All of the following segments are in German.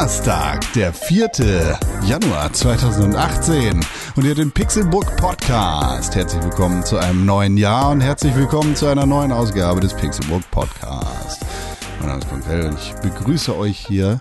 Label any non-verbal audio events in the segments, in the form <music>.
Donnerstag, der 4. Januar 2018 und ihr den Pixelbook Podcast. Herzlich willkommen zu einem neuen Jahr und herzlich willkommen zu einer neuen Ausgabe des Pixelbook Podcast. Mein Name ist Pankell und ich begrüße euch hier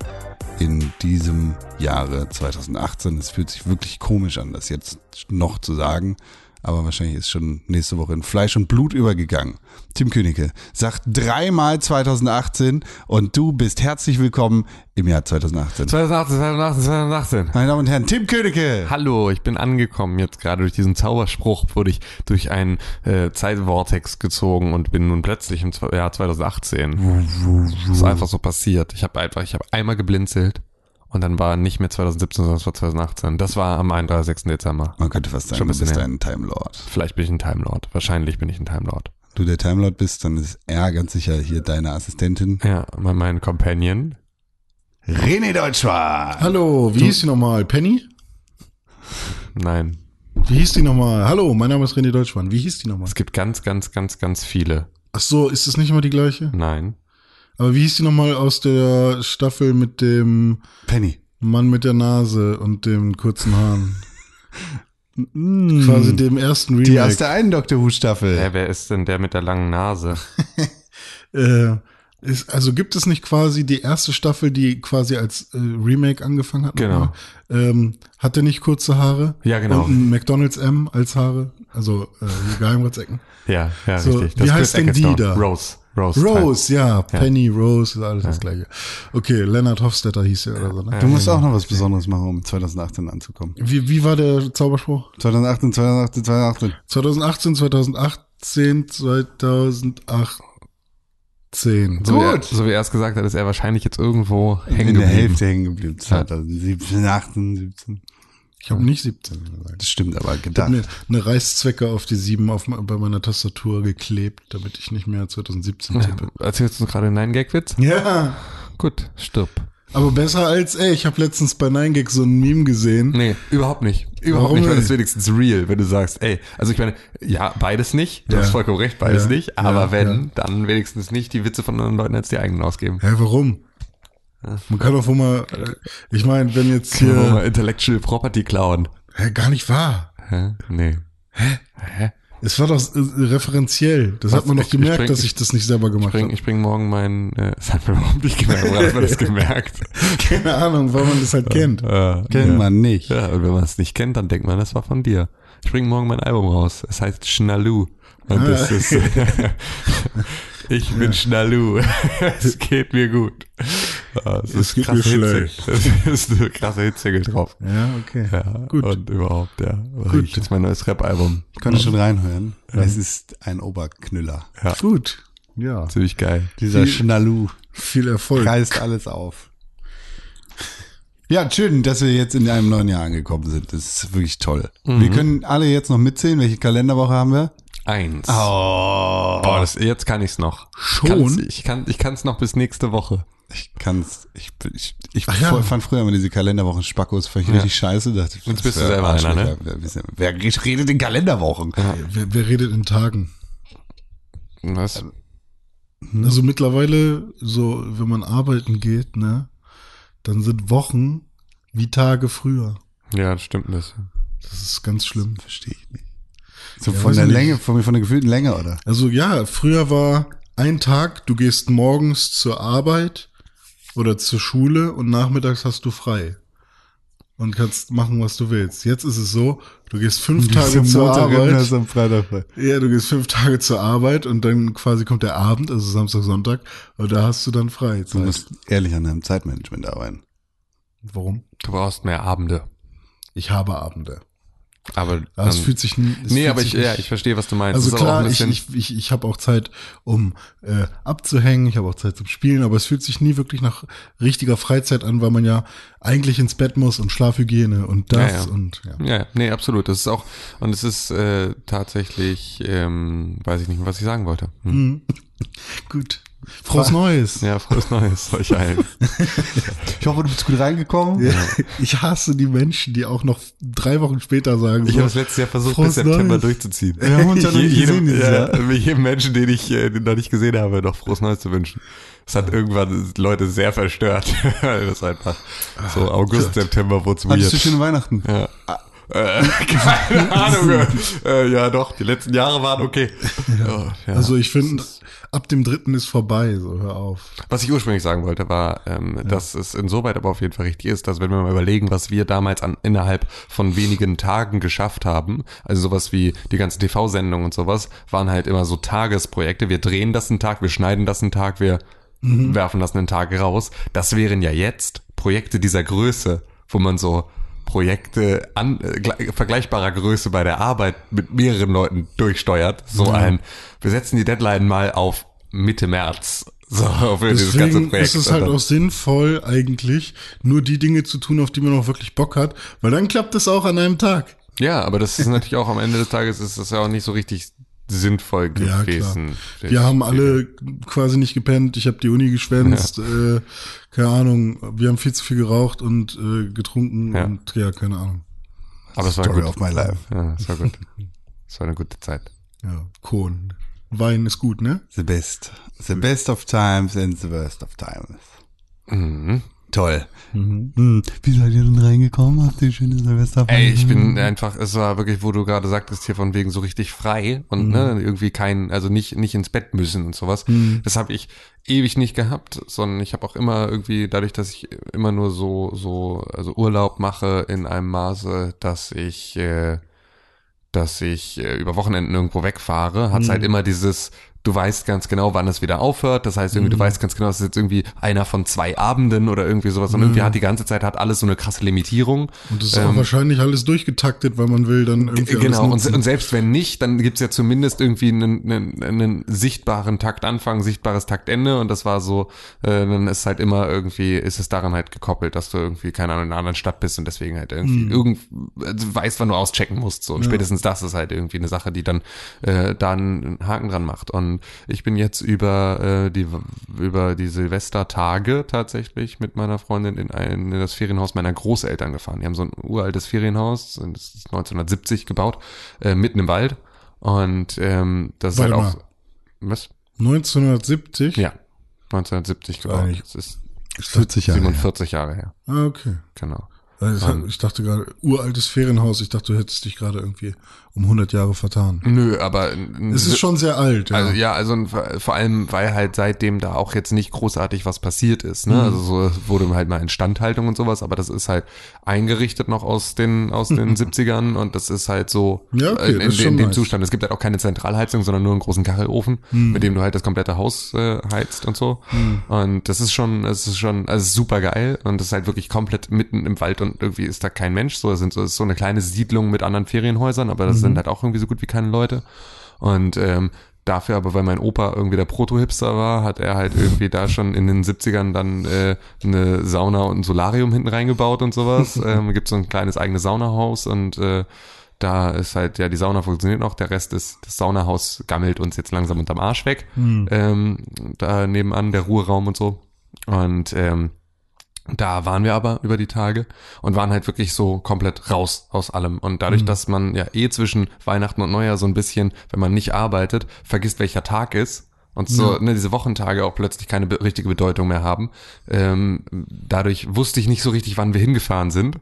in diesem Jahre 2018. Es fühlt sich wirklich komisch an, das jetzt noch zu sagen. Aber wahrscheinlich ist schon nächste Woche in Fleisch und Blut übergegangen. Tim Königke sagt dreimal 2018 und du bist herzlich willkommen im Jahr 2018. 2018, 2018, 2018. Meine Damen und Herren, Tim Königke. Hallo, ich bin angekommen. Jetzt gerade durch diesen Zauberspruch wurde ich durch einen äh, Zeitvortex gezogen und bin nun plötzlich im Jahr 2018. Das ist einfach so passiert. Ich habe einfach, ich habe einmal geblinzelt und dann war nicht mehr 2017, sondern es war 2018. Das war am 31. Dezember. Man könnte fast sagen, Schon ein du bisschen bist her. ein Time Lord. Vielleicht bin ich ein Time Lord. Wahrscheinlich bin ich ein Time Lord. Du der Time Lord bist, dann ist er ganz sicher hier deine Assistentin. Ja, mein, mein Companion. René Deutschmann. Hallo, wie hieß die nochmal? Penny? Nein. Wie hieß die nochmal? Hallo, mein Name ist René Deutschmann. Wie hieß die nochmal? Es gibt ganz, ganz, ganz, ganz viele. Ach so, ist es nicht immer die gleiche? Nein. Aber wie hieß die nochmal aus der Staffel mit dem Penny. Mann mit der Nase und den kurzen Haaren? Mm. Quasi dem ersten Remake. Die aus der einen Doctor Who Staffel. Ja, wer ist denn der mit der langen Nase? <laughs> äh, ist, also gibt es nicht quasi die erste Staffel, die quasi als äh, Remake angefangen hat? Genau. Ähm, hat der nicht kurze Haare? Ja, genau. Und ein McDonalds M als Haare? Also äh, Geheimratsecken. Ja, ja, So, richtig. wie ist heißt denn die da? Rose. Rose. Rose, ja, Penny, Rose, ist alles das gleiche. Okay, Leonard Hofstetter hieß er oder so. Ne? Du musst auch noch was Besonderes machen, um 2018 anzukommen. Wie, wie war der Zauberspruch? 2018, 2018, 2018. 2018, 2018, 2018. So, wie er, so wie er es gesagt hat, ist er wahrscheinlich jetzt irgendwo hängen In der geblieben. Hälfte hängen geblieben. 2017, 18, 17. Ich habe nicht 17 gesagt. Das stimmt aber Ich habe gedacht. mir eine Reißzwecke auf die 7 auf, bei meiner Tastatur geklebt, damit ich nicht mehr 2017 tippe. Erzählst du gerade einen Nein-Gag-Witz? ja, Gut, stirb. aber besser als, ey, ich habe letztens bei 9gag so ein Meme gesehen. Nee, überhaupt nicht. Überhaupt Warum nicht, weil das ist wenigstens real, wenn du sagst, ey, also ich meine, ja, beides nicht, du Ja. hast vollkommen recht, beides Ja. nicht, aber Ja, wenn, ja. dann wenigstens nicht die Witze von anderen Leuten als die eigenen ausgeben. Hä, warum? Man kann doch wohl mal, äh, ich meine, wenn jetzt hier, mal Intellectual Property klauen. hä, gar nicht wahr. Hä? Nee. Hä? Hä? Es war doch äh, referenziell. Das Was? hat man doch Ich- ich gemerkt, bring- dass ich das nicht selber Ich gemacht bring, habe. ich bring morgen mein, äh, das hat man überhaupt nicht gemerkt, woran hat man das <laughs> gemerkt? Keine Ahnung, weil man das halt kennt. Äh, Kennt ja. man nicht. Ja, und wenn man es nicht kennt, dann denkt man, das war von dir. Ich bringe morgen mein Album raus. Es heißt Schnalu. Und das Ah. ist, <laughs> <laughs> ich bin Schnalu. <laughs> es geht mir gut. Ja, es ist geht krasse Hitze. <laughs> Es ist eine krasse Hitze drauf. Ja, okay. Ja, Gut. Und überhaupt, ja. Gut. Jetzt mein neues Rap-Album. Ich konnte schon reinhören. Es ist ein Oberknüller. Gut. Ja. Ziemlich geil. Dieser Viel- Schnalu Viel Erfolg. reißt alles auf. Ja, schön, dass wir jetzt in einem neuen Jahr angekommen sind. Das ist wirklich toll. Wir können alle jetzt noch mitzählen. Welche Kalenderwoche haben wir? Eins. Oh. Boah, das, jetzt kann ich's noch. Schon? Kann's, ich kann ich kann's noch bis nächste Woche. Ich kann's, ich, ich, ich Ach ja. fand früher immer diese Kalenderwochen Spackos fand ich richtig scheiße. Dachte, ich, Jetzt das bist du selber einer, ne? Wer, wer, wer redet in Kalenderwochen? Wer, wer redet in Tagen? Was? Also mittlerweile, so, wenn man arbeiten geht, ne, dann sind Wochen wie Tage früher. Ja, das stimmt bisschen. Das ist ganz schlimm. Verstehe ich nicht. So Ja, von der. Länge, von, von der gefühlten Länge, oder? Also ja, früher war ein Tag, du gehst morgens zur Arbeit oder zur Schule und nachmittags hast du frei. Und kannst machen, was du willst. Jetzt ist es so, du gehst fünf Tage zur Arbeit. am Freitag frei. Ja, du gehst fünf Tage zur Arbeit und dann quasi kommt der Abend, also Samstag, Sonntag, und da hast du dann frei. Du musst ehrlich an deinem Zeitmanagement arbeiten. Warum? Du brauchst mehr Abende. Ich habe Abende. Aber es dann- fühlt sich es Nee, aber ich, sich ja, nicht- ich verstehe, was du meinst. Also klar, ich, ich, ich, ich habe auch Zeit, um äh, abzuhängen, ich habe auch Zeit zum Spielen, aber es fühlt sich nie wirklich nach richtiger Freizeit an, weil man ja eigentlich ins Bett muss und Schlafhygiene und das Ja, ja. und ja. Ja, nee, absolut. Das ist auch, und es ist äh, tatsächlich, ähm, weiß ich nicht mehr, was ich sagen wollte. Hm. Mhm. <laughs> Gut. Frohes Neues. Ja, frohes Neues euch allen. Ich hoffe, du bist gut reingekommen. Ja, Ich hasse die Menschen, die auch noch drei Wochen später sagen, Ich so, habe das letzte Jahr versucht, bis September Neues. durchzuziehen. Wir haben uns ja noch nicht Je- gesehen ja, Jahr. <laughs> jedem Menschen, den ich äh, noch nicht gesehen habe, noch frohes Neues zu wünschen. Das hat irgendwann Leute sehr verstört. <laughs> das einfach so August, September wurde es Hattest du weird. schöne Weihnachten? Ja. Äh, <laughs> keine Ahnung. äh, ja, doch, die letzten Jahre waren okay. Ja, ja. Also ich finde, ab dem dritten ist vorbei, so hör auf. Was ich ursprünglich sagen wollte, war, ähm, dass es insoweit aber auf jeden Fall richtig ist, dass wenn wir mal überlegen, was wir damals an, innerhalb von wenigen Tagen geschafft haben, also sowas wie die ganzen TV-Sendungen und sowas, waren halt immer so Tagesprojekte. Wir drehen das einen Tag, wir schneiden das einen Tag, wir werfen das einen Tag raus. Das wären ja jetzt Projekte dieser Größe, wo man so Projekte an, äh, gle- vergleichbarer Größe bei der Arbeit mit mehreren Leuten durchsteuert. So ein, wir setzen die Deadline mal auf Mitte März. <laughs> So, für dieses ganze Projekt. ist es halt auch sinnvoll, eigentlich nur die Dinge zu tun, auf die man auch wirklich Bock hat, weil dann klappt es auch an einem Tag. ja, aber das ist natürlich auch am Ende des Tages ist das ja auch nicht so richtig sinnvoll Ja, gewesen. Wir haben alle quasi nicht gepennt, ich habe die Uni geschwänzt, äh, keine Ahnung, wir haben viel zu viel geraucht und äh, getrunken Ja. und ja, keine Ahnung. aber es war Story gut. of my life. Ja, es war gut. Es war eine gute Zeit. Ja, Kohn. Wein ist gut, ne? The best. The best of times and the worst of times. Mhm. Toll. Hm, Wie seid ihr denn reingekommen? Habt ihr schöne Silvester? Ey, ich bin einfach, es war wirklich, wo du gerade sagtest, hier von wegen so richtig frei und ne, irgendwie kein, also nicht nicht ins Bett müssen und sowas. Das habe ich ewig nicht gehabt, sondern ich habe auch immer irgendwie, dadurch, dass ich immer nur so so also Urlaub mache in einem Maße, dass ich äh, dass ich äh, über Wochenenden irgendwo wegfahre, hat's halt immer dieses Du weißt ganz genau, wann es wieder aufhört. Das heißt, irgendwie, du weißt ganz genau, es ist jetzt irgendwie einer von zwei Abenden oder irgendwie sowas. Und irgendwie hat die ganze Zeit hat alles so eine krasse Limitierung. Und das ist auch wahrscheinlich alles durchgetaktet, weil man will dann irgendwie Ähm, Genau, und, und selbst wenn nicht, dann gibt's ja zumindest irgendwie einen, einen, einen sichtbaren Taktanfang, sichtbares Taktende und das war so, äh, dann ist halt immer irgendwie, ist es daran halt gekoppelt, dass du irgendwie, keine Ahnung, in einer anderen Stadt bist und deswegen halt irgendwie Hm. irgend, also weißt, wann du auschecken musst. So. Und spätestens das ist halt irgendwie eine Sache, die dann äh, da einen Haken dran macht. Und ich bin jetzt über äh, die über die Silvestertage tatsächlich mit meiner Freundin in, ein, in das Ferienhaus meiner Großeltern gefahren. Die haben so ein uraltes Ferienhaus, das ist 1970 gebaut, äh, mitten im Wald. Und ähm, das ist halt auch. Was? 1970? Ja. 1970 gebaut. Das ist 40 Jahre. 47 Jahre her. Ah, okay. Genau. Ich dachte gerade, uraltes Ferienhaus, ich dachte, du hättest dich gerade irgendwie um 100 Jahre vertan. Nö, aber n- Es ist schon sehr alt, ja. Also ja, also vor allem, weil halt seitdem da auch jetzt nicht großartig was passiert ist. Ne? Also so wurde halt mal Instandhaltung und sowas, aber das ist halt eingerichtet noch aus den aus den <laughs> 70ern und das ist halt so Ja, okay, äh, in, in, schon dem nice. Zustand. Es gibt halt auch keine Zentralheizung, sondern nur einen großen Kachelofen, mit dem du halt das komplette Haus äh, heizt und so. Und das ist schon, es ist schon, also super geil und das ist halt wirklich komplett mitten im Wald und irgendwie ist da kein Mensch. So, es sind so, es ist so eine kleine Siedlung mit anderen Ferienhäusern, aber das sind halt auch irgendwie so gut wie keine Leute. Und ähm, dafür aber, weil mein Opa irgendwie der Proto-Hipster war, hat er halt irgendwie da schon in den 70ern dann äh, eine Sauna und ein Solarium hinten reingebaut und sowas. <laughs> ähm, gibt so ein kleines eigenes Saunahaus und äh, da ist halt, ja, die Sauna funktioniert noch, der Rest ist, das Saunahaus gammelt uns jetzt langsam unterm Arsch weg. Ähm, da nebenan der Ruheraum und so. Und ähm, da waren wir aber über die Tage und waren halt wirklich so komplett raus aus allem. Und dadurch, dass man ja eh zwischen Weihnachten und Neujahr so ein bisschen, wenn man nicht arbeitet, vergisst, welcher Tag ist und so ne, diese Wochentage auch plötzlich keine be richtige Bedeutung mehr haben. Ähm, dadurch wusste ich nicht so richtig, wann wir hingefahren sind.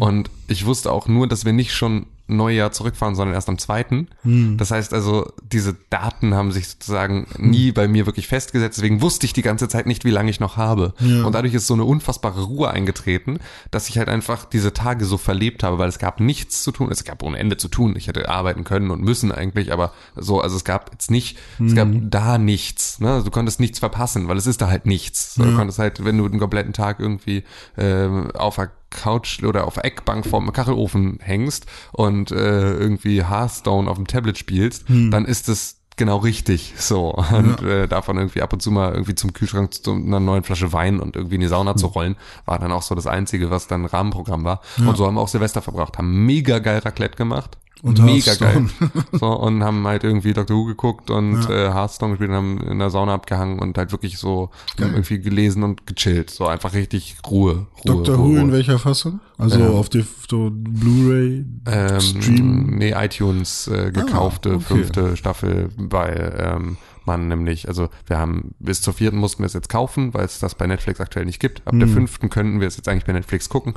Und ich wusste auch nur, dass wir nicht schon Neujahr zurückfahren, sondern erst am zweiten. Das heißt also, diese Daten haben sich sozusagen nie bei mir wirklich festgesetzt. Deswegen wusste ich die ganze Zeit nicht, wie lange ich noch habe. Und dadurch ist so eine unfassbare Ruhe eingetreten, dass ich halt einfach diese Tage so verlebt habe, weil es gab nichts zu tun. Es gab ohne Ende zu tun. Ich hätte arbeiten können und müssen eigentlich, aber so, also es gab jetzt nicht, es gab da nichts. Ne? Also du konntest nichts verpassen, weil es ist da halt nichts. So, Du konntest halt, wenn du den kompletten Tag irgendwie ähm, auf Couch oder auf Eckbank vorm Kachelofen hängst und äh, irgendwie Hearthstone auf dem Tablet spielst, dann ist es genau richtig. So. Und äh, davon irgendwie ab und zu mal irgendwie zum Kühlschrank zu einer neuen Flasche Wein und irgendwie in die Sauna zu rollen, war dann auch so das Einzige, was dann Rahmenprogramm war. Und so haben wir auch Silvester verbracht, haben mega geil Raclette gemacht. Und mega geil. <laughs> So, und haben halt irgendwie Doctor Who geguckt und Ja. äh, Hearthstone gespielt und haben in der Sauna abgehangen und halt wirklich so irgendwie gelesen und gechillt. So einfach richtig Ruhe. Ruhe Dr. Ruhe, Who in Ruhe. welcher Fassung? Also Ähm, auf der so Blu-ray ähm, Stream. Nee, iTunes äh, gekaufte Ah, okay. fünfte Staffel, weil ähm, man nämlich, also wir haben bis zur vierten mussten wir es jetzt kaufen, weil es das bei Netflix aktuell nicht gibt. Ab der Mhm. fünften könnten wir es jetzt eigentlich bei Netflix gucken,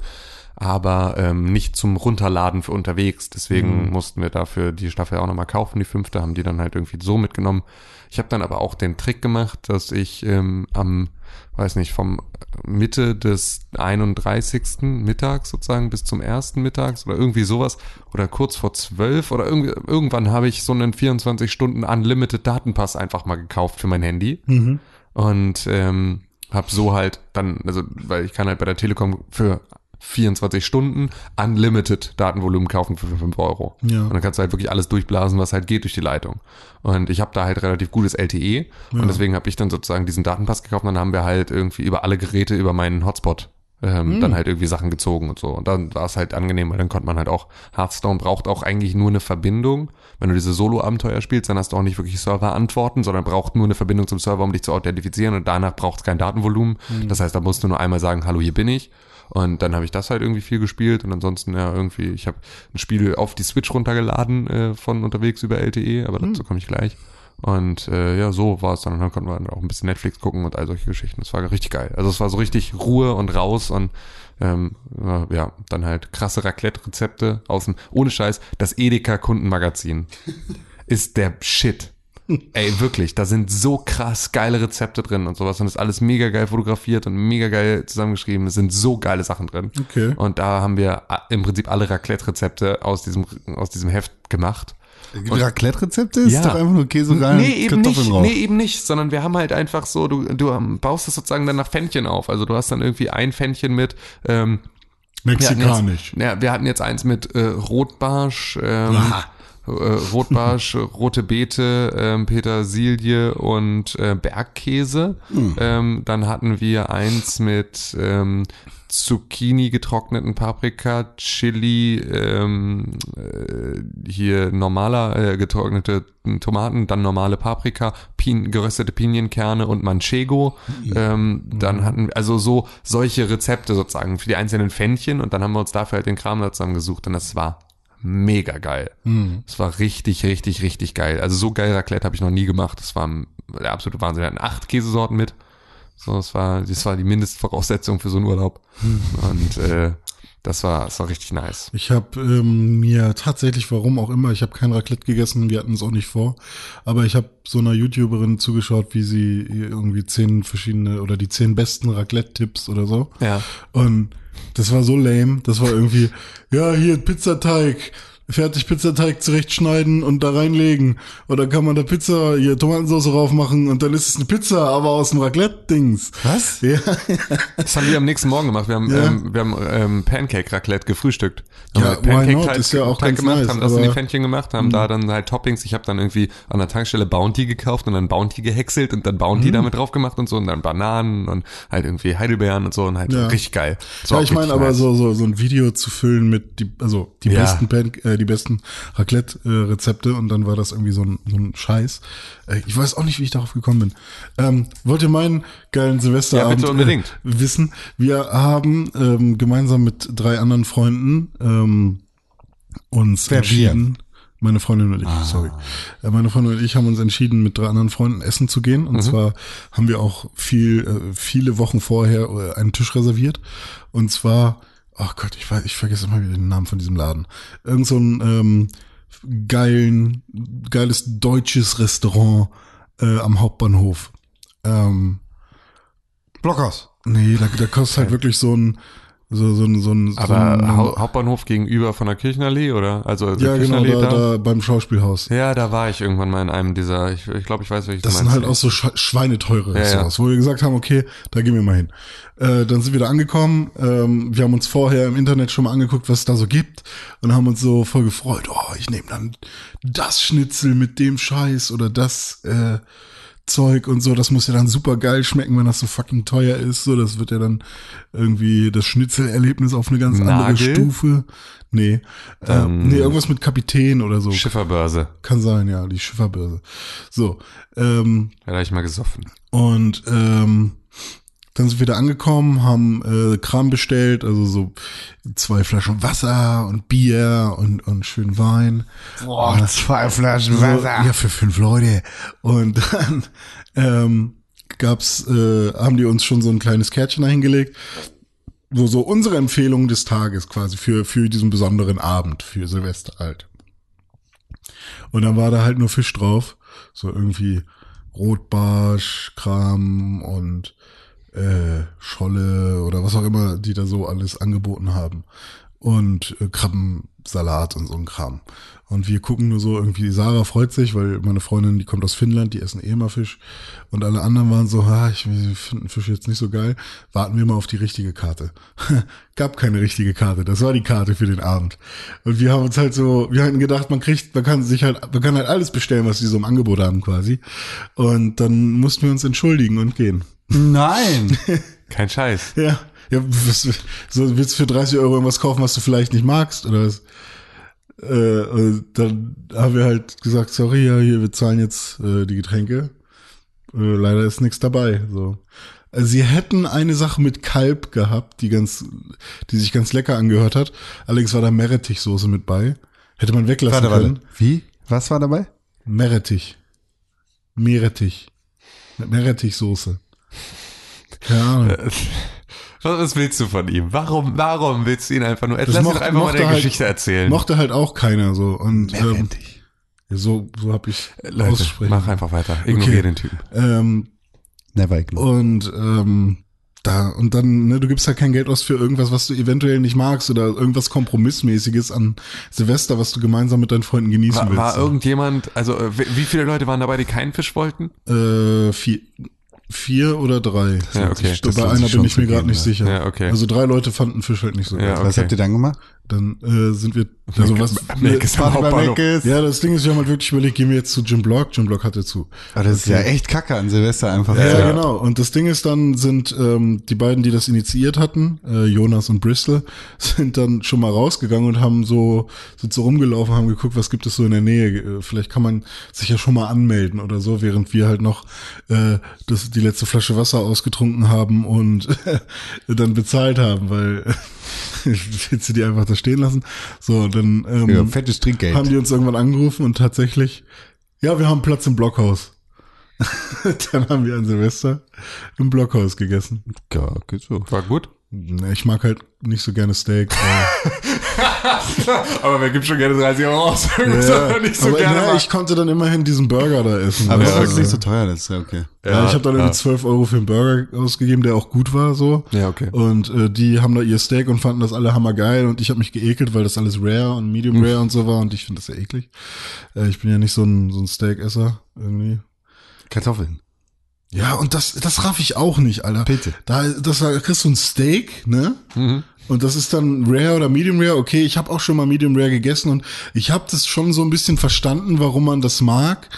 aber ähm, nicht zum Runterladen für unterwegs. Deswegen Mhm. mussten wir dafür die Staffel auch nochmal kaufen. Die fünfte haben die dann halt irgendwie so mitgenommen. Ich habe dann aber auch den Trick gemacht, dass ich ähm, am, weiß nicht, vom Mitte des 31. Mittags sozusagen bis zum ersten Mittags oder irgendwie sowas oder kurz vor zwölf oder irgendwie, irgendwann habe ich so einen 24 Stunden Unlimited Datenpass einfach mal gekauft für mein Handy Mhm. und ähm, habe so halt dann, also weil ich kann halt bei der Telekom für 24 Stunden Unlimited Datenvolumen kaufen für 5 Euro. Ja. Und dann kannst du halt wirklich alles durchblasen, was halt geht durch die Leitung. Und ich habe da halt relativ gutes LTE Ja. und deswegen habe ich dann sozusagen diesen Datenpass gekauft und dann haben wir halt irgendwie über alle Geräte über meinen Hotspot ähm, dann halt irgendwie Sachen gezogen und so. Und dann war es halt angenehm, weil dann konnte man halt auch, Hearthstone braucht auch eigentlich nur eine Verbindung. Wenn du diese Solo-Abenteuer spielst, dann hast du auch nicht wirklich Server-Antworten, sondern braucht nur eine Verbindung zum Server, um dich zu authentifizieren und danach braucht es kein Datenvolumen. Das heißt, da musst du nur einmal sagen, hallo, hier bin ich. Und dann habe ich das halt irgendwie viel gespielt und ansonsten ja irgendwie, ich habe ein Spiel auf die Switch runtergeladen äh, von unterwegs über LTE, aber dazu komme ich gleich. Und äh, ja, so war es dann. Und dann konnten wir dann auch ein bisschen Netflix gucken und all solche Geschichten. Das war richtig geil. Also es war so richtig Ruhe und raus und ähm, äh, ja, dann halt krasse Raclette-Rezepte aus dem, ohne Scheiß, das Edeka-Kundenmagazin <laughs> ist der Shit. <laughs> Ey, wirklich, da sind so krass geile Rezepte drin und sowas und ist alles mega geil fotografiert und mega geil zusammengeschrieben. Es sind so geile Sachen drin. Okay. Und da haben wir a- im Prinzip alle Raclette-Rezepte aus diesem, aus diesem Heft gemacht. Raclette-Rezepte ist Ja. doch einfach nur Käse rein, Nee, eben Kartoffeln nicht, drauf. nee, eben nicht, sondern wir haben halt einfach so, du, du ähm, baust das sozusagen dann nach Pfännchen auf. Also du hast dann irgendwie ein Pfännchen mit, ähm, wir Mexikanisch. Jetzt, ja, wir hatten jetzt eins mit äh, Rotbarsch, ähm. Äh, Rotbarsch, <laughs> rote Beete, ähm, Petersilie und äh, Bergkäse. Ähm, dann hatten wir eins mit ähm, Zucchini, getrockneten Paprika, Chili, ähm, äh, hier normaler äh, getrocknete Tomaten, dann normale Paprika, Pin geröstete Pinienkerne und Manchego. Ähm, dann hatten wir also so solche Rezepte sozusagen für die einzelnen Pfännchen und dann haben wir uns dafür halt den Kram da zusammengesucht und das war mega geil. Es war richtig, richtig, richtig geil. Also so geil Raclette habe ich noch nie gemacht. Das war der absolute Wahnsinn. Wir hatten acht Käsesorten mit. So, das war, das war die Mindestvoraussetzung für so einen Urlaub. Und äh, das war, das war richtig nice. Ich habe ähm, mir tatsächlich, warum auch immer, ich habe kein Raclette gegessen, wir hatten es auch nicht vor, aber ich habe so einer YouTuberin zugeschaut, wie sie irgendwie zehn verschiedene oder die zehn besten Raclette-Tipps oder so. Ja. Und das war so lame, das war irgendwie, ja, hier Pizzateig, fertig Pizzateig zurechtschneiden und da reinlegen. Oder kann man da Pizza, hier Tomatensauce drauf machen und dann ist es eine Pizza, aber aus dem Raclette-Dings. Was? <laughs> Ja, Das haben wir am nächsten Morgen gemacht. Wir haben, Ja. ähm, wir haben ähm, Pancake-Raclette gefrühstückt. Ja, Haben not? Pancake-Teig Ist ja auch Teig ganz gemacht, nice, haben das in die. Pfännchen gemacht, haben da dann halt Toppings. Ich habe dann irgendwie an der Tankstelle Bounty gekauft und dann Bounty gehäckselt und dann Bounty Mhm. damit drauf gemacht und so und dann Bananen und halt irgendwie Heidelbeeren und so und halt Ja. richtig geil. Ja ich meine aber nice. so, so, so ein Video zu füllen mit die, also die Ja. besten Pan äh, die besten Raclette-Rezepte und dann war das irgendwie so ein, so ein Scheiß. Äh, ich weiß auch nicht, wie ich darauf gekommen bin. Ähm, wollt ihr meinen geilen Silvesterabend Ja. Äh, wissen? Wir haben ähm, gemeinsam mit drei anderen Freunden ähm, uns Wer entschieden. Meine Freundin und ich, sorry. Äh, Meine Freundin und ich haben uns entschieden, mit drei anderen Freunden essen zu gehen. Und zwar haben wir auch viel, äh, viele Wochen vorher einen Tisch reserviert. Und zwar, ach Gott, ich weiß, ich vergesse immer wieder den Namen von diesem Laden. Irgend so ein ähm, geilen, geiles deutsches Restaurant äh, am Hauptbahnhof. Ähm, Blockhaus. nee, da, da kostet halt wirklich so ein, so, so ein, so ein, so Aber ein, Hau Hauptbahnhof gegenüber von der Kirchenallee, oder? Also ja, genau, Kirchenallee da, da beim Schauspielhaus. Ja, da war ich irgendwann mal in einem dieser, ich, ich glaube, ich weiß, welches Das sind halt auch so Sch schweineteure Ja, ja. Restaurants, wo wir gesagt haben, okay, da gehen wir mal hin. Äh, dann sind wir da angekommen. Ähm, wir haben uns vorher im Internet schon mal angeguckt, was es da so gibt und haben uns so voll gefreut. Oh, ich nehme dann das Schnitzel mit dem Scheiß oder das, äh, Zeug und so, das muss ja dann super geil schmecken, wenn das so fucking teuer ist. So, das wird ja dann irgendwie das Schnitzelerlebnis auf eine ganz andere Nagel? Stufe. Nee. Ähm, nee, irgendwas mit Kapitän oder so. Schifferbörse. Kann sein, ja, die Schifferbörse. So. Ähm, Da hab ich mal gesoffen. und ähm, dann sind wir da angekommen, haben äh, Kram bestellt, also so zwei Flaschen Wasser und Bier und, und schön Wein. Boah, zwei Flaschen So, ja, für fünf Leute. Und dann ähm, gab's, äh, haben die uns schon so ein kleines Kärtchen dahingelegt, wo so unsere Empfehlung des Tages quasi für, für diesen besonderen Abend, für Silvester halt. Und dann war da halt nur Fisch drauf. So irgendwie Rotbarsch, Kram und äh, Scholle oder was auch immer, die da so alles angeboten haben. Und äh, Krabbensalat und so ein Kram. Und wir gucken nur so irgendwie, Sarah freut sich, weil meine Freundin, die kommt aus Finnland, die essen eh immer Fisch. Und alle anderen waren so, ha, ich wir finden Fisch jetzt nicht so geil. Warten wir mal auf die richtige Karte. <laughs> Gab keine richtige Karte. Das war die Karte für den Abend. Und wir haben uns halt so, wir hatten gedacht, man kriegt, man kann sich halt, man kann halt alles bestellen, was die so im Angebot haben quasi. Und dann mussten wir uns entschuldigen und gehen. Nein. <laughs> Kein Scheiß. Ja. Ja, was, so willst du für 30 Euro irgendwas kaufen, was du vielleicht nicht magst, oder was? Äh, dann haben wir halt gesagt, sorry, ja, hier, wir zahlen jetzt äh, die Getränke. Äh, leider ist nichts dabei. So. Also sie hätten eine Sache mit Kalb gehabt, die ganz, die sich ganz lecker angehört hat. Allerdings war da Meerrettichsoße mit bei. Hätte man weglassen Warte, können. warte. Wie? Was war dabei? Meerrettich. Meerrettich. Mit Meerrettichsoße. Ahnung. <laughs> Was, willst du von ihm? Warum, warum willst du ihn einfach nur, lass ihn moch- doch einfach mal deine halt- Geschichte erzählen. Mochte halt auch keiner so. Und ähm, ja, so, so hab ich Leute, aussprechen. mach einfach weiter. Ignoriere Okay. den Typen. Ähm, Never ignore. und ähm, da und dann, ne, du gibst halt kein Geld aus für irgendwas, was du eventuell nicht magst oder irgendwas Kompromissmäßiges an Silvester, was du gemeinsam mit deinen Freunden genießen War, willst. war irgendjemand, also äh, wie wie viele Leute waren dabei, die keinen Fisch wollten? äh, vier, vier oder drei. Ja, okay. Bei einer bin ich mir gerade nicht sicher. Ja, okay. Also drei Leute fanden Fisch halt nicht so Ja, geil. Was okay. habt ihr dann gemacht? Dann äh, sind wir, also was, am Party bei Hauptbahnhof. Mc's. ja, das Ding ist, wir haben halt wirklich überlegt, gehen wir jetzt zu Jim Block? Jim Block hatte zu. Aber das ist ja echt kacke an Silvester einfach. Ja, Ja. genau. Und das Ding ist dann, sind ähm, die beiden, die das initiiert hatten, äh, Jonas und Bristol, <laughs> sind dann schon mal rausgegangen und haben so, sind so rumgelaufen, haben geguckt, was gibt es so in der Nähe. Äh, Vielleicht kann man sich ja schon mal anmelden oder so, während wir halt noch äh, das, die letzte Flasche Wasser ausgetrunken haben und <laughs> dann bezahlt haben, weil <laughs> willst du die einfach da stehen lassen? So, dann ähm, Ja, fettes Trinkgeld. haben die uns irgendwann angerufen und tatsächlich, ja, wir haben Platz im Blockhaus. <laughs> Dann haben wir an Silvester im Blockhaus gegessen. Ja, geht so. War gut. Ich mag halt nicht so gerne Steak. <laughs> <laughs> Aber wer gibt schon gerne 30 Euro aus? ja, <laughs> aber na, ich konnte dann immerhin diesen Burger da essen. Aber es du, ist nicht so teuer, das ist ja okay. ja, ich habe dann irgendwie 12 Euro für einen Burger ausgegeben, der auch gut war so. Ja, okay. Und äh, die haben da ihr Steak und fanden das alle hammergeil und ich habe mich geekelt, weil das alles rare und medium rare und so war und ich finde das ja eklig. Äh, ich bin ja nicht so ein, so ein Steakesser irgendwie. Kartoffeln. Ja, und das, das raff ich auch nicht, Alter. Bitte. Da, das, da kriegst du ein Steak, ne? Und das ist dann Rare oder Medium Rare. Okay, ich habe auch schon mal Medium Rare gegessen und ich habe das schon so ein bisschen verstanden, warum man das mag.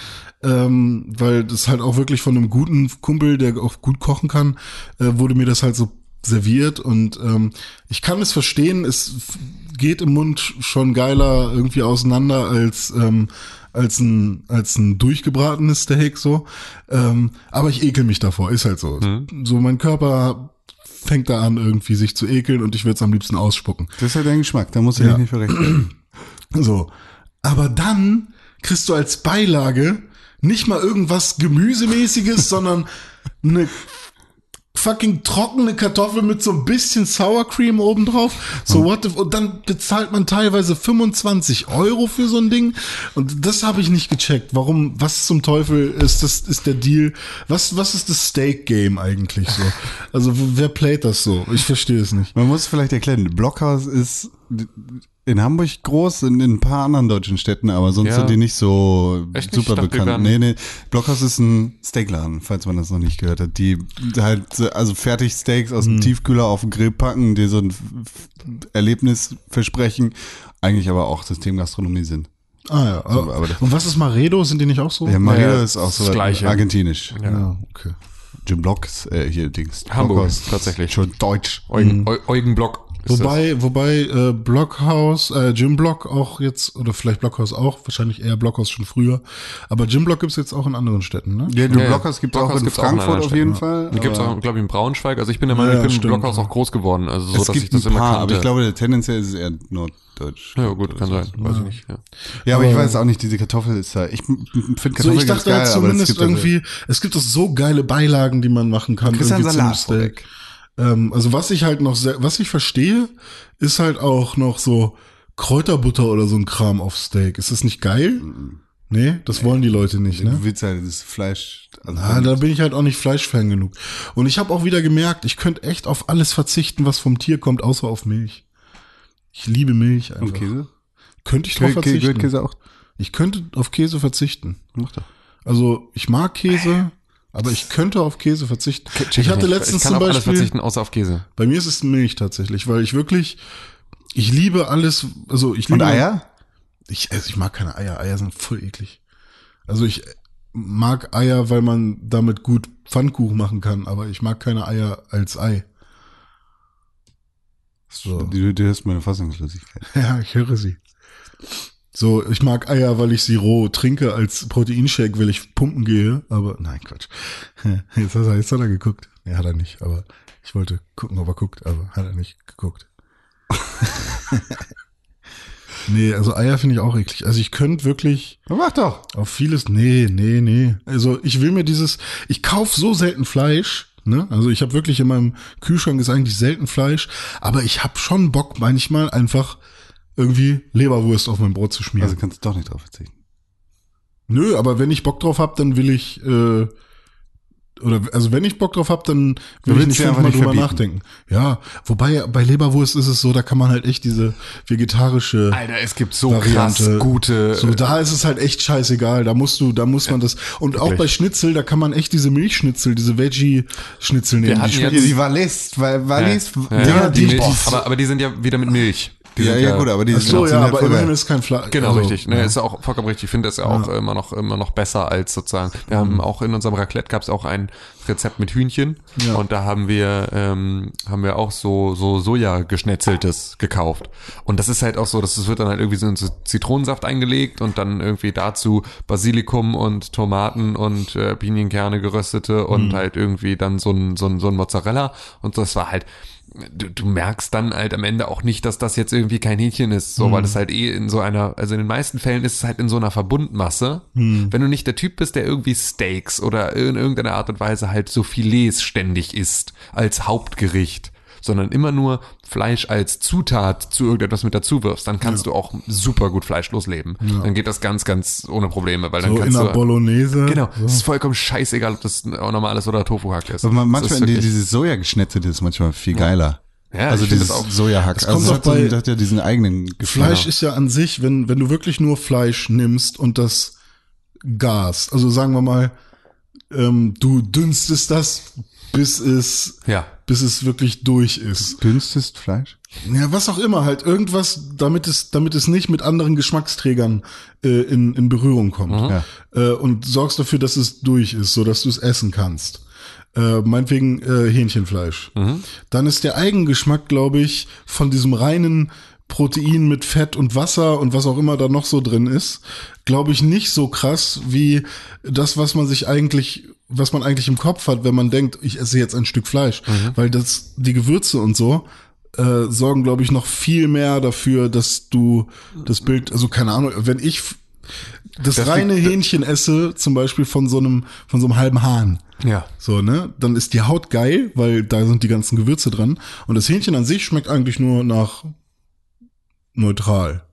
Ähm, weil das halt auch wirklich von einem guten Kumpel, der auch gut kochen kann, äh, wurde mir das halt so serviert und ähm, ich kann es verstehen, es geht im Mund schon geiler irgendwie auseinander als ähm, als ein als ein durchgebratenes Steak so, ähm, aber ich ekel mich davor, ist halt so. So mein Körper fängt da an irgendwie sich zu ekeln und ich würde es am liebsten ausspucken. Das ist ja dein Geschmack, da musst du Ja. dich nicht verrechnen. <clears throat> So. Aber dann kriegst du als Beilage nicht mal irgendwas Gemüsemäßiges, <laughs> sondern eine fucking trockene Kartoffel mit so ein bisschen Sour Cream obendrauf. So what the, und dann bezahlt man teilweise 25 Euro für so ein Ding. Und das habe ich nicht gecheckt. Warum, was zum Teufel ist das, ist der Deal? Was, was ist das Steak Game eigentlich so? Also wer playt das so? Ich verstehe es nicht. Man muss vielleicht erklären, Blockhaus ist in Hamburg groß, in, in ein paar anderen deutschen Städten, aber sonst Ja. sind die nicht so Echt nicht? super die bekannt. Nee, nee. Blockhaus ist ein Steakladen, falls man das noch nicht gehört hat. Die halt, also fertig Steaks aus Hm. dem Tiefkühler auf den Grill packen, die so ein Erlebnis versprechen, eigentlich aber auch Systemgastronomie sind. Ah ja. So, aber und was ist Maredo? Sind die nicht auch so? Ja, Maria Ja, ist auch das so Gleiche. argentinisch. Ja, okay. Jim Block ist äh, hier Dings. Hamburg, Blockhaus. tatsächlich. Schon deutsch. Eugen, Eu- Eugen Block. Ist Wobei, wobei äh, Blockhaus, äh, Jim Block auch jetzt, oder vielleicht Blockhaus auch, wahrscheinlich eher Blockhaus schon früher, aber Jim Block gibt's jetzt auch in anderen Städten, ne? Ja, du Ja. Blockhaus gibt es auch Blockhaus in gibt's auch in Frankfurt auf jeden Fall. Das gibt's auch, glaube ich, in Braunschweig. Also ich bin der Meinung, Ja, ich bin im stimmt, Blockhaus ja. auch groß geworden. Also so, es dass ich gibt das ein immer paar, kannte. aber ich glaube, tendenziell ist es eher norddeutsch. ja, gut, kann sein. Weiß ich nicht. Ja. Ja, aber ich Aber- weiß auch nicht, diese Kartoffel ist da. Ich finde So, Kartoffel ich ganz dachte geil, halt aber es zumindest gibt irgendwie, es gibt doch so geile Beilagen, die man machen kann. Christian Salat. Ähm, also was ich halt noch, sehr, was ich verstehe, ist halt auch noch so Kräuterbutter oder so ein Kram auf Steak. Ist das nicht geil? Nee, das wollen die Leute nicht, ne? Du willst halt das Fleisch. Also Ah, da bin ich halt auch nicht Fleischfan genug. Und ich habe auch wieder gemerkt, ich könnte echt auf alles verzichten, was vom Tier kommt, außer auf Milch. Ich liebe Milch einfach. und Käse? Könnte ich drauf Kä- verzichten. Käse auch? Ich könnte auf Käse verzichten. Mach doch. Also ich mag Käse, aber ich könnte auf Käse verzichten. Check Ich hatte nicht. letztens ich kann zum auf alles Beispiel, verzichten, außer auf Käse. bei mir ist es Milch tatsächlich, weil ich wirklich, ich liebe alles, also ich liebe Und Eier? Ich, also ich mag keine Eier. Eier sind voll eklig. Also ich mag Eier, weil man damit gut Pfannkuchen machen kann, aber ich mag keine Eier als Ei. So. Du, du hörst meine Fassungslosigkeit. <laughs> Ja, ich höre sie. So, ich mag Eier, weil ich sie roh trinke als Proteinshake, weil ich pumpen gehe, aber nein, Quatsch. <laughs> Jetzt hat er, jetzt hat er geguckt. Nee, hat er nicht, aber ich wollte gucken, ob er guckt, aber hat er nicht geguckt. <laughs> nee, also Eier finde ich auch eklig. Also ich könnte wirklich Mach doch. auf vieles, nee, nee, nee. Also ich will mir dieses, ich kauf so selten Fleisch, ne? Also ich habe wirklich in meinem Kühlschrank ist eigentlich selten Fleisch, aber ich habe schon Bock manchmal einfach irgendwie Leberwurst auf mein Brot zu schmieren. Also kannst du doch nicht drauf verzichten. Nö, aber wenn ich Bock drauf hab, dann will ich äh, oder also wenn ich Bock drauf hab, dann will ich nicht fünfmal nicht drüber verbieten. nachdenken. Ja, wobei bei Leberwurst ist es so, da kann man halt echt diese vegetarische Alter, es gibt so Variante. krass gute. So, da ist es halt echt scheißegal. Da musst du, da muss man das. Und auch bei Schnitzel, da kann man echt diese Milchschnitzel, diese Veggie-Schnitzel nehmen. hatten Die Ja, die Wallis, weil Wallis, ja, ja, Ja, die, die- Milch, boah. aber, aber die sind ja wieder mit Milch. Die ja, sind ja, gut, aber die Ach so, sind ja, halt aber immerhin geil. ist kein Fleisch. Genau, also, richtig. Ne, ja. ist ja auch vollkommen richtig. Ich finde das ja auch immer noch immer noch besser als sozusagen. Wir haben auch in unserem Raclette gab es auch ein Rezept mit Hühnchen Ja. und da haben wir ähm, haben wir auch so so Soja geschnetzeltes gekauft und das ist halt auch so, das wird dann halt irgendwie so in Zitronensaft eingelegt und dann irgendwie dazu Basilikum und Tomaten und äh, Pinienkerne geröstete und halt irgendwie dann so ein so ein so ein Mozzarella und das war halt du, du merkst dann halt am Ende auch nicht, dass das jetzt irgendwie kein Hähnchen ist, so, weil das halt eh in so einer, also in den meisten Fällen ist es halt in so einer Verbundmasse. Wenn du nicht der Typ bist, der irgendwie Steaks oder in irgendeiner Art und Weise halt so Filets ständig isst als Hauptgericht, sondern immer nur Fleisch als Zutat zu irgendetwas mit dazu wirfst, dann kannst du auch super gut fleischlos leben. Dann geht das ganz, ganz ohne Probleme, weil dann so in kannst der du Bolognese. Genau, So. es ist vollkommen scheißegal, ob das normales oder Tofuhack ist. Aber man, Das ist manchmal, die, dieses Soja-Geschnetzelte ist manchmal viel geiler. Ja, also dieses auch- Sojahack. Das Also kommt es doch hat, so, bei- das hat ja diesen eigenen Geschmack. Fleisch ist ja an sich, wenn, wenn du wirklich nur Fleisch nimmst und das Gas, also sagen wir mal, ähm, du dünstest das, bis es, ja. bis es wirklich durch ist. Dünstest Fleisch? Ja, was auch immer, halt irgendwas, damit es, damit es nicht mit anderen Geschmacksträgern äh, in, in Berührung kommt. Ja. Äh, und sorgst dafür, dass es durch ist, so dass du es essen kannst. Äh, meinetwegen äh, Hähnchenfleisch. Dann ist der Eigengeschmack, glaube ich, von diesem reinen Protein mit Fett und Wasser und was auch immer da noch so drin ist, glaube ich nicht so krass wie das, was man sich eigentlich, was man eigentlich im Kopf hat, wenn man denkt, ich esse jetzt ein Stück Fleisch, weil das die Gewürze und so äh, sorgen, glaube ich, noch viel mehr dafür, dass du das Bild, also keine Ahnung, wenn ich das, Das reine liegt- Hähnchen esse, zum Beispiel von so einem, von so einem halben Hahn, Ja. so, ne, dann ist die Haut geil, weil da sind die ganzen Gewürze dran. Und das Hähnchen an sich schmeckt eigentlich nur nach neutral.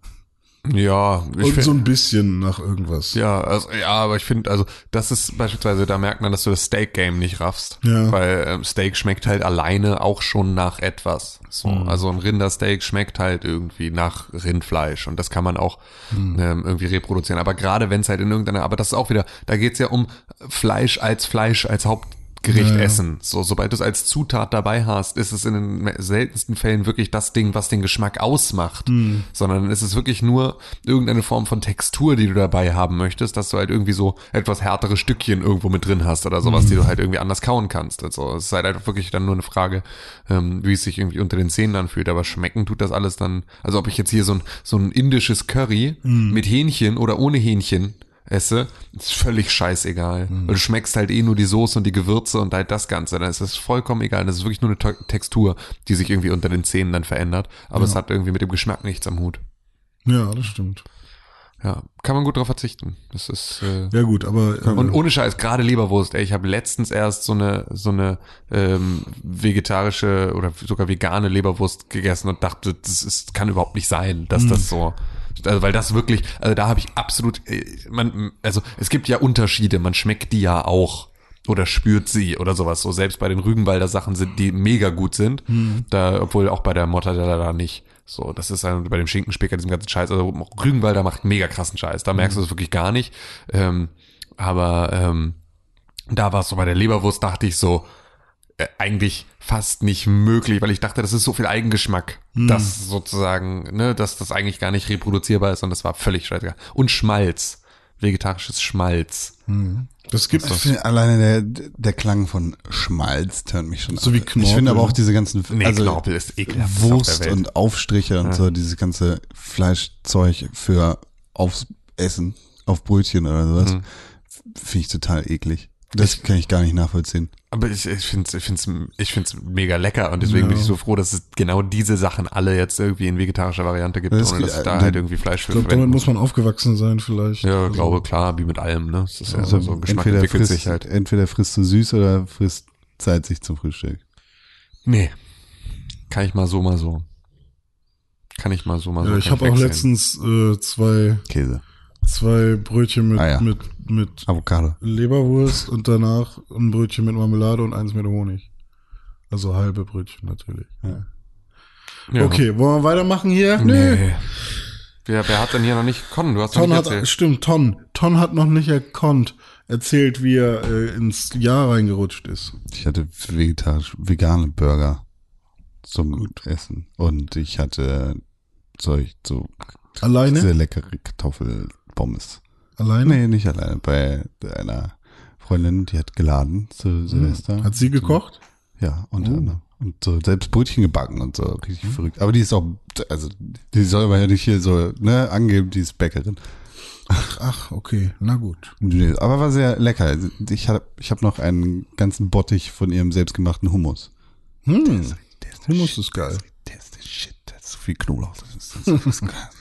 Ja, ich Und so ein bisschen nach irgendwas. Ja, also, ja, aber ich finde, also das ist beispielsweise, da merkt man, dass du das Steak-Game nicht raffst. Ja. Weil ähm, Steak schmeckt halt alleine auch schon nach etwas. So, Mhm. Also ein Rindersteak schmeckt halt irgendwie nach Rindfleisch und das kann man auch Mhm. ähm, irgendwie reproduzieren. Aber gerade wenn es halt in irgendeiner, aber das ist auch wieder, da geht's ja um Fleisch als Fleisch, als Gericht Ja, essen. So, sobald du es als Zutat dabei hast, ist es in den seltensten Fällen wirklich das Ding, was den Geschmack ausmacht. Hm. Sondern es ist wirklich nur irgendeine Form von Textur, die du dabei haben möchtest, dass du halt irgendwie so etwas härtere Stückchen irgendwo mit drin hast oder sowas, Hm. die du halt irgendwie anders kauen kannst. Also es ist halt einfach wirklich dann nur eine Frage, ähm, wie es sich irgendwie unter den Zähnen anfühlt. Aber schmecken tut das alles dann, also ob ich jetzt hier so ein, so ein indisches Curry Hm. mit Hähnchen oder ohne Hähnchen esse, ist völlig scheißegal. Hm. Weil du schmeckst halt eh nur die Soße und die Gewürze und halt das Ganze. Dann ist es vollkommen egal. Das ist wirklich nur eine Te- Textur, die sich irgendwie unter den Zähnen dann verändert. Aber es hat irgendwie mit dem Geschmack nichts am Hut. Ja, das stimmt. Ja, kann man gut drauf verzichten. Das ist äh, Ja gut, aber und ohne Scheiß, gerade Leberwurst, ey, ich habe letztens erst so eine so eine ähm, vegetarische oder sogar vegane Leberwurst gegessen und dachte, das ist, kann überhaupt nicht sein, dass das so also weil das wirklich, also da habe ich absolut äh, man also es gibt ja Unterschiede, man schmeckt die ja auch oder spürt sie oder sowas. So selbst bei den Rügenwalder Sachen sind die mega gut sind, da obwohl auch bei der Mortadella da nicht. So, das ist halt bei dem Schinkenspicker, diesem ganzen Scheiß. Also Rügenwalder macht mega krassen Scheiß. Da merkst du es wirklich gar nicht. Ähm, aber ähm, da war es so bei der Leberwurst, dachte ich so, eigentlich fast nicht möglich, weil ich dachte, das ist so viel Eigengeschmack, dass sozusagen, ne, dass das eigentlich gar nicht reproduzierbar ist und das war völlig scheißegal. Und Schmalz, vegetarisches Schmalz. das gibt Ich finde alleine der, der Klang von Schmalz tönt mich schon So ab. wie Ich Knorpel, finde aber auch ne? diese ganzen Nee, also Knorpel ist ekelhaft Wurst und Aufstriche und so, dieses ganze Fleischzeug für aufs Essen, auf Brötchen oder sowas, Mhm. finde ich total eklig. Das kann ich gar nicht nachvollziehen. Aber ich, ich finde ich find's, ich find's mega lecker und deswegen bin ich so froh, dass es genau diese Sachen alle jetzt irgendwie in vegetarischer Variante gibt, Das ohne dass ich da halt irgendwie Fleisch für ich glaube, damit muss man aufgewachsen sein vielleicht. Ja, Also, glaube klar, wie mit allem, ne? Es ist ja Also so, Geschmack entweder, entwickelt frisst, sich halt. entweder frisst du süß oder frisst salzig zum Frühstück. Nee. Kann ich mal so, mal so. Kann ich mal so, mal so. Ja, ich kann habe auch letztens äh, zwei, Käse. Zwei Brötchen mit, Ah, ja. mit, mit Avocado. Leberwurst und danach ein Brötchen mit Marmelade und eins mit Honig. Also halbe Brötchen natürlich. Ja. Ja. Okay, wollen wir weitermachen hier? Nee. Wer, wer hat denn hier noch nicht Con? Du hast noch Ton nicht hat, erzählt. stimmt, Ton. Ton hat noch nicht erkonnt, erzählt, wie er äh, ins Jahr reingerutscht ist. Ich hatte vegetarisch vegane Burger zum Essen. Und ich hatte Zeug, so Alleine? sehr leckere Kartoffelpommes. Alleine? Nee, nicht alleine. Bei einer Freundin, die hat geladen zu Silvester. Hm. Hat sie gekocht? Ja, unter Oh. anderem. Und so selbst Brötchen gebacken und so. Richtig verrückt. Aber die ist auch, also die soll aber ja nicht hier so, ne, angeben, die ist Bäckerin. Ach, okay, na gut. Nee, aber war sehr lecker. Also Ich habe ich hab noch einen ganzen Bottich von ihrem selbstgemachten Hummus. Hm, Der ist der Hummus Shit. ist geil. Der ist der Shit. Da ist so viel Knoblauch. Das ist, <laughs> das ist krass.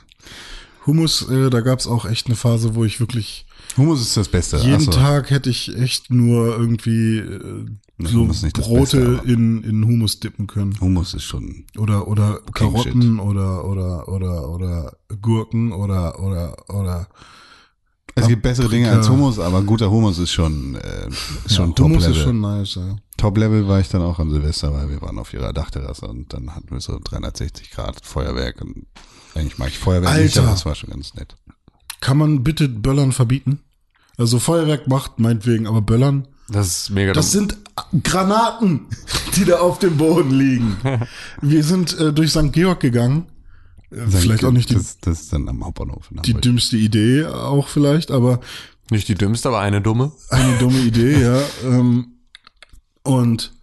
Hummus, äh, da gab's auch echt eine Phase, wo ich wirklich Hummus ist das Beste. jeden so. Tag hätte ich echt nur irgendwie äh, so Brote Beste, in, in Hummus dippen können. Hummus ist schon. Oder oder Karotten oder oder oder oder Gurken oder oder oder Es gibt bessere Dinge als Hummus, aber guter Hummus ist schon, äh, ist schon ja, Top Hummus Level. ist schon nice, ja. Top Level war ich dann auch an Silvester, weil wir waren auf ihrer Dachterrasse und dann hatten wir so 360 Grad Feuerwerk und eigentlich mag ich Feuerwerk nicht, Alter. aber das war schon ganz nett. Kann man bitte Böllern verbieten? Also Feuerwerk macht meinetwegen, aber Böllern, Das ist mega das dumm. sind Granaten, <laughs> die da auf dem Boden liegen. <laughs> Wir sind äh, durch St. Georg gegangen. Äh, vielleicht auch nicht die, das, das ist dann am Hauptbahnhof in die dümmste Idee, auch vielleicht, aber Nicht die dümmste, aber eine dumme. eine dumme <laughs> Idee, ja. Ähm, und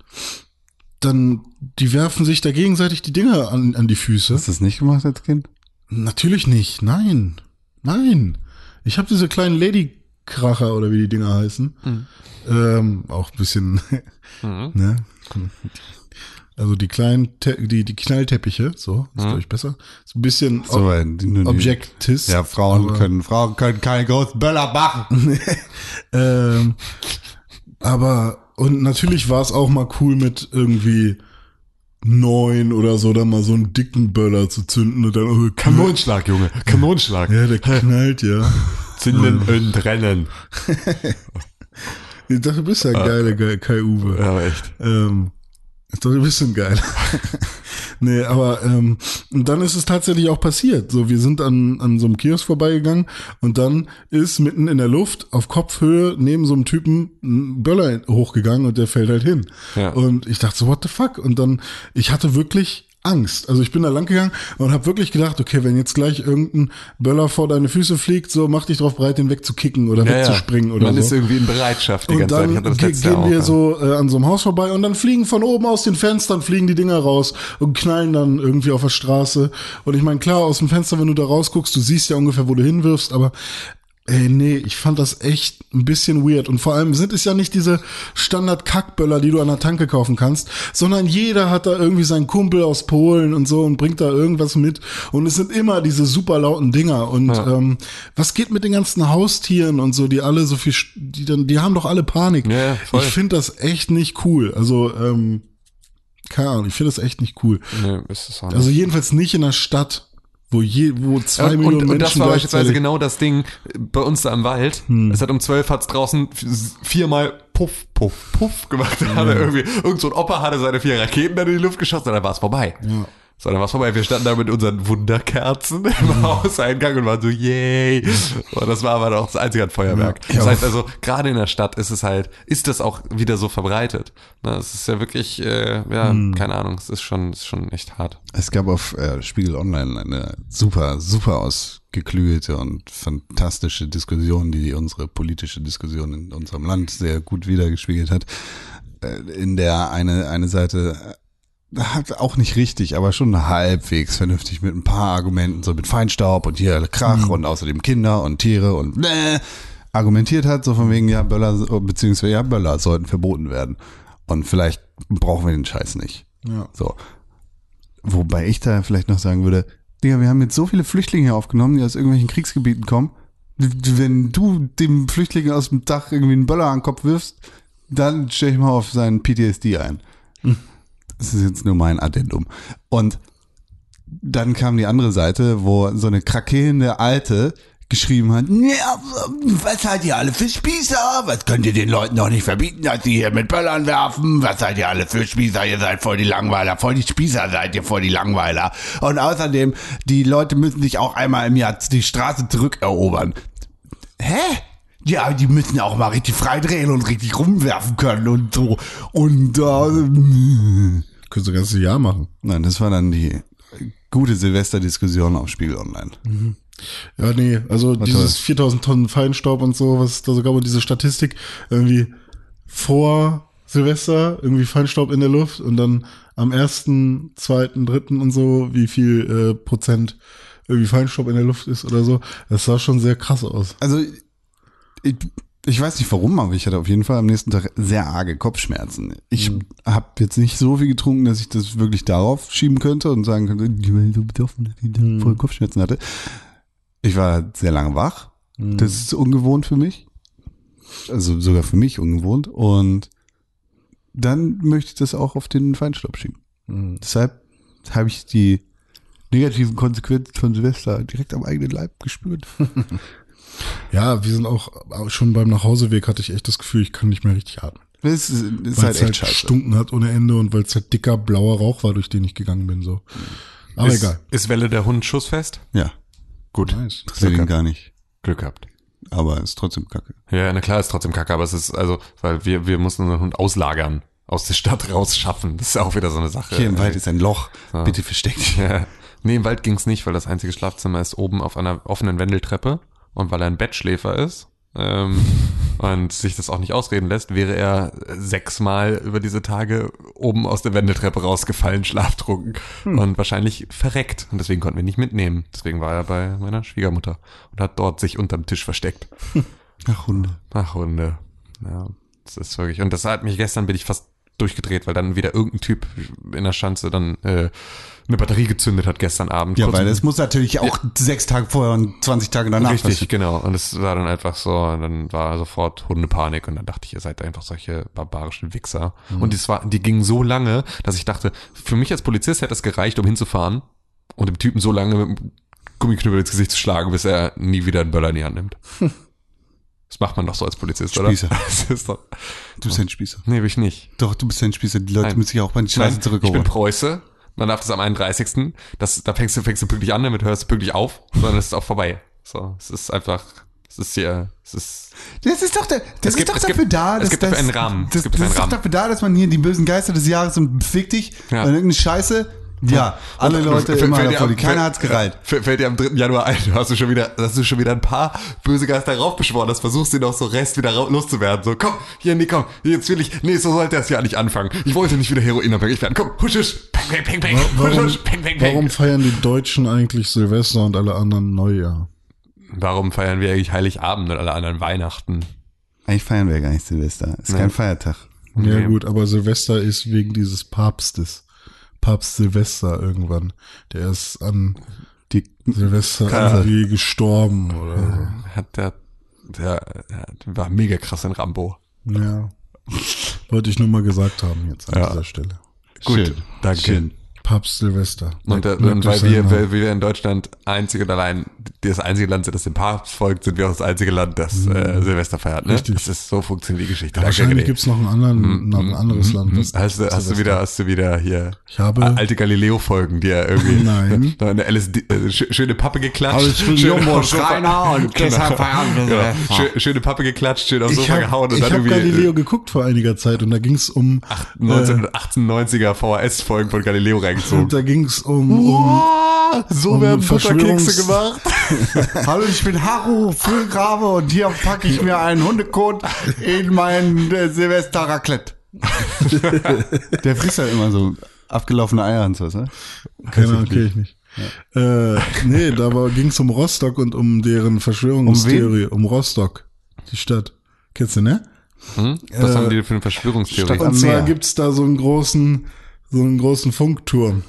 dann, die werfen sich da gegenseitig die Dinger an, an die Füße. Hast du das nicht gemacht als Kind? Natürlich nicht, nein. Nein. Ich habe diese kleinen Ladykracher oder wie die Dinger heißen. Ähm, auch ein bisschen, <laughs> Mhm. ne? Also die kleinen, Te die, die Knallteppiche, so, ist glaube ich besser. So ein bisschen So, Objektis. Ja, Frauen können, Frauen können keine großen Böller machen. <laughs> ähm, aber, und natürlich war es auch mal cool mit irgendwie neun oder so, da mal so einen dicken Böller zu zünden und dann, oh, Kanonschlag, Junge. Kanonschlag. Ja, der knallt, ja. <laughs> Zünden und rennen. <laughs> Ich dachte, du bist ja ein geiler Ge- Kai Uwe. Ja, echt. Ähm, ist doch ein bisschen geil. <laughs> Nee, aber ähm, und dann ist es tatsächlich auch passiert. So, wir sind an, an so einem Kiosk vorbeigegangen und dann ist mitten in der Luft auf Kopfhöhe neben so einem Typen ein Böller hochgegangen und der fällt halt hin. Ja. Und ich dachte so, what the fuck? Und dann, ich hatte wirklich Angst. Also ich bin da lang gegangen und habe wirklich gedacht, okay, wenn jetzt gleich irgendein Böller vor deine Füße fliegt, so mach dich drauf bereit, den wegzukicken oder wegzuspringen oder Man so. ist irgendwie in Bereitschaft die Und ganze Zeit. Ich dann hatte das letzte gehen auch, wir ja. so äh, an so einem Haus vorbei und dann fliegen von oben aus den Fenstern, fliegen die Dinger raus und knallen dann irgendwie auf der Straße. Und ich meine, klar, aus dem Fenster, wenn du da rausguckst, du siehst ja ungefähr, wo du hinwirfst, aber ey, nee, ich fand das echt ein bisschen weird. Und vor allem sind es ja nicht diese Standard-Kackböller, die du an der Tanke kaufen kannst, sondern jeder hat da irgendwie seinen Kumpel aus Polen und so und bringt da irgendwas mit. Und es sind immer diese super lauten Dinger. Und ähm, was geht mit den ganzen Haustieren und so, die alle so viel, die dann, die haben doch alle Panik. Ja, ja, ich finde das echt nicht cool. Also, ähm, keine Ahnung, ich finde das echt nicht cool. Nee, ist es auch nicht. Also jedenfalls nicht in der Stadt, wo je, wo zwei und, Millionen und, und das war beispielsweise genau das Ding bei uns da im Wald. Hm. Es hat um zwölf hat's draußen viermal Puff, Puff, Puff gemacht. Da hatte irgendwie, irgend so ein Opa hatte seine vier Raketen dann in die Luft geschossen und dann war es vorbei. Ja. So, dann war's vorbei. Wir standen da mit unseren Wunderkerzen <laughs> im Hm. Hauseingang und waren so, yay. Und das war aber auch das einzige an Feuerwerk. Ja. Das heißt also, gerade in der Stadt ist es halt, ist das auch wieder so verbreitet. Na, Es ist ja wirklich, äh, ja, Hm. keine Ahnung, es ist schon, ist schon echt hart. Es gab auf äh, Spiegel Online eine super, super ausgeklügelte und fantastische Diskussion, die unsere politische Diskussion in unserem Land sehr gut wiedergespiegelt hat. Äh, in der eine, eine Seite hat auch nicht richtig, aber schon halbwegs vernünftig mit ein paar Argumenten, so mit Feinstaub und hier Krach und außerdem Kinder und Tiere und äh, argumentiert hat, so von wegen, ja, Böller, beziehungsweise ja, Böller sollten verboten werden. Und vielleicht brauchen wir den Scheiß nicht. Ja. So. Wobei ich da vielleicht noch sagen würde, Digga, wir haben jetzt so viele Flüchtlinge aufgenommen, die aus irgendwelchen Kriegsgebieten kommen. Wenn du dem Flüchtling aus dem Dach irgendwie einen Böller an den Kopf wirfst, dann stell ich mal auf seinen PTSD ein. <laughs> Das ist jetzt nur mein Addendum. Und dann kam die andere Seite, wo so eine krakelnde Alte geschrieben hat, ja, was seid ihr alle für Spießer? Was könnt ihr den Leuten doch nicht verbieten, dass sie hier mit Böllern werfen? Was seid ihr alle für Spießer? Ihr seid voll die Langweiler, voll die Spießer seid ihr, voll die Langweiler. Und außerdem, die Leute müssen sich auch einmal im Jahr die Straße zurückerobern. Hä? Ja, die müssen auch mal richtig frei drehen und richtig rumwerfen können und so. Und äh, Können sie das ganze Jahr machen. Nein, das war dann die gute Silvesterdiskussion auf Spiegel Online. Ja, nee, also dieses 4000 Tonnen Feinstaub und so, was es da sogar und diese Statistik irgendwie vor Silvester irgendwie Feinstaub in der Luft und dann am ersten, zweiten, dritten und so, wie viel äh, Prozent irgendwie Feinstaub in der Luft ist oder so. Das sah schon sehr krass aus. Also ich, ich weiß nicht warum, aber ich hatte auf jeden Fall am nächsten Tag sehr arge Kopfschmerzen. Ich Mhm. habe jetzt nicht so viel getrunken, dass ich das wirklich darauf schieben könnte und sagen könnte, ich war so betroffen, dass ich da Mhm. voll Kopfschmerzen hatte. Ich war sehr lange wach. Mhm. Das ist ungewohnt für mich. Also sogar für mich ungewohnt. Und dann möchte ich das auch auf den Feinstaub schieben. Mhm. Deshalb habe ich die negativen Konsequenzen von Silvester direkt am eigenen Leib gespürt. <laughs> Ja, wir sind auch auch schon beim Nachhauseweg hatte ich echt das Gefühl, ich kann nicht mehr richtig atmen. Das ist, ist Weil halt es halt echt scheiße. stunken hat ohne Ende und weil es halt dicker blauer Rauch war, durch den ich gegangen bin, so. Aber ist, egal. Ist Welle der Hund schussfest? Ja, Gut. Nice. interessiert ihn gar nicht. Glück gehabt. Aber ist trotzdem kacke. Ja, na klar, ist trotzdem kacke, aber es ist, also, weil wir, wir mussten unseren Hund auslagern, aus der Stadt rausschaffen. Das ist auch wieder so eine Sache. Hier im Wald ist ein Loch. Ja. Bitte versteck dich. Ja. Nee, im Wald ging's nicht, weil das einzige Schlafzimmer ist oben auf einer offenen Wendeltreppe und weil er ein Bettschläfer ist ähm, <laughs> und sich das auch nicht ausreden lässt, wäre er sechsmal über diese Tage oben aus der Wendeltreppe rausgefallen, schlaftrunken und wahrscheinlich verreckt. Und deswegen konnten wir nicht mitnehmen. Deswegen war er bei meiner Schwiegermutter und hat dort sich unterm Tisch versteckt. <laughs> Ach, Hunde. Ach, Hunde. Ja, das ist wirklich. Und das hat mich gestern bin ich fast durchgedreht, weil dann wieder irgendein Typ in der Schanze dann äh, eine Batterie gezündet hat gestern Abend. Ja, weil das muss natürlich auch sechs Tage vorher und 20 Tage danach Richtig, passieren. genau. Und es war dann einfach so, und dann war sofort Hundepanik und dann dachte ich, ihr seid einfach solche barbarischen Wichser. Mhm. Und das war, die ging so lange, dass ich dachte, für mich als Polizist hätte es gereicht, um hinzufahren und dem Typen so lange mit dem Gummiknüppel ins Gesicht zu schlagen, bis er nie wieder einen Böller in die Hand nimmt. <laughs> Das macht man doch so als Polizist, Spießer. <laughs> oder? Doch, Du bist ein Spießer. nee, will ich nicht. Doch, du bist ein Spießer. Die Leute Nein. müssen sich auch bei die Straße Nein, ich zurückholen. bin Preuße. Man darf das am 31. Das, da fängst du, fängst du pünktlich an, damit hörst du pünktlich auf, sondern es ist auch vorbei. So, es ist einfach, es ist hier, es ist, Das ist doch, der, das Es gibt- ist doch es dafür gibt- da, es dass gibt das, dafür einen Rahmen. Es Das, gibt das einen ist doch Rahmen. dafür da, dass man hier die bösen Geister des Jahres und fick dich Ja. und irgendeine Scheiße. Ja, alle Und- Leute fällt- immer fällt dir davor, am- die keiner fällt- hat's gereilt. Fällt, dir am 3. Januar ein, <laughs> du hast du schon wieder, hast du schon wieder ein paar böse Geister raufbeschworen, das versuchst du noch so Rest wieder loszuwerden. So, komm, hier, nee, komm, jetzt will ich, nee, so sollte das ja nicht anfangen. Ich wollte nicht wieder heroinabhängig werden. Komm, husch, husch, peng, peng, peng, peng, Warum, husch, peng, peng, peng. warum feiern die Deutschen eigentlich Silvester und alle anderen Neujahr? Warum feiern wir eigentlich Heiligabend und alle anderen Weihnachten? Eigentlich feiern wir gar nicht Silvester. Ist Nee. kein Feiertag. Ja Nee. gut, aber Silvester ist wegen dieses Papstes. Papst Silvester irgendwann. Der ist an Die, Silvester irgendwie gestorben oder Hat der, der, der war mega krass in Rambo. so. Ja. Wollte ich nur mal gesagt haben jetzt an Ja. dieser Stelle. Gut, Schön. danke. Schön. Papst Silvester. Und, äh, euch weil wir, weil wir in Deutschland einzig und allein das einzige Land sind, das dem Papst folgt, sind wir auch das einzige Land, das äh, Silvester feiert. Ne? Richtig. Das ist so funktioniert die Geschichte. Wahrscheinlich gibt's noch einen anderen, Mhm, noch ein anderes Land. das Hast du, hast du wieder, hast du wieder hier Ich habe, alte Galileo-Folgen, die er irgendwie <laughs> <laughs> Nein. noch eine LSD, äh, schö- schöne Pappe geklatscht. Jumbo Schreiner und <laughs> deshalb feiern wir Genau. Silvester. Schö- Schöne Pappe geklatscht, schön aufs ich Sofa habe gehauen und ich hab irgendwie äh, Galileo geguckt vor einiger Zeit und da ging's um, 1998er VHS-Folgen von Galileo und reingezogen. da ging's um, um Wow, so um werden Butterkekse Verschwörungs- gemacht. <laughs> Hallo, ich bin Haru Füllgrabe und hier packe ich mir einen Hundekot in mein äh, Silvester-Raclette. <laughs> Der frisst halt immer so abgelaufene Eier und so, ne? Keine Ahnung, kenn ich nicht. Äh, nee, da war, ging's um Rostock und um deren Verschwörungstheorie. Um, Rostock, die Stadt. Kennst du, ne? Hm? Was Äh, haben die für eine Verschwörungstheorie? Stadt- Und zwar gibt's da so einen großen, so einen großen Funkturm,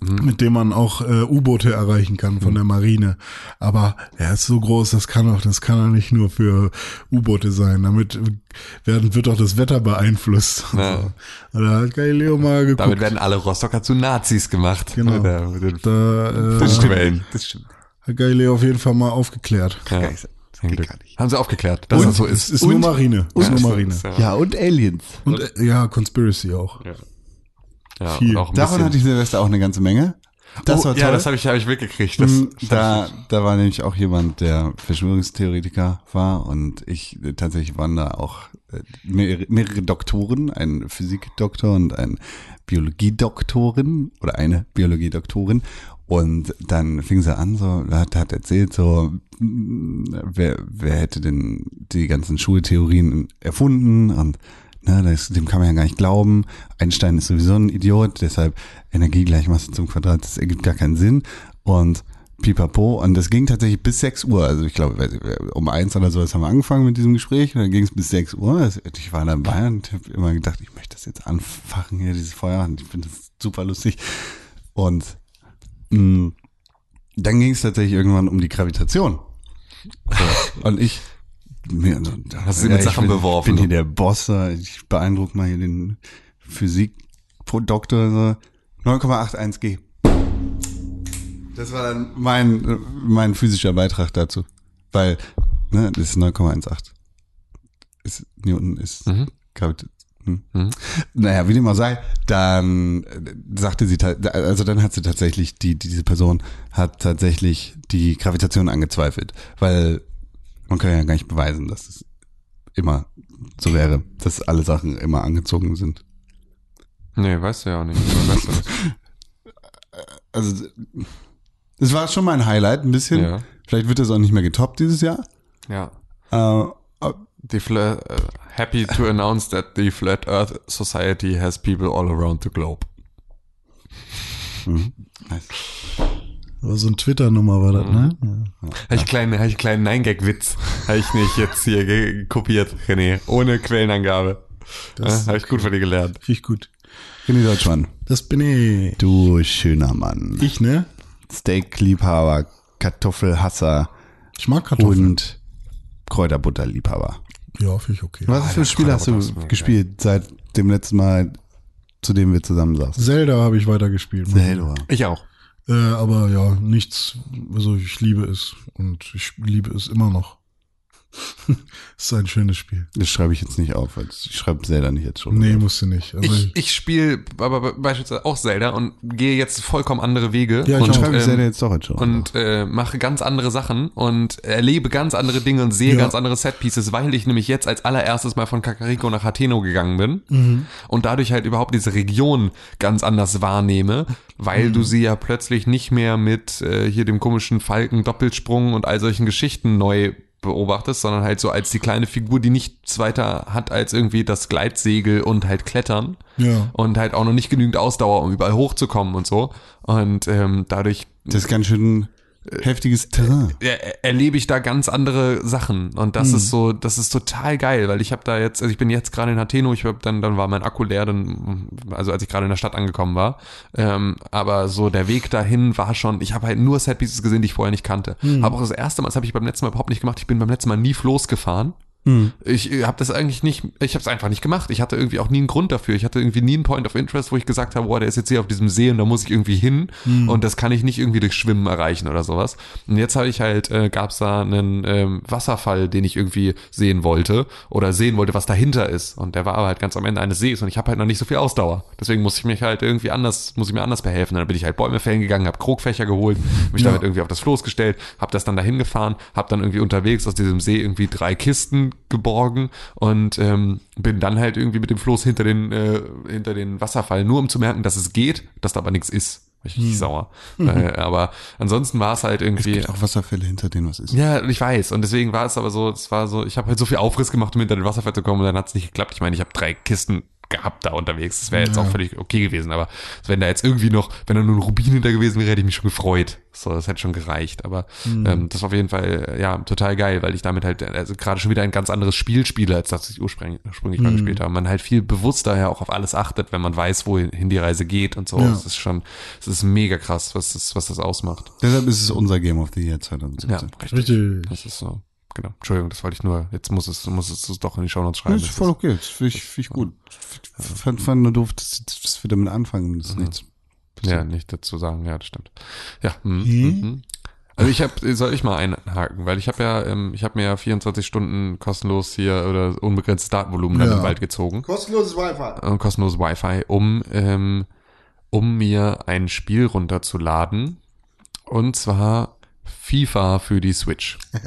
mit dem man auch äh, U-Boote erreichen kann von der Marine. Aber er ist so groß, das kann auch, das kann auch nicht nur für U-Boote sein. Damit werden, wird auch das Wetter beeinflusst. und Ja. <laughs> so. Und da hat Galileo mal geguckt. Damit werden alle Rostocker zu Nazis gemacht. Genau. Den da äh, Fischquellen. Das stimmt. hat Galileo auf jeden Fall mal aufgeklärt. Ja. Das nicht. Haben sie aufgeklärt, dass Und das so ist. ist nur Marine. Ist nur Ja, Marine. ist- ist- Ja, und Aliens. Und äh, ja, Conspiracy auch. Ja, viel. auch ein Davon bisschen- hatte ich Silvester auch eine ganze Menge. Das oh, war toll. Ja, das habe ich, hab ich mitgekriegt. Das, Mm, da, da war nämlich auch jemand, der Verschwörungstheoretiker war und ich äh, tatsächlich waren da auch äh, mehrere, mehrere Doktoren, ein Physikdoktor und ein Biologiedoktorin oder eine Biologiedoktorin und dann fing sie an, so, hat, hat erzählt, so, mm, wer, wer hätte denn die ganzen Schultheorien erfunden und ne, das, dem kann man ja gar nicht glauben. Einstein ist sowieso ein Idiot, deshalb Energie gleich Masse zum Quadrat, das ergibt gar keinen Sinn. Und pipapo, und das ging tatsächlich bis 6 Uhr. Also ich glaube, um eins oder so haben wir angefangen mit diesem Gespräch und dann ging es bis 6 Uhr. Ich war dabei und habe immer gedacht, ich möchte das jetzt anfachen hier, dieses Feuer. Und ich finde das super lustig. Und mh, dann ging es tatsächlich irgendwann um die Gravitation. So, und ich Hast du sie mit ich Sachen bin, beworfen, bin hier ne? der Boss, da. ich beeindruck mal hier den Physik-Doktor, so 9,81 G. Das war dann mein, mein physischer Beitrag dazu. Weil, ne, das ist 9,18. Ist, Newton ist Mhm. Gravita- hm. Mhm. Naja, wie dem auch sei, dann äh, sagte sie, also dann hat sie tatsächlich, die, diese Person hat tatsächlich die Gravitation angezweifelt, weil man kann ja gar nicht beweisen, dass es immer so wäre, dass alle Sachen immer angezogen sind. nee, weißt du ja auch nicht. Weißt du <laughs> das? Also, es war schon mal ein Highlight, ein bisschen. Ja. Vielleicht wird das auch nicht mehr getoppt dieses Jahr. Ja. Äh, The uh, happy to announce that the Flat Earth Society has people all around the globe. mhm. nice. Aber so ein Twitter-Nummer war das, ne? Ja. Habe ich kleinen, ich kleinen Nein-Gag-Witz. Habe ich nicht jetzt hier kopiert, René. Ohne Quellenangabe. Das Ja, Habe ich gut von dir gelernt. Richtig gut. René Deutschmann. Das bin ich. Du schöner Mann. Ich, ne? Steak-Liebhaber, Kartoffelhasser Ich mag Kartoffeln. und Kräuterbutterliebhaber. ja, finde ich okay. Was für ein Spiel hast du gespielt seit dem letzten Mal, zu dem wir zusammen saßen? Zelda habe ich weitergespielt. Zelda. Ich auch. Äh, aber ja, nichts, also ich liebe es und ich liebe es immer noch. Das <laughs> ist ein schönes Spiel. Das schreibe ich jetzt nicht auf, weil ich schreibe Zelda nicht jetzt schon. Nee, musst du nicht. Also Ich, ich spiele aber beispielsweise auch Zelda und gehe jetzt vollkommen andere Wege Ja, ich und, schreibe ähm, Zelda jetzt doch jetzt schon. und äh, mache ganz andere Sachen und erlebe ganz andere Dinge und sehe Ja. ganz andere Setpieces, weil ich nämlich jetzt als allererstes mal von Kakariko nach Hateno gegangen bin Mhm. und dadurch halt überhaupt diese Region ganz anders wahrnehme, weil Mhm. du sie ja plötzlich nicht mehr mit äh, hier dem komischen Falken Doppelsprung und all solchen Geschichten neu beobachtest, sondern halt so als die kleine Figur, die nichts weiter hat als irgendwie das Gleitsegel und halt Klettern Ja. und halt auch noch nicht genügend Ausdauer, um überall hochzukommen und so. Und ähm, dadurch das ist ganz schön heftiges Terrain. er, erlebe ich da ganz andere Sachen und das ist so, das ist total geil, weil ich habe da jetzt, also ich bin jetzt gerade in Atheno, ich hab dann, dann war mein Akku leer, dann, also als ich gerade in der Stadt angekommen war, ähm, aber so der Weg dahin war schon, ich habe halt nur Setpieces gesehen, die ich vorher nicht kannte. Habe auch das erste Mal, das habe ich beim letzten Mal überhaupt nicht gemacht, ich bin beim letzten Mal nie Floß gefahren. Ich habe das eigentlich nicht, ich habe es einfach nicht gemacht. Ich hatte irgendwie auch nie einen Grund dafür. Ich hatte irgendwie nie einen Point of Interest, wo ich gesagt habe, boah, der ist jetzt hier auf diesem See und da muss ich irgendwie hin und das kann ich nicht irgendwie durch Schwimmen erreichen oder sowas. Und jetzt habe ich halt, äh, gab es da einen ähm, Wasserfall, den ich irgendwie sehen wollte oder sehen wollte, was dahinter ist. Und der war aber halt ganz am Ende eines Sees und ich habe halt noch nicht so viel Ausdauer. Deswegen muss ich mich halt irgendwie anders, muss ich mir anders behelfen. Dann bin ich halt Bäume fällen gegangen, habe Krogfächer geholt, mich Ja. damit irgendwie auf das Floß gestellt, habe das dann dahin gefahren, habe dann irgendwie unterwegs aus diesem See irgendwie drei Kisten geborgen und ähm, bin dann halt irgendwie mit dem Floß hinter den äh, hinter den Wasserfall, nur um zu merken, dass es geht, dass da aber nichts ist. War ich richtig sauer. Äh, <laughs> aber ansonsten war es halt Es irgendwie. gibt auch Wasserfälle, hinter denen was ist. Ja, ich weiß. Und deswegen war es aber so, es war so, ich habe halt so viel Aufriss gemacht, um hinter den Wasserfall zu kommen und dann hat es nicht geklappt. Ich meine, ich habe drei Kisten gehabt da unterwegs. Das wäre jetzt Ja. auch völlig okay gewesen. Aber wenn da jetzt irgendwie noch, wenn da nur ein Rubin hinter gewesen wäre, hätte ich mich schon gefreut. So, das hätte schon gereicht. Aber ähm, das war auf jeden Fall äh, ja total geil, weil ich damit halt also gerade schon wieder ein ganz anderes Spiel spiele, als das ich ursprünglich, ursprünglich mal gespielt habe. Man halt viel bewusster ja auch auf alles achtet, wenn man weiß, wohin die Reise geht und so. Ja. Das ist schon, es ist mega krass, was das, was das ausmacht. Deshalb ist es unser Game of the Year 2017. Ja, richtig. Richtig. Das ist so. Genau. Entschuldigung, das wollte ich nur, jetzt muss es, muss es doch in die Shownotes Das schreiben. ist voll okay, das finde ich, find ich gut. Ich fand, fand nur doof, dass, dass wir damit anfangen, das ist nichts. ja, nicht dazu sagen, ja, das stimmt. Ja. hm, Hm? mhm. Also ich habe, soll ich mal einhaken, weil ich habe ja, ähm, ich habe mir ja 24 Stunden kostenlos hier oder unbegrenztes Datenvolumen dann Ja. im Wald gezogen. Kostenloses Wi-Fi. äh, kostenloses Wi-Fi, um, ähm, um mir ein Spiel runterzuladen. Und zwar FIFA für die Switch. <laughs>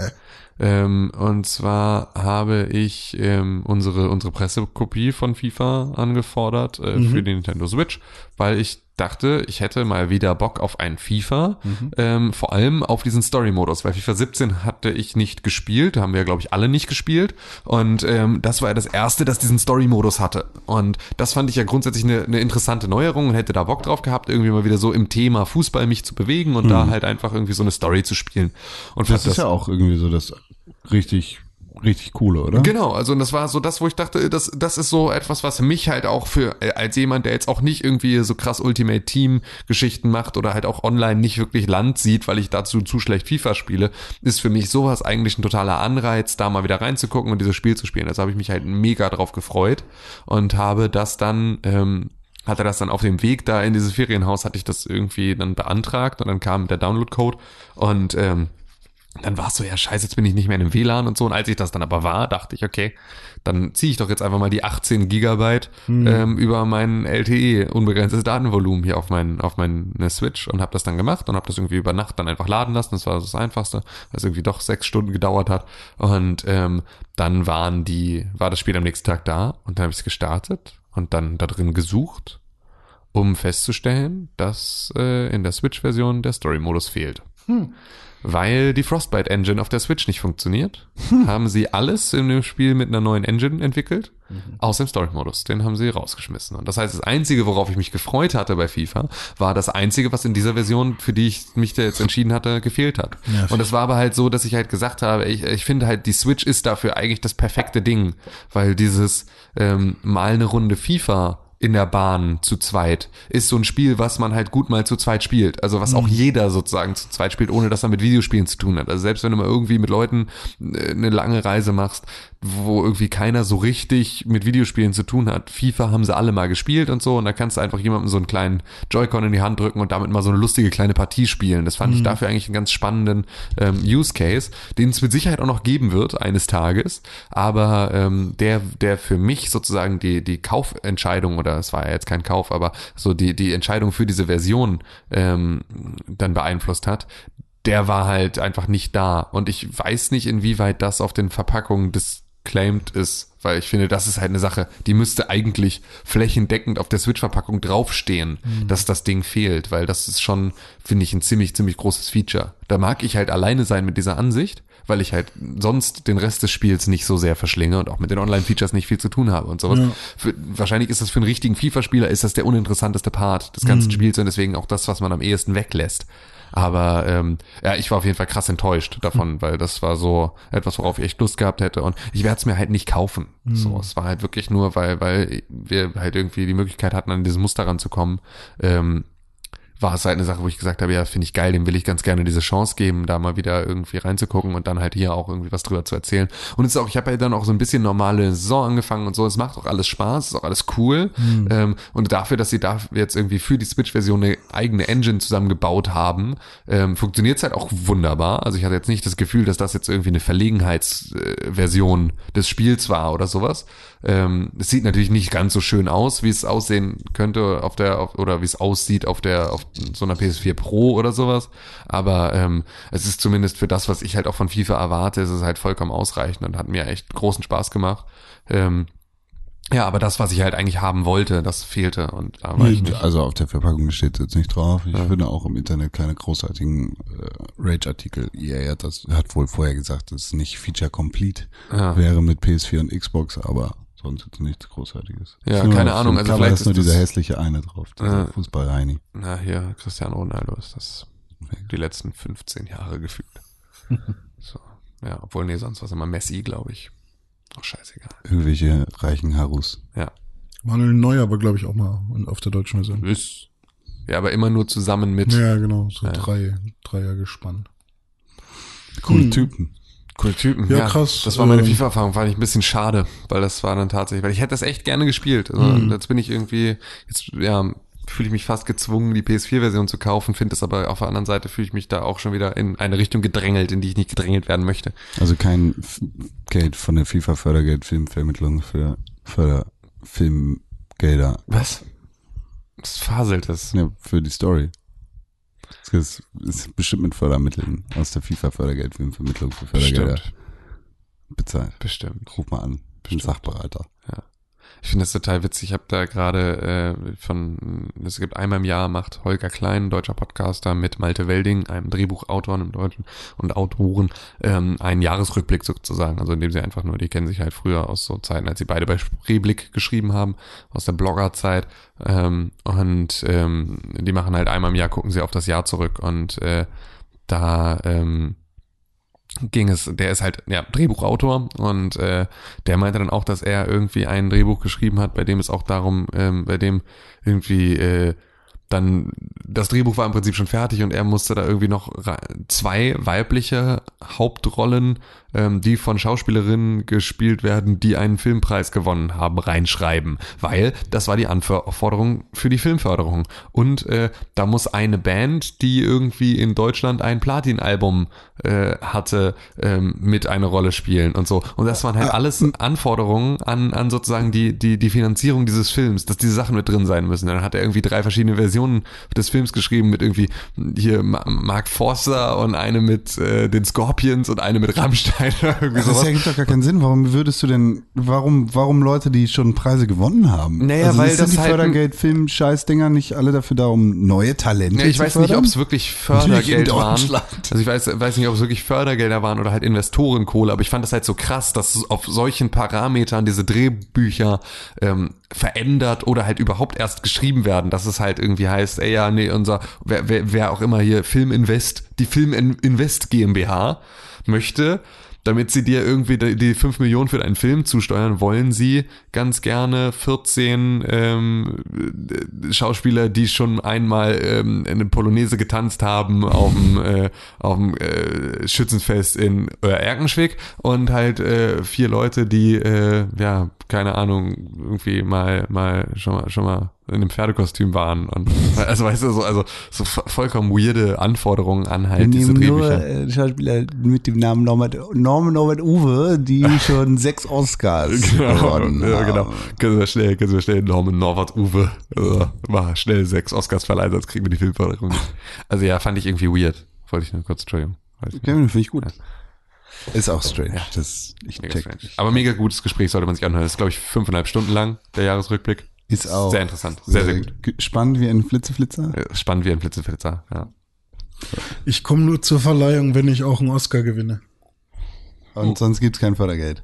ähm, und zwar habe ich ähm, unsere, unsere Pressekopie von FIFA angefordert äh, für die Nintendo Switch, weil ich dachte, ich hätte mal wieder Bock auf ein FIFA, ähm, vor allem auf diesen Story-Modus, weil FIFA 17 hatte ich nicht gespielt, haben wir, glaube ich, alle nicht gespielt. Und ähm, das war ja das erste, das diesen Story-Modus hatte. Und das fand ich ja grundsätzlich eine, eine interessante Neuerung und hätte da Bock drauf gehabt, irgendwie mal wieder so im Thema Fußball mich zu bewegen und da halt einfach irgendwie so eine Story zu spielen. Und Das ist ja auch irgendwie so das richtig, richtig coole, oder? Genau, also das war so das, wo ich dachte, das, das ist so etwas, was mich halt auch für, äh, als jemand, der jetzt auch nicht irgendwie so krass Ultimate Team Geschichten macht oder halt auch online nicht wirklich Land sieht, weil ich dazu zu schlecht FIFA spiele, ist für mich sowas eigentlich ein totaler Anreiz, da mal wieder reinzugucken und dieses Spiel zu spielen. Also habe ich mich halt mega drauf gefreut und habe das dann, ähm, hatte das dann auf dem Weg da in dieses Ferienhaus, hatte ich das irgendwie dann beantragt und dann kam der Download-Code und ähm, dann war es so, ja scheiße, jetzt bin ich nicht mehr in dem WLAN und so. Und als ich das dann aber war, dachte ich, okay, dann ziehe ich doch jetzt einfach mal die 18 Gigabyte ähm, über mein LTE, unbegrenztes Datenvolumen hier auf mein, auf meine Switch und habe das dann gemacht und habe das irgendwie über Nacht dann einfach laden lassen. Das war das Einfachste, es irgendwie doch sechs Stunden gedauert hat. Und ähm, dann waren die, war das Spiel am nächsten Tag da und dann habe ich es gestartet und dann da drin gesucht, um festzustellen, dass äh, in der Switch-Version der Story-Modus fehlt. Weil die Frostbite Engine auf der Switch nicht funktioniert, haben sie alles in dem Spiel mit einer neuen Engine entwickelt, außer dem Story-Modus. Den haben sie rausgeschmissen. Und das heißt, das Einzige, worauf ich mich gefreut hatte bei FIFA, war das Einzige, was in dieser Version, für die ich mich da jetzt entschieden hatte, gefehlt hat. Ja. Und es war aber halt so, dass ich halt gesagt habe, ich, ich finde halt, die Switch ist dafür eigentlich das perfekte Ding, weil dieses ähm, mal eine Runde FIFA in der Bahn zu zweit ist so ein Spiel, was man halt gut mal zu zweit spielt. Also was auch jeder sozusagen zu zweit spielt, ohne dass er mit Videospielen zu tun hat. Also selbst wenn du mal irgendwie mit Leuten äh, eine lange Reise machst, wo irgendwie keiner so richtig mit Videospielen zu tun hat. FIFA haben sie alle mal gespielt und so und da kannst du einfach jemandem so einen kleinen Joy-Con in die Hand drücken und damit mal so eine lustige kleine Partie spielen. Das fand ich dafür eigentlich einen ganz spannenden ähm, Use Case, den es mit Sicherheit auch noch geben wird eines Tages, aber ähm, der, der für mich sozusagen die, die Kaufentscheidung oder es war ja jetzt kein Kauf, aber so die, die Entscheidung für diese Version ähm, dann beeinflusst hat, der war halt einfach nicht da. Und ich weiß nicht, inwieweit das auf den Verpackungen disclaimed ist, weil ich finde, das ist halt eine Sache, die müsste eigentlich flächendeckend auf der Switch-Verpackung draufstehen, dass das Ding fehlt, weil das ist schon, finde ich, ein ziemlich, ziemlich großes Feature. Da mag ich halt alleine sein mit dieser Ansicht, weil ich halt sonst den Rest des Spiels nicht so sehr verschlinge und auch mit den Online-Features nicht viel zu tun habe und sowas. Ja. Für, wahrscheinlich ist das für einen richtigen FIFA-Spieler ist das der uninteressanteste Part des ganzen Spiels und deswegen auch das, was man am ehesten weglässt. Aber ähm, ja, ich war auf jeden Fall krass enttäuscht davon, weil das war so etwas, worauf ich echt Lust gehabt hätte. Und ich werde es mir halt nicht kaufen. So, es war halt wirklich nur, weil, weil wir halt irgendwie die Möglichkeit hatten, an dieses Muster ranzukommen. Ähm, war es halt eine Sache, wo ich gesagt habe, ja, finde ich geil, dem will ich ganz gerne diese Chance geben, da mal wieder irgendwie reinzugucken und dann halt hier auch irgendwie was drüber zu erzählen. Und es ist auch, ich habe ja dann auch so ein bisschen normale Saison angefangen und so, es macht auch alles Spaß, ist auch alles cool. Ähm, und dafür, dass sie da jetzt irgendwie für die Switch-Version eine eigene Engine zusammengebaut haben, ähm, funktioniert es halt auch wunderbar. Also ich hatte jetzt nicht das Gefühl, dass das jetzt irgendwie eine Verlegenheitsversion des Spiels war oder sowas. Ähm, es sieht natürlich nicht ganz so schön aus, wie es aussehen könnte auf der, auf, oder wie es aussieht auf der, auf so einer PS4 Pro oder sowas. Aber ähm, es ist zumindest für das, was ich halt auch von FIFA erwarte, ist es halt vollkommen ausreichend und hat mir echt großen Spaß gemacht. Ähm, ja, aber das, was ich halt eigentlich haben wollte, das fehlte und da nicht. Also auf der Verpackung steht jetzt nicht drauf. Ich finde auch im Internet keine großartigen äh, Rage-Artikel. EA hat das hat wohl vorher gesagt, dass es nicht Feature Complete Ja. wäre mit PS4 und Xbox, aber sonst jetzt nichts Großartiges. Ja, Ist nur keine Ahnung, also vielleicht ist nur dieser hässliche eine drauf, dieser Ja. Fußball-Heini. Na, hier, Cristiano Ronaldo ist das die letzten 15 Jahre gefühlt. <laughs> so. Ja, obwohl, nee, sonst war es immer Messi, glaube ich. Auch scheißegal. Irgendwelche reichen Harus. Ja. Manuel Neuer war, glaube ich, auch mal auf der deutschen Version. Ist. Ja, aber immer nur zusammen mit Ja, genau, so Ja. drei, Dreier gespannt. Coole Hm. Typen. Coolen Typen. Ja, krass. Das war meine Ähm, FIFA-Erfahrung, fand ich ein bisschen schade, weil das war dann tatsächlich, weil ich hätte das echt gerne gespielt. Also Mhm. Jetzt bin ich irgendwie, jetzt, ja, fühle ich mich fast gezwungen, die PS4-Version zu kaufen, finde es aber auf der anderen Seite fühle ich mich da auch schon wieder in eine Richtung gedrängelt, in die ich nicht gedrängelt werden möchte. Also kein F Geld von der FIFA Fördergeld Filmvermittlung für Förderfilmgelder. Was? Das faselt es. Ja, für die Story. Das ist, bestimmt mit Fördermitteln aus der FIFA Fördergeld Filmvermittlung für Fördergelder Bestimmt. bezahlt. Bestimmt. Ruf mal an. Ich bin Sachberater. Ich finde das total witzig. Ich habe da gerade äh, von, es gibt einmal im Jahr macht Holger Klein, deutscher Podcaster, mit Malte Welding, einem Drehbuchautor im Deutschen und Autoren, ähm, einen Jahresrückblick sozusagen. Also indem sie einfach nur, die kennen sich halt früher aus so Zeiten, als sie beide bei Spreeblick geschrieben haben, aus der Bloggerzeit. Ähm, und ähm, die machen halt einmal im Jahr, gucken sie auf das Jahr zurück und äh, da ähm, ging es, der ist halt ja, Drehbuchautor und äh, der meinte dann auch, dass er irgendwie ein Drehbuch geschrieben hat, bei dem es auch darum, ähm, bei dem irgendwie äh, dann das Drehbuch war im Prinzip schon fertig und er musste da irgendwie noch zwei weibliche Hauptrollen, ähm, die von Schauspielerinnen gespielt werden, die einen Filmpreis gewonnen haben, reinschreiben, weil das war die Anforderung für die Filmförderung. Und äh, da muss eine Band, die irgendwie in Deutschland ein Platin-Album äh, hatte, ähm, mit eine Rolle spielen und so. Und das waren halt alles Anforderungen an, an sozusagen die, die, die Finanzierung dieses Films, dass diese Sachen mit drin sein müssen. Dann hat er irgendwie drei verschiedene Versionen des Films geschrieben mit irgendwie hier Ma- Mark Forster und eine mit äh, den Scorpions und eine mit Rammstein oder <laughs> irgendwie Das sowas. ergibt doch gar keinen Sinn. Warum würdest du denn, warum, warum Leute, die schon Preise gewonnen haben? Naja, also weil sind das die halt Fördergeld-Film-Scheißdinger nicht alle dafür da, um neue Talente Ja, ich zu weiß nicht, fördern? ob es wirklich Fördergeld waren. Also ich weiß, weiß nicht, ob es wirklich Fördergelder waren oder halt Investorenkohle, aber ich fand das halt so krass, dass auf solchen Parametern diese Drehbücher ähm, verändert oder halt überhaupt erst geschrieben werden, dass es halt irgendwie heißt, ey ja, nee, unser, wer, wer, wer auch immer hier Film Invest, die Film Invest GmbH möchte damit sie dir irgendwie die, die 5 Millionen für deinen Film zusteuern, wollen sie ganz gerne 14 ähm, äh, Schauspieler, die schon einmal ähm, eine Polonaise getanzt haben auf dem, <laughs> äh, auf dem äh, Schützenfest in äh, Erkenschwick. Und halt äh, vier Leute, die, äh, ja, keine Ahnung, irgendwie mal, mal schon mal, schon mal in einem Pferdekostüm waren und <laughs> also weißt du so also so vollkommen weirde Anforderungen an Wir halt diese nehmen nur Drehbücher. äh, Schauspieler mit dem Namen Norman, Norman Norbert Uwe, die <laughs> schon sechs Oscars gewonnen ja, haben. genau. Können wir schnell, können wir schnell Norman Norwart Uwe, also, mal schnell sechs Oscars verleihen, sonst kriegen wir die Filmförderung nicht. Also ja, fand ich irgendwie weird. Wollte ich nur kurz, Entschuldigung. Okay, finde ich gut. Ist auch strange. Das, ich Mega check. strange. Aber mega gutes Gespräch sollte man sich anhören. Das ist, glaube ich, fünfeinhalb Stunden lang, der Jahresrückblick. Ist auch Sehr interessant. Sehr, sehr gut. ge- Spannend wie ein Flitzeflitzer. Äh, Spannend wie ein Blitzeflitzer, ja. Ich komme nur zur Verleihung, wenn ich auch einen Oscar gewinne. Und sonst gibt's kein Fördergeld.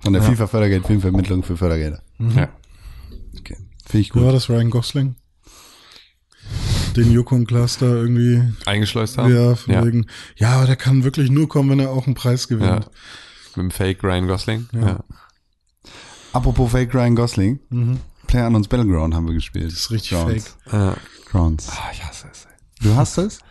Von der FIFA Fördergeld, Filmvermittlung für Fördergelder. ja. Okay. Finde ich Wie war gut. das Ryan Gosling? Den Joko und Klaas da irgendwie, Eingeschleust haben. ja, von ja. wegen, ja, aber der kann wirklich nur kommen, wenn er auch einen Preis ja. gewinnt. Mit dem Fake Ryan Gosling. Ja. Apropos Fake Ryan Gosling. Mhm. Player Unknowns Battleground haben wir gespielt. Das ist richtig Grounds. fake. Ja. Grounds. Ah, ich hasse es. Du hast es? <laughs>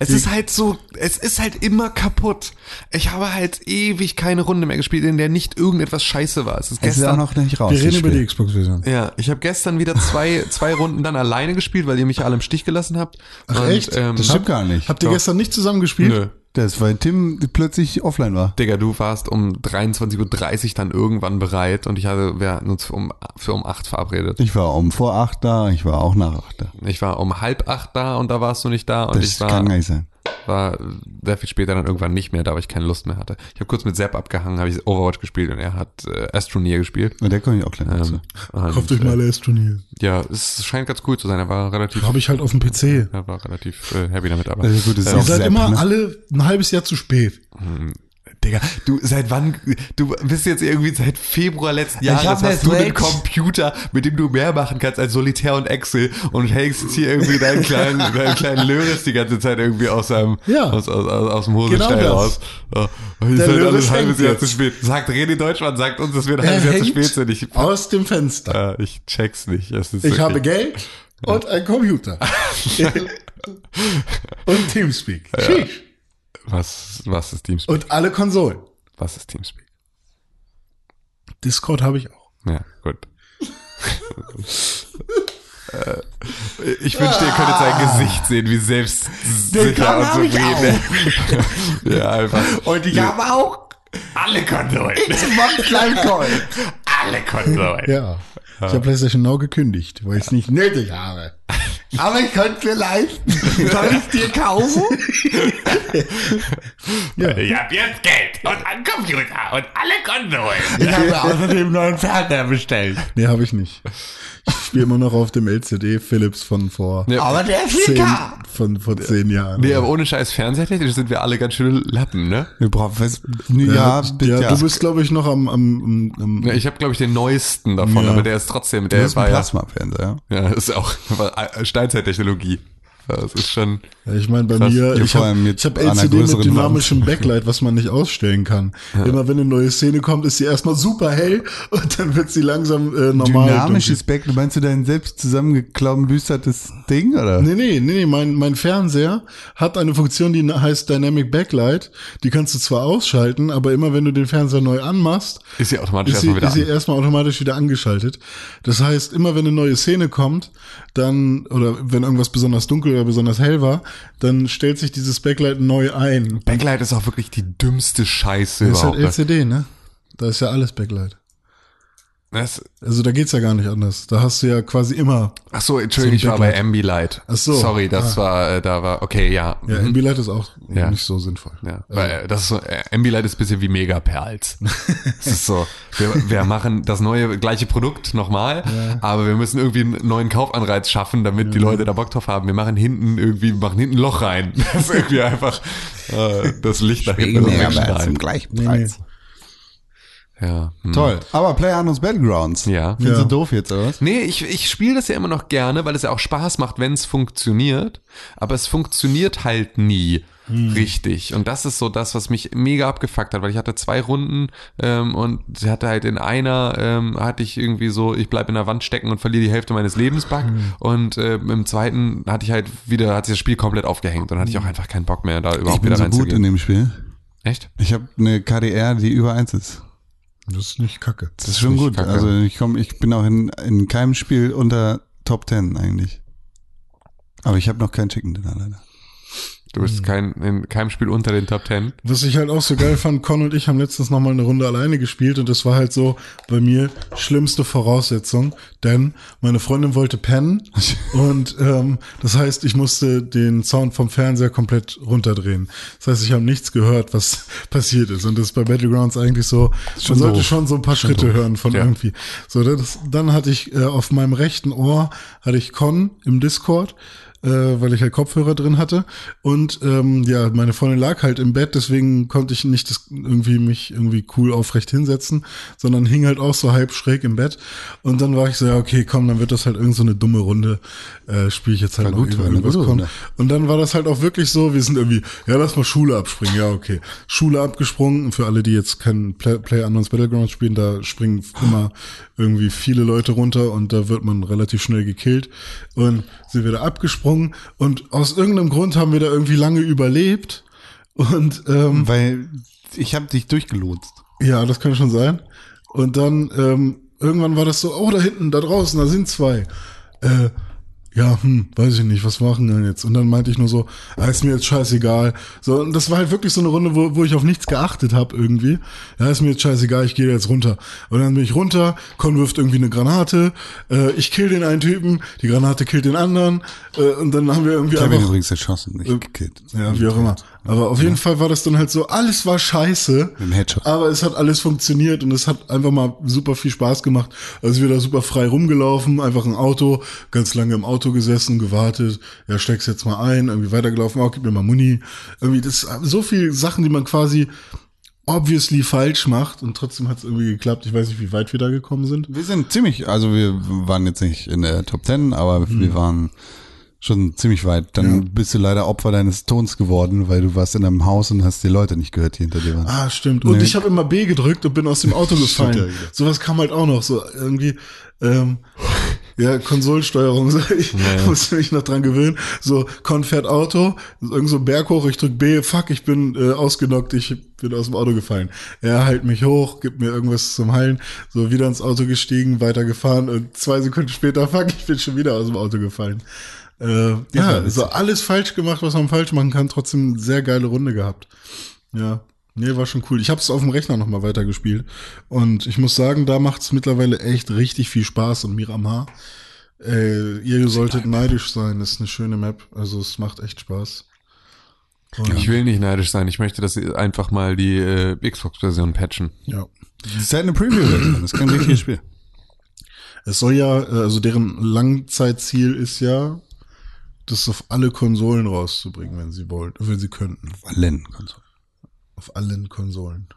Es ist halt so, es ist halt immer kaputt. Ich habe halt ewig keine Runde mehr gespielt, in der nicht irgendetwas scheiße war. Es ist Es ist auch gestern. noch nicht raus. Wir reden über die. Xbox-Version. ja, ich habe gestern wieder zwei, <laughs> zwei Runden dann alleine gespielt, weil ihr mich alle im Stich gelassen habt. Ach, echt? Ähm, Das stimmt gar nicht. Habt ihr Doch. gestern nicht zusammen gespielt? nö. Das, weil Tim plötzlich offline war. Digga, du warst um 23.30 Uhr dann irgendwann bereit und ich hatte, wir hatten uns für um, für um 8 verabredet. Ich war um vor acht da, ich war auch nach acht da. Ich war um halb acht da und da warst du nicht da und Das ich war, kann gar nicht sein. War sehr viel später dann irgendwann nicht mehr da, weil ich keine Lust mehr hatte. Ich habe kurz mit Sepp abgehangen, habe ich Overwatch gespielt und er hat äh, Astroneer gespielt. Und der komme ich auch gleich. Ähm, und, Kauft euch mal äh, das Turnier. Ja, es scheint ganz cool zu sein. Er war relativ, Habe ich halt auf dem PC. er war relativ äh, happy damit. Aber ist gut, ist äh, Ihr auch seid Sepp, immer ne? alle ein halbes Jahr zu spät. Digga, du seit wann, du bist jetzt irgendwie seit Februar letzten Jahres hast du eine einen. Computer, mit dem du mehr machen kannst als Solitär und Excel und hängst jetzt hier irgendwie deinen <laughs> kleinen, deinen kleinen Löris die ganze Zeit irgendwie aus seinem, Ja. aus, aus, aus, aus dem Hosenstall Genau raus. Oh, ich Der seid alles halbes Jahr zu spät. Sagt René Deutschmann, sagt uns, dass wir ein halbes Jahr zu spät sind. Ich, aus dem Fenster. äh, ich check's nicht. Ich wirklich- habe Geld und ein Computer. <laughs> und Teamspeak. Sheesh. Was, was ist Teamspeak? Und alle Konsolen. Was ist Teamspeak? Discord habe ich auch. Ja, gut. Äh, ich wünschte, ihr könntet sein Gesicht sehen, wie selbstsicher Kram und ich zufrieden. <laughs> ja, einfach. Und ich habe auch alle Konsolen. Kleinkoll. alle Konsolen. Ja. Ich habe PlayStation Now gekündigt, weil ich es nicht nötig habe. <laughs> Aber ich könnte mir leisten. <laughs> Soll ich dir kaufen? <laughs> Ja. Ich hab jetzt Geld und einen Computer und alle Konsolen. Ich habe außerdem einen neuen Fernseher bestellt. Nee, habe ich nicht. Ich spiele immer noch auf dem LCD Philips von vor Ja. Aber der ist zehn, 4K. von vor zehn Jahren. Nee, aber ohne scheiß Fernsehtechnisch sind wir alle ganz schöne Lappen, ne? Wir brauchen was. ja, Ja, bitte. ja, du bist, glaube ich, noch am, am, am, am Ja, ich habe, glaube ich, den neuesten davon, Ja. aber der ist trotzdem, der der ist ein war ja, Plasmafernseher. ja, ist auch <laughs> war Steinzeittechnologie. Das ist schon, Ja, ich meine, bei Krass. mir, Ja, ich habe hab LCD mit dynamischem Backlight, was man nicht ausstellen kann. Immer wenn eine neue Szene kommt, ist sie erstmal super hell und dann wird sie langsam äh, normal. Dynamisches Backlight. Meinst du dein selbst zusammengeklaubenbüstertes Ding, oder? Nee, nee, nee, nee, mein, mein Fernseher hat eine Funktion, die heißt Dynamic Backlight. Die kannst du zwar ausschalten, aber immer wenn du den Fernseher neu anmachst, ist sie automatisch ist sie, erstmal wieder ist sie erstmal automatisch wieder angeschaltet. Das heißt, immer wenn eine neue Szene kommt, dann, oder wenn irgendwas besonders dunkel oder besonders hell war, dann stellt sich dieses Backlight neu ein. Backlight ist auch wirklich die dümmste Scheiße Das ist halt überhaupt. LCD, ne? Da ist ja alles Backlight. Das, Also da geht's ja gar nicht anders. Da hast du ja quasi immer. ach so, Entschuldigung, ich So war bei. Ambilight. Ach so. Sorry, das war, äh, da war, okay, ja. Ja, mhm. Ambilight ist auch Ja. nicht so sinnvoll. Ja, weil äh, das ist so, äh, Ambilight ist ein bisschen wie Megaperls. <laughs> Es ist so, wir, wir machen das neue gleiche Produkt nochmal, aber wir müssen irgendwie einen neuen Kaufanreiz schaffen, damit die Leute da Bock drauf haben. Wir machen hinten irgendwie, machen hinten ein Loch rein. <laughs> Das ist irgendwie einfach äh, das Licht nach hinten wegstrahlen. gleichen Nee, nee. Ja. hm. Toll. Aber PlayerUnknown's Battlegrounds. Ja. Findest Ja. du doof jetzt, oder was? Nee, ich, ich spiele das ja immer noch gerne, weil es ja auch Spaß macht, wenn es funktioniert. Aber es funktioniert halt nie. richtig. Und das ist so das, was mich mega abgefuckt hat, weil ich hatte zwei Runden ähm, und sie hatte halt in einer ähm, hatte ich irgendwie so, ich bleib in der Wand stecken und verliere die Hälfte meines Lebens Bug und ähm, im zweiten hatte ich halt wieder, hat sich das Spiel komplett aufgehängt und hatte ich auch einfach keinen Bock mehr, da Ich überhaupt bin wieder so gut in dem Spiel. Echt? Ich habe eine KDR, die über eins ist. Das ist nicht kacke. Das ist schon gut. kacke. Also ich komm, ich bin auch in, in keinem Spiel unter Top 10 eigentlich. Aber ich habe noch keinen Chicken Dinner leider. Du bist kein, in keinem Spiel unter den Top Ten. Was ich halt auch so geil fand, Con und ich haben letztens noch mal eine Runde alleine gespielt und das war halt so bei mir schlimmste Voraussetzung, denn meine Freundin wollte pennen <laughs> und ähm, das heißt, ich musste den Sound vom Fernseher komplett runterdrehen. Das heißt, ich habe nichts gehört, was <laughs> passiert ist und das ist bei Battlegrounds eigentlich so, schon man sollte doof. schon so ein paar Schritte hören von Ja. irgendwie. So, das, dann hatte ich äh, auf meinem rechten Ohr hatte ich Con im Discord äh, weil ich halt Kopfhörer drin hatte. Und ähm, ja, meine Freundin lag halt im Bett, deswegen konnte ich nicht das irgendwie mich irgendwie cool aufrecht hinsetzen, sondern hing halt auch so halb schräg im Bett. Und dann war ich so, ja, okay, komm, dann wird das halt irgend so eine dumme Runde, äh, spiele ich jetzt halt gut, über irgendwas. Runde. Und dann war das halt auch wirklich so, wir sind irgendwie, ja, lass mal Schule abspringen, ja, okay. Schule abgesprungen, für alle, die jetzt keinen Play, Play Unknowns Battlegrounds spielen, da springen immer irgendwie viele Leute runter und da wird man relativ schnell gekillt. Und sind wir da abgesprungen und aus irgendeinem Grund haben wir da irgendwie lange überlebt. Und ähm, Weil ich habe dich durchgelotst. ja, das kann schon sein. Und dann ähm, irgendwann war das so, oh, da hinten, da draußen, da sind zwei. Äh, ja, hm, weiß ich nicht, was machen wir denn jetzt? Und dann meinte ich nur so, ah, ist mir jetzt scheißegal. So, und das war halt wirklich so eine Runde, wo, wo ich auf nichts geachtet habe irgendwie. Ja, ist mir jetzt scheißegal, ich gehe jetzt runter. Und dann bin ich runter, Con wirft irgendwie eine Granate, äh, ich kill den einen Typen, die Granate killt den anderen, äh, und dann haben wir irgendwie Ich habe ihn einfach übrigens erschossen, nicht gekillt. ja, wie auch immer. Aber auf jeden Fall war das dann halt so, alles war scheiße. Aber es hat alles funktioniert und es hat einfach mal super viel Spaß gemacht. Also wir da super frei rumgelaufen, einfach ein Auto, ganz lange im Auto gesessen, gewartet, ja, steck's jetzt mal ein, irgendwie weitergelaufen, auch gib mir mal Muni. Irgendwie das so viel Sachen, die man quasi obviously falsch macht und trotzdem hat es irgendwie geklappt. Ich weiß nicht, wie weit wir da gekommen sind. Wir sind ziemlich, also wir waren jetzt nicht in der Top 10, aber wir waren schon ziemlich weit. Dann Ja. bist du leider Opfer deines Tons geworden, weil du warst in einem Haus und hast die Leute nicht gehört, die hinter dir waren. Ah, stimmt. Und Nee. ich habe immer B gedrückt und bin aus dem Auto <laughs> Stimmt gefallen. ja wieder. Sowas kam halt auch noch so irgendwie. Ähm, ja, Konsolensteuerung. <laughs> So, ich Ja. musste mich noch dran gewöhnen. So, Con fährt Auto, irgend so Berg hoch, ich drück B, fuck, ich bin äh, ausgenockt, ich bin aus dem Auto gefallen. Er heilt mich hoch, gibt mir irgendwas zum Heilen, so wieder ins Auto gestiegen, weitergefahren und zwei Sekunden später, fuck, ich bin schon wieder aus dem Auto gefallen. Äh, ja, witzig. so alles falsch gemacht, was man falsch machen kann, trotzdem eine sehr geile Runde gehabt. Ja. Nee, war schon cool. Ich habe es auf dem Rechner nochmal weitergespielt. Und ich muss sagen, da macht es mittlerweile echt richtig viel Spaß. Und Miramar, äh, ihr solltet neidisch sein. Das ist eine schöne Map. Also es macht echt Spaß. Und, Ich will nicht neidisch sein. Ich möchte, dass sie einfach mal die äh, Xbox-Version patchen. ja. Das ist halt eine Preview-Version, das ist kein richtiges Spiel. Es soll ja, äh, also deren Langzeitziel ist ja, das auf alle Konsolen rauszubringen, wenn sie wollen, wenn sie könnten. Allen Konsolen. Auf allen Konsolen.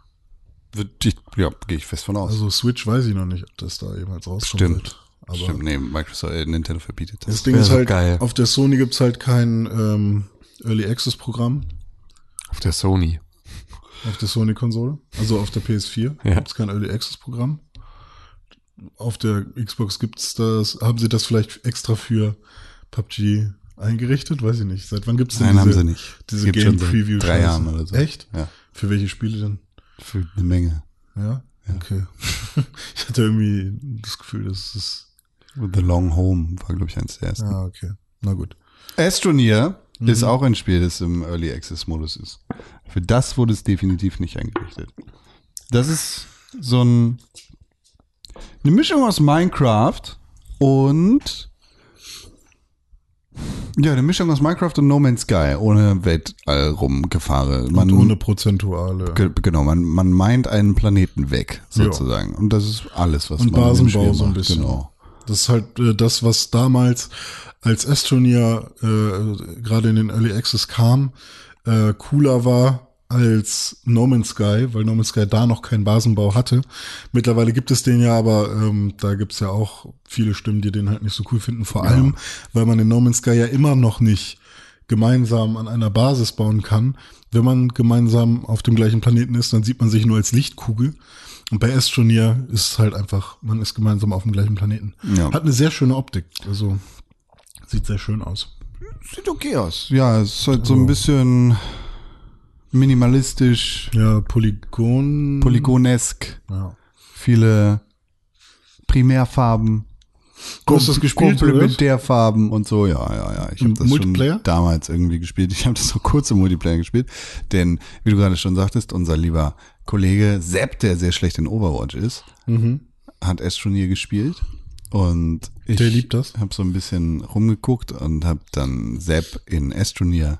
Ich, ja, gehe ich fest von aus. Also Switch weiß ich noch nicht, ob das da jemals rauskommt. Stimmt. Aber Stimmt, nee, Microsoft, äh, Nintendo verbietet das. Das Ding ist halt, geil. auf der Sony gibt's halt kein ähm, Early Access Programm. Auf der Sony. Auf der Sony-Konsole, also auf der PS4 Ja. gibt's kein Early Access Programm. Auf der Xbox gibt's das, haben sie das vielleicht extra für PUBG eingerichtet? Weiß ich nicht. Seit wann gibt's denn Nein, diese, haben sie nicht. diese Gibt Game Preview? drei Jahren oder so. Echt? Ja, Für welche Spiele denn? für eine Menge. Ja? Okay. <laughs> ich hatte irgendwie das Gefühl, dass es, The Long Home war, glaube ich, eins der ersten. ah, okay. Na gut. Astroneer Mhm. ist auch ein Spiel, das im Early Access Modus ist. Für das wurde es definitiv nicht eingerichtet. Das ist so ein, eine Mischung aus Minecraft und ja, eine Mischung aus Minecraft und No Man's Sky ohne Weltall rumgefahre. Man, Und ohne prozentuale. ge- genau, man, man meint einen Planeten weg, sozusagen. Und das ist alles, was Und man Basenbau so ein bisschen. Genau. Das ist halt äh, das, was damals als Astroneer äh, gerade in den Early Access kam, äh, cooler war als No Man's Sky, weil No Man's Sky da noch keinen Basenbau hatte. Mittlerweile gibt es den ja, aber ähm, da gibt's ja auch viele Stimmen, die den halt nicht so cool finden. Vor allem, weil man in No Man's Sky ja immer noch nicht gemeinsam an einer Basis bauen kann. Wenn man gemeinsam auf dem gleichen Planeten ist, dann sieht man sich nur als Lichtkugel. Und bei Astroneer ist es halt einfach, man ist gemeinsam auf dem gleichen Planeten. Ja. Hat eine sehr schöne Optik. Also sieht sehr schön aus. Sieht okay aus. Ja, es ist halt so ein bisschen minimalistisch, Ja, Polygon. polygonesk, Ja. viele Primärfarben. Das gespielt? Komplementärfarben und so, ja, ja, ja. Ich habe das Multiplayer? schon damals irgendwie gespielt. Ich habe das so kurz im Multiplayer gespielt, denn wie du gerade schon sagtest, unser lieber Kollege Sepp, der sehr schlecht in Overwatch ist, Mhm. hat Astroneer gespielt und ich habe so ein bisschen rumgeguckt und habe dann Sepp in Astroneer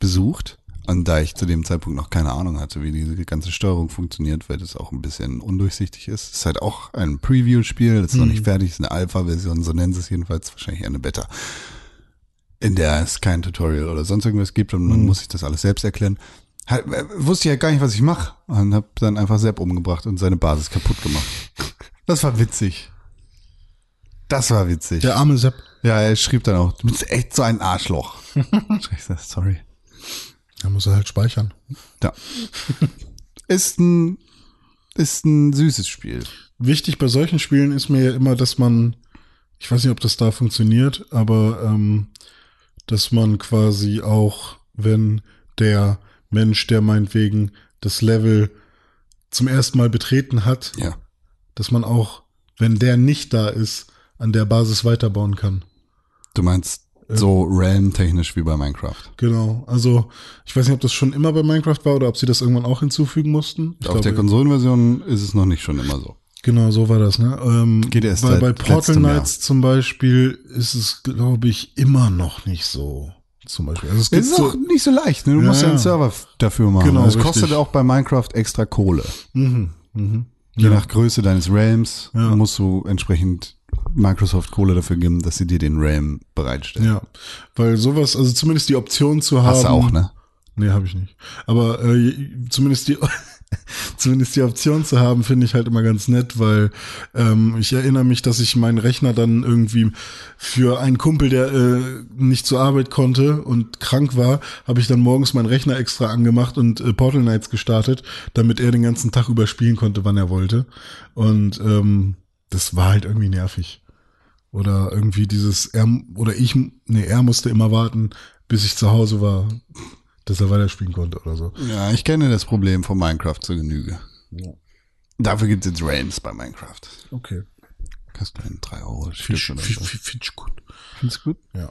besucht. Und da ich zu dem Zeitpunkt noch keine Ahnung hatte, wie diese ganze Steuerung funktioniert, weil das auch ein bisschen undurchsichtig ist. ist halt auch ein Preview-Spiel, das ist noch nicht fertig, ist eine Alpha-Version, so nennen sie es jedenfalls, wahrscheinlich eine Beta, in der es kein Tutorial oder sonst irgendwas gibt und man muss sich das alles selbst erklären. Halt, äh, wusste ich ja gar nicht, was ich mache und habe dann einfach Sepp umgebracht und seine Basis kaputt gemacht. Das war witzig. Das war witzig. Der arme Sepp. Ja, er schrieb dann auch, du bist echt so ein Arschloch. <laughs> sorry. Da muss er halt speichern. Ja. <laughs> Ist ein, ist ein süßes Spiel. Wichtig bei solchen Spielen ist mir ja immer, dass man, ich weiß nicht, ob das da funktioniert, aber ähm, dass man quasi auch, wenn der Mensch, der meinetwegen das Level zum ersten Mal betreten hat, Ja. dass man auch, wenn der nicht da ist, an der Basis weiterbauen kann. Du meinst so Realm-technisch wie bei Minecraft. Genau. Also ich weiß nicht, ob das schon immer bei Minecraft war oder ob sie das irgendwann auch hinzufügen mussten. Ich Auf der glaube, Konsolenversion ist es noch nicht schon immer so. Genau, so war das, ne? Ähm, Geht erst weil seit bei Portal letztem Jahr. Knights zum Beispiel ist es, glaube ich, immer noch nicht so. Zum Beispiel. Also es gibt ist so, auch nicht so leicht, ne? Du Ja, musst ja einen ja. Server f- dafür machen. Genau, es richtig. kostet auch bei Minecraft extra Kohle. mhm, mhm. Je Ja. nach Größe deines Realms Ja. musst du entsprechend Microsoft Kohle dafür geben, dass sie dir den Realm bereitstellen. Ja, weil sowas, also zumindest die Option zu haben. Hast du auch, ne? Nee, habe ich nicht. Aber äh, zumindest die <laughs> zumindest die Option zu haben, finde ich halt immer ganz nett, weil ähm, ich erinnere mich, dass ich meinen Rechner dann irgendwie für einen Kumpel, der äh, nicht zur Arbeit konnte und krank war, habe ich dann morgens meinen Rechner extra angemacht und äh, Portal Knights gestartet, damit er den ganzen Tag über spielen konnte, wann er wollte. Und ähm, das war halt irgendwie nervig. Oder irgendwie dieses, er oder ich, nee, er musste immer warten, bis ich zu Hause war, dass er weiterspielen konnte oder so. Ja, ich kenne das Problem von Minecraft zur Genüge. Dafür gibt es jetzt Realms bei Minecraft. Okay. Kostet einen 3 Euro Fisch, oder Fisch, so. Fisch, gut. Findest du gut? Ja.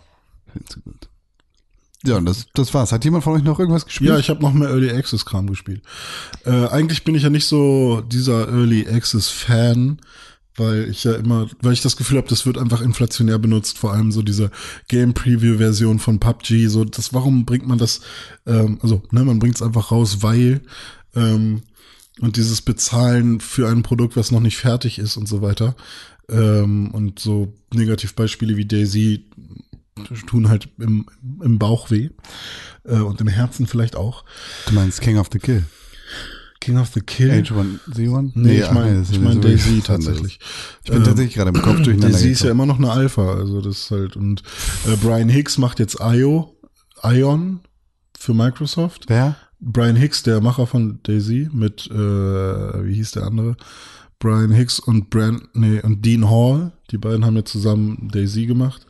Findest du gut. Ja, und das, das war's. Hat jemand von euch noch irgendwas gespielt? Ja, ich habe noch mehr Early Access Kram gespielt. Äh, eigentlich bin ich ja nicht so dieser Early Access Fan, weil ich ja immer, weil ich das Gefühl habe, das wird einfach inflationär benutzt, vor allem so diese Game Preview Version von PUBG, so das warum bringt man das ähm, also, ne, man bringt es einfach raus, weil ähm, und dieses Bezahlen für ein Produkt, was noch nicht fertig ist und so weiter. Ähm, und so Negativbeispiele wie Daisy tun halt im, im Bauch weh. Äh, und im Herzen vielleicht auch. Du meinst King of the Kill. King of the Kill. H1Z1? Nee, ich ach meine ich mein Daisy tatsächlich. Ich bin Ähm, tatsächlich gerade im Kopf <clears throat> durcheinander Daisy ist ja immer noch eine Alpha, also das ist halt und äh, Brian Hicks macht jetzt IO, Ion für Microsoft. Wer? Brian Hicks, der Macher von Daisy mit äh, wie hieß der andere? Brian Hicks und Brand nee und Dean Hall, die beiden haben ja zusammen Daisy gemacht.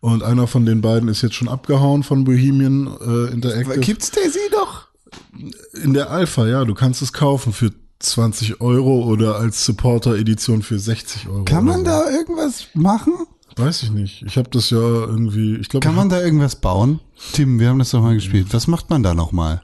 Und einer von den beiden ist jetzt schon abgehauen von Bohemian äh, Interactive. Gibt's Daisy doch? In der Alpha, ja, du kannst es kaufen für 20 Euro oder als Supporter-Edition für 60 Euro. Kann man oder da irgendwas machen? so. Weiß ich nicht. Ich habe das ja irgendwie, ich glaube, Kann man da irgendwas bauen? Tim, wir haben das doch mal gespielt. Was macht man da nochmal?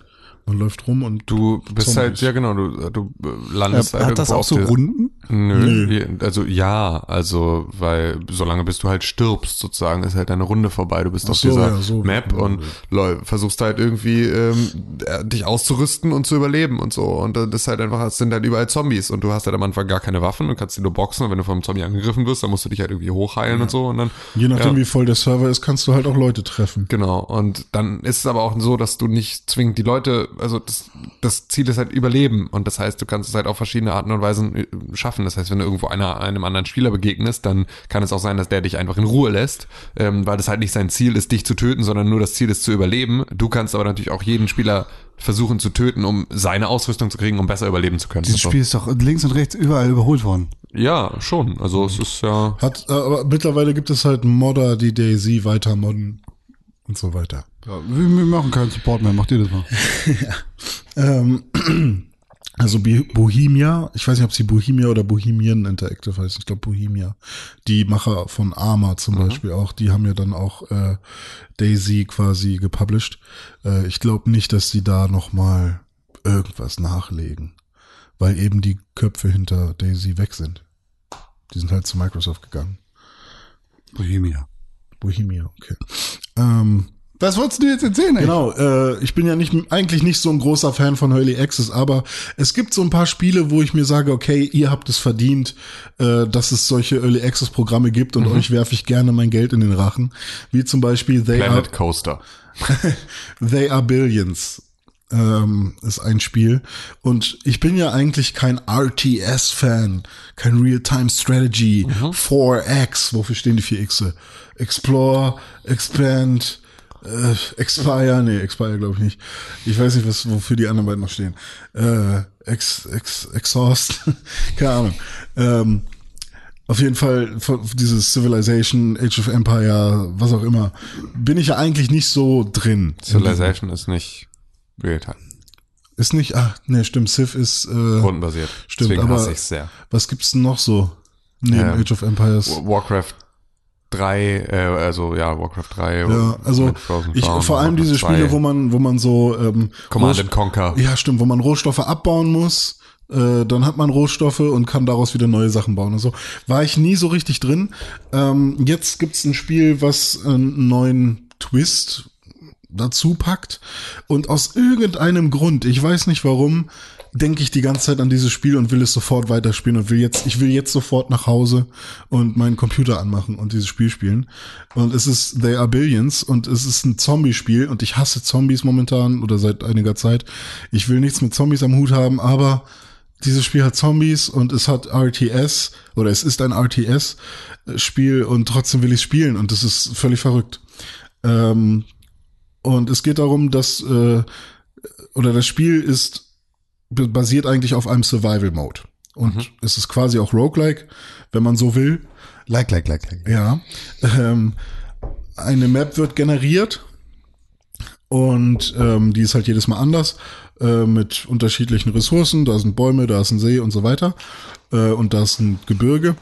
Man läuft rum und Du bist Zombies. halt, ja genau, du, du landest halt Hat das auch so Runden? Nö, wie- also ja, also weil solange bis du halt stirbst sozusagen, ist halt deine Runde vorbei. Du bist auf so, dieser ja, so. Map Ja, und ja. versuchst halt irgendwie ähm, äh, dich auszurüsten und zu überleben und so. Und äh, das ist halt einfach, es sind halt überall Zombies und du hast halt am Anfang gar keine Waffen und kannst die nur boxen und wenn du vom Zombie angegriffen wirst, dann musst du dich halt irgendwie hochheilen und so und dann je nachdem, wie voll der Server ist, kannst du halt auch Leute treffen. Genau. Und dann ist es aber auch so, dass du nicht zwingend die Leute also das, das Ziel ist halt Überleben und das heißt, du kannst es halt auf verschiedene Arten und Weisen äh, schaffen. Das heißt, wenn du irgendwo einer, einem anderen Spieler begegnest, dann kann es auch sein, dass der dich einfach in Ruhe lässt, ähm, weil das halt nicht sein Ziel ist, dich zu töten, sondern nur das Ziel ist zu überleben. Du kannst aber natürlich auch jeden Spieler versuchen zu töten, um seine Ausrüstung zu kriegen, um besser überleben zu können. Dieses Spiel ist doch links und rechts überall überholt worden. Ja, schon. Also es ist ja. Hat, äh, aber mittlerweile gibt es halt Modder, die Daisy weiter modden und so weiter. Ja, wir, wir machen keinen Support mehr, macht ihr das mal. <laughs> Ähm, <clears throat> also Bohemia, ich weiß nicht, ob sie Bohemia oder Bohemian Interactive heißt, ich glaube Bohemia. Die Macher von Arma zum Beispiel auch, die haben ja dann auch äh, Daisy quasi gepublished. Äh, ich glaube nicht, dass sie da noch mal irgendwas nachlegen, weil eben die Köpfe hinter Daisy weg sind. Die sind halt zu Microsoft gegangen. Bohemia. Bohemia, okay. Ähm, Was wolltest du jetzt erzählen, ey? Genau, äh, ich bin ja nicht eigentlich nicht so ein großer Fan von Early Access, aber es gibt so ein paar Spiele, wo ich mir sage, okay, ihr habt es verdient, äh, dass es solche Early Access Programme gibt und euch werfe ich gerne mein Geld in den Rachen, wie zum Beispiel They Are, Planet Coaster. <laughs> They Are Billions ähm, ist ein Spiel und ich bin ja eigentlich kein RTS-Fan, kein Real-Time Strategy, 4X, wofür stehen die vier Xe? Explore, Expand, äh, Expire, nee, Expire glaube ich nicht. Ich weiß nicht, was wofür die anderen beiden noch stehen. Äh, Ex, Ex, Exhaust, <laughs> keine Ahnung. Ähm, auf jeden Fall dieses Civilization, Age of Empire, was auch immer, bin ich ja eigentlich nicht so drin. Civilization ist nicht Realtime. Ist nicht, ah, nee, stimmt, Civ ist, äh, Rundenbasiert. Stimmt, Deswegen aber- hasse ich sehr. was gibt's denn noch so? Neben Ja. Age of Empires. Warcraft 3, äh, also ja, Warcraft 3. Ja, also ich, Throne, vor allem Warcraft diese 2, Spiele, wo man, wo man so ähm, Command Rohst- and Conquer. Ja, stimmt, wo man Rohstoffe abbauen muss. Äh, dann hat man Rohstoffe und kann daraus wieder neue Sachen bauen und so. War ich nie so richtig drin. Ähm, jetzt gibt's ein Spiel, was einen neuen Twist dazu packt. Und aus irgendeinem Grund, ich weiß nicht warum, denke ich die ganze Zeit an dieses Spiel und will es sofort weiterspielen und will jetzt, ich will jetzt sofort nach Hause und meinen Computer anmachen und dieses Spiel spielen. Und es ist They Are Billions und es ist ein Zombie-Spiel und ich hasse Zombies momentan oder seit einiger Zeit. Ich will nichts mit Zombies am Hut haben, aber dieses Spiel hat Zombies und es hat RTS oder es ist ein RTS-Spiel und trotzdem will ich spielen und das ist völlig verrückt. Ähm, und es geht darum, dass äh, oder das Spiel ist basiert eigentlich auf einem Survival-Mode. Und es ist quasi auch roguelike, wenn man so will. Like, like, like, like. Ja. Ähm, eine Map wird generiert und ähm, die ist halt jedes Mal anders äh, mit unterschiedlichen Ressourcen. Da sind Bäume, da ist ein See und so weiter äh, und da ist ein Gebirge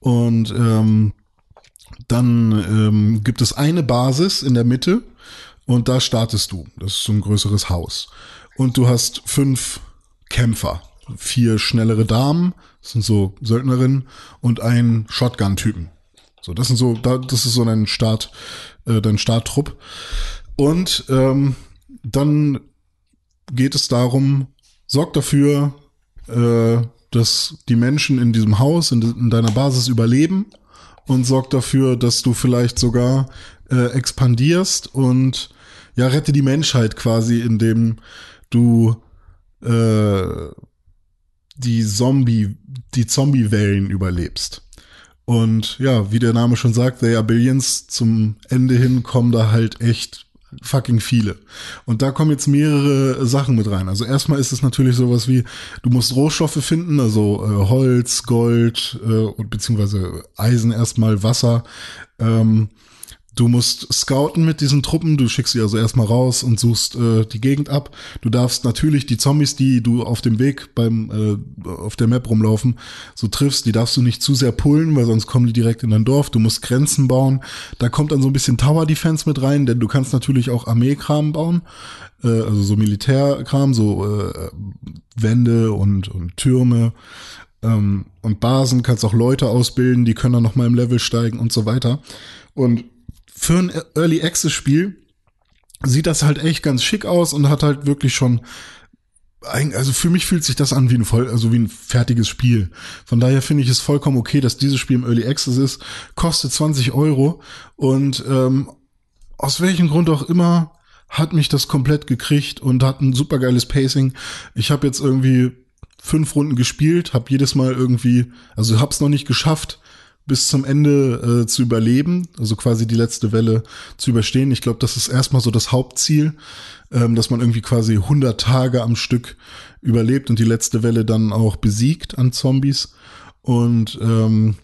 und ähm, dann ähm, gibt es eine Basis in der Mitte und da startest du. Das ist so ein größeres Haus und du hast fünf Kämpfer, vier schnellere Damen, das sind so Söldnerinnen und einen Shotgun-Typen. So, das sind so, da, das ist so dein Start, äh, dein Starttrupp. Und ähm, dann geht es darum, sorg dafür, äh, dass die Menschen in diesem Haus, in, in deiner Basis überleben und sorg dafür, dass du vielleicht sogar äh, expandierst und ja, rette die Menschheit quasi, indem du äh, die Zombie, die Zombie-Wellen überlebst. Und ja, wie der Name schon sagt, They Are Billions, zum Ende hin kommen da halt echt fucking viele. Und da kommen jetzt mehrere Sachen mit rein. Also erstmal ist es natürlich sowas wie, du musst Rohstoffe finden, also äh, Holz, Gold äh, und beziehungsweise Eisen erstmal, Wasser. Ähm, Du musst scouten mit diesen Truppen, du schickst sie also erstmal raus und suchst äh, die Gegend ab. Du darfst natürlich die Zombies, die du auf dem Weg beim äh, auf der Map rumlaufen, so triffst, die darfst du nicht zu sehr pullen, weil sonst kommen die direkt in dein Dorf. Du musst Grenzen bauen. Da kommt dann so ein bisschen Tower Defense mit rein, denn du kannst natürlich auch Armeekram bauen, äh, also so Militärkram, so äh, Wände und und Türme ähm, und Basen, kannst auch Leute ausbilden, die können dann noch mal im Level steigen und so weiter. Und für ein Early Access Spiel sieht das halt echt ganz schick aus und hat halt wirklich schon also für mich fühlt sich das an wie ein voll, also wie ein fertiges Spiel. Von daher finde ich es vollkommen okay, dass dieses Spiel im Early Access ist, kostet 20 Euro und ähm, aus welchem Grund auch immer hat mich das komplett gekriegt und hat ein super geiles Pacing. Ich habe jetzt irgendwie fünf Runden gespielt, habe jedes Mal irgendwie, also hab's noch nicht geschafft, bis zum Ende äh, zu überleben, also quasi die letzte Welle zu überstehen. Ich glaube, das ist erstmal so das Hauptziel, ähm, dass man irgendwie quasi 100 Tage am Stück überlebt und die letzte Welle dann auch besiegt an Zombies. Und ähm,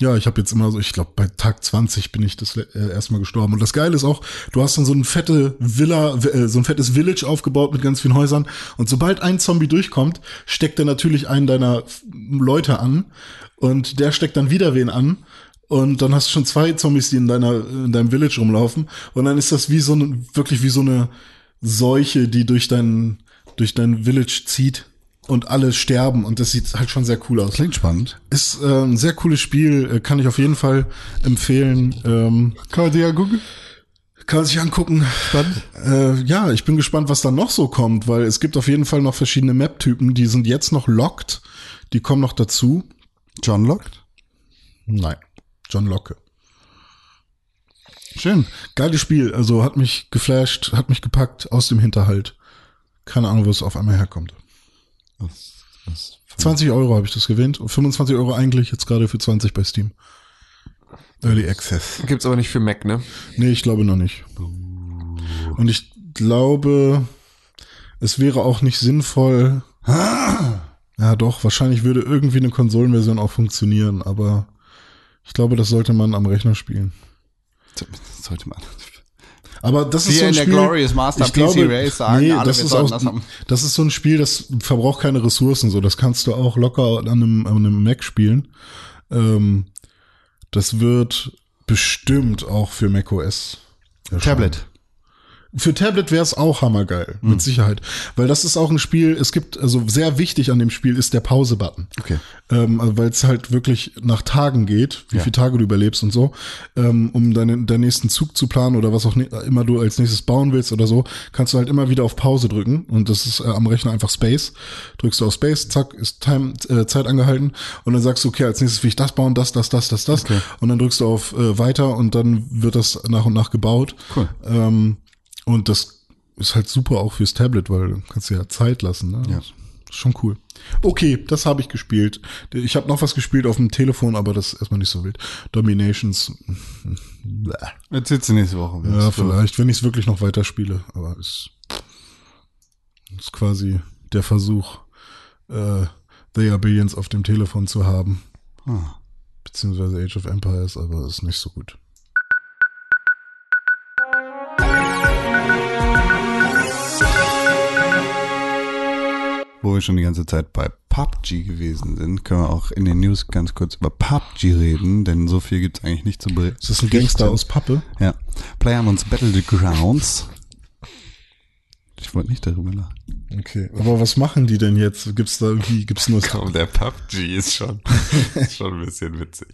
ja, ich habe jetzt immer so, ich glaube, bei Tag 20 bin ich das äh, erstmal gestorben. Und das Geile ist auch, du hast dann so ein fette Villa, äh, so ein fettes Village aufgebaut mit ganz vielen Häusern. Und sobald ein Zombie durchkommt, steckt er natürlich einen deiner Leute an. Und der steckt dann wieder wen an. Und dann hast du schon zwei Zombies, die in deiner, in deinem Village rumlaufen. Und dann ist das wie so eine, wirklich wie so eine Seuche, die durch dein, durch dein Village zieht und alle sterben und das sieht halt schon sehr cool aus. Klingt spannend. Ist äh, ein sehr cooles Spiel, äh, kann ich auf jeden Fall empfehlen. Ähm, Kann man dir ja gucken. kann man sich angucken. Spannend. Äh, ja, ich bin gespannt, was da noch so kommt, weil es gibt auf jeden Fall noch verschiedene Map-Typen, die sind jetzt noch locked, die kommen noch dazu. John Locked? Nein, John Locke. Schön. Geiles Spiel, also hat mich geflasht, hat mich gepackt aus dem Hinterhalt. Keine Ahnung, wo es auf einmal herkommt. Was, was 20 Euro habe ich das gewinnt und 25 Euro eigentlich jetzt gerade für 20 bei Steam. Early Access. Gibt's aber nicht für Mac, ne? Nee, ich glaube noch nicht. Und ich glaube, es wäre auch nicht sinnvoll. Ja, doch, wahrscheinlich würde irgendwie eine Konsolenversion auch funktionieren, aber ich glaube, das sollte man am Rechner spielen. Das sollte man. Aber das ist Wie so ein in der Spiel, Glorious Master ich PC glaube, Race sagen, nee, alle, das ist auch, das haben. das ist so ein Spiel, das verbraucht keine Ressourcen, so. Das kannst du auch locker an einem, an einem Mac spielen. Ähm, das wird bestimmt auch für macOS. erscheinen. Tablet. Für Tablet wäre es auch hammergeil, Hm. mit Sicherheit. Weil das ist auch ein Spiel, es gibt, also sehr wichtig an dem Spiel ist der Pause-Button. Okay. Ähm, also weil es halt wirklich nach Tagen geht, wie Ja. viele Tage du überlebst und so, ähm, um deinen deinen nächsten Zug zu planen oder was auch ne, immer du als nächstes bauen willst oder so, kannst du halt immer wieder auf Pause drücken und das ist äh, am Rechner einfach Space. Drückst du auf Space, zack, ist Time, äh, Zeit angehalten und dann sagst du, okay, als nächstes will ich das bauen, das, das, das, das, das Okay. und dann drückst du auf äh, Weiter und dann wird das nach und nach gebaut. Cool. Ähm, und das ist halt super auch fürs Tablet, weil du kannst dir ja Zeit lassen. Ne? Ja. Ist Schon cool. Okay, das habe ich gespielt. Ich habe noch was gespielt auf dem Telefon, aber das ist erstmal nicht so wild. Dominations. Erzählst du nächste Woche. Ja, du- vielleicht, wenn ich es wirklich noch weiterspiele. Aber es ist quasi der Versuch, äh, They Are Billions auf dem Telefon zu haben. Ah. Beziehungsweise Age of Empires, aber ist nicht so gut. Wo wir schon die ganze Zeit bei PUBG gewesen sind, können wir auch in den News ganz kurz über PUBG reden, denn so viel gibt's eigentlich nicht zu berichten. Ist das ein Gangster aus Pappe? Ja. PlayerUnknown's Battlegrounds. Ich wollte nicht darüber lachen. Okay. Aber was machen die denn jetzt? Gibt's da irgendwie, gibt's nur Komm, der PUBG ist schon, <laughs> ist schon ein bisschen witzig.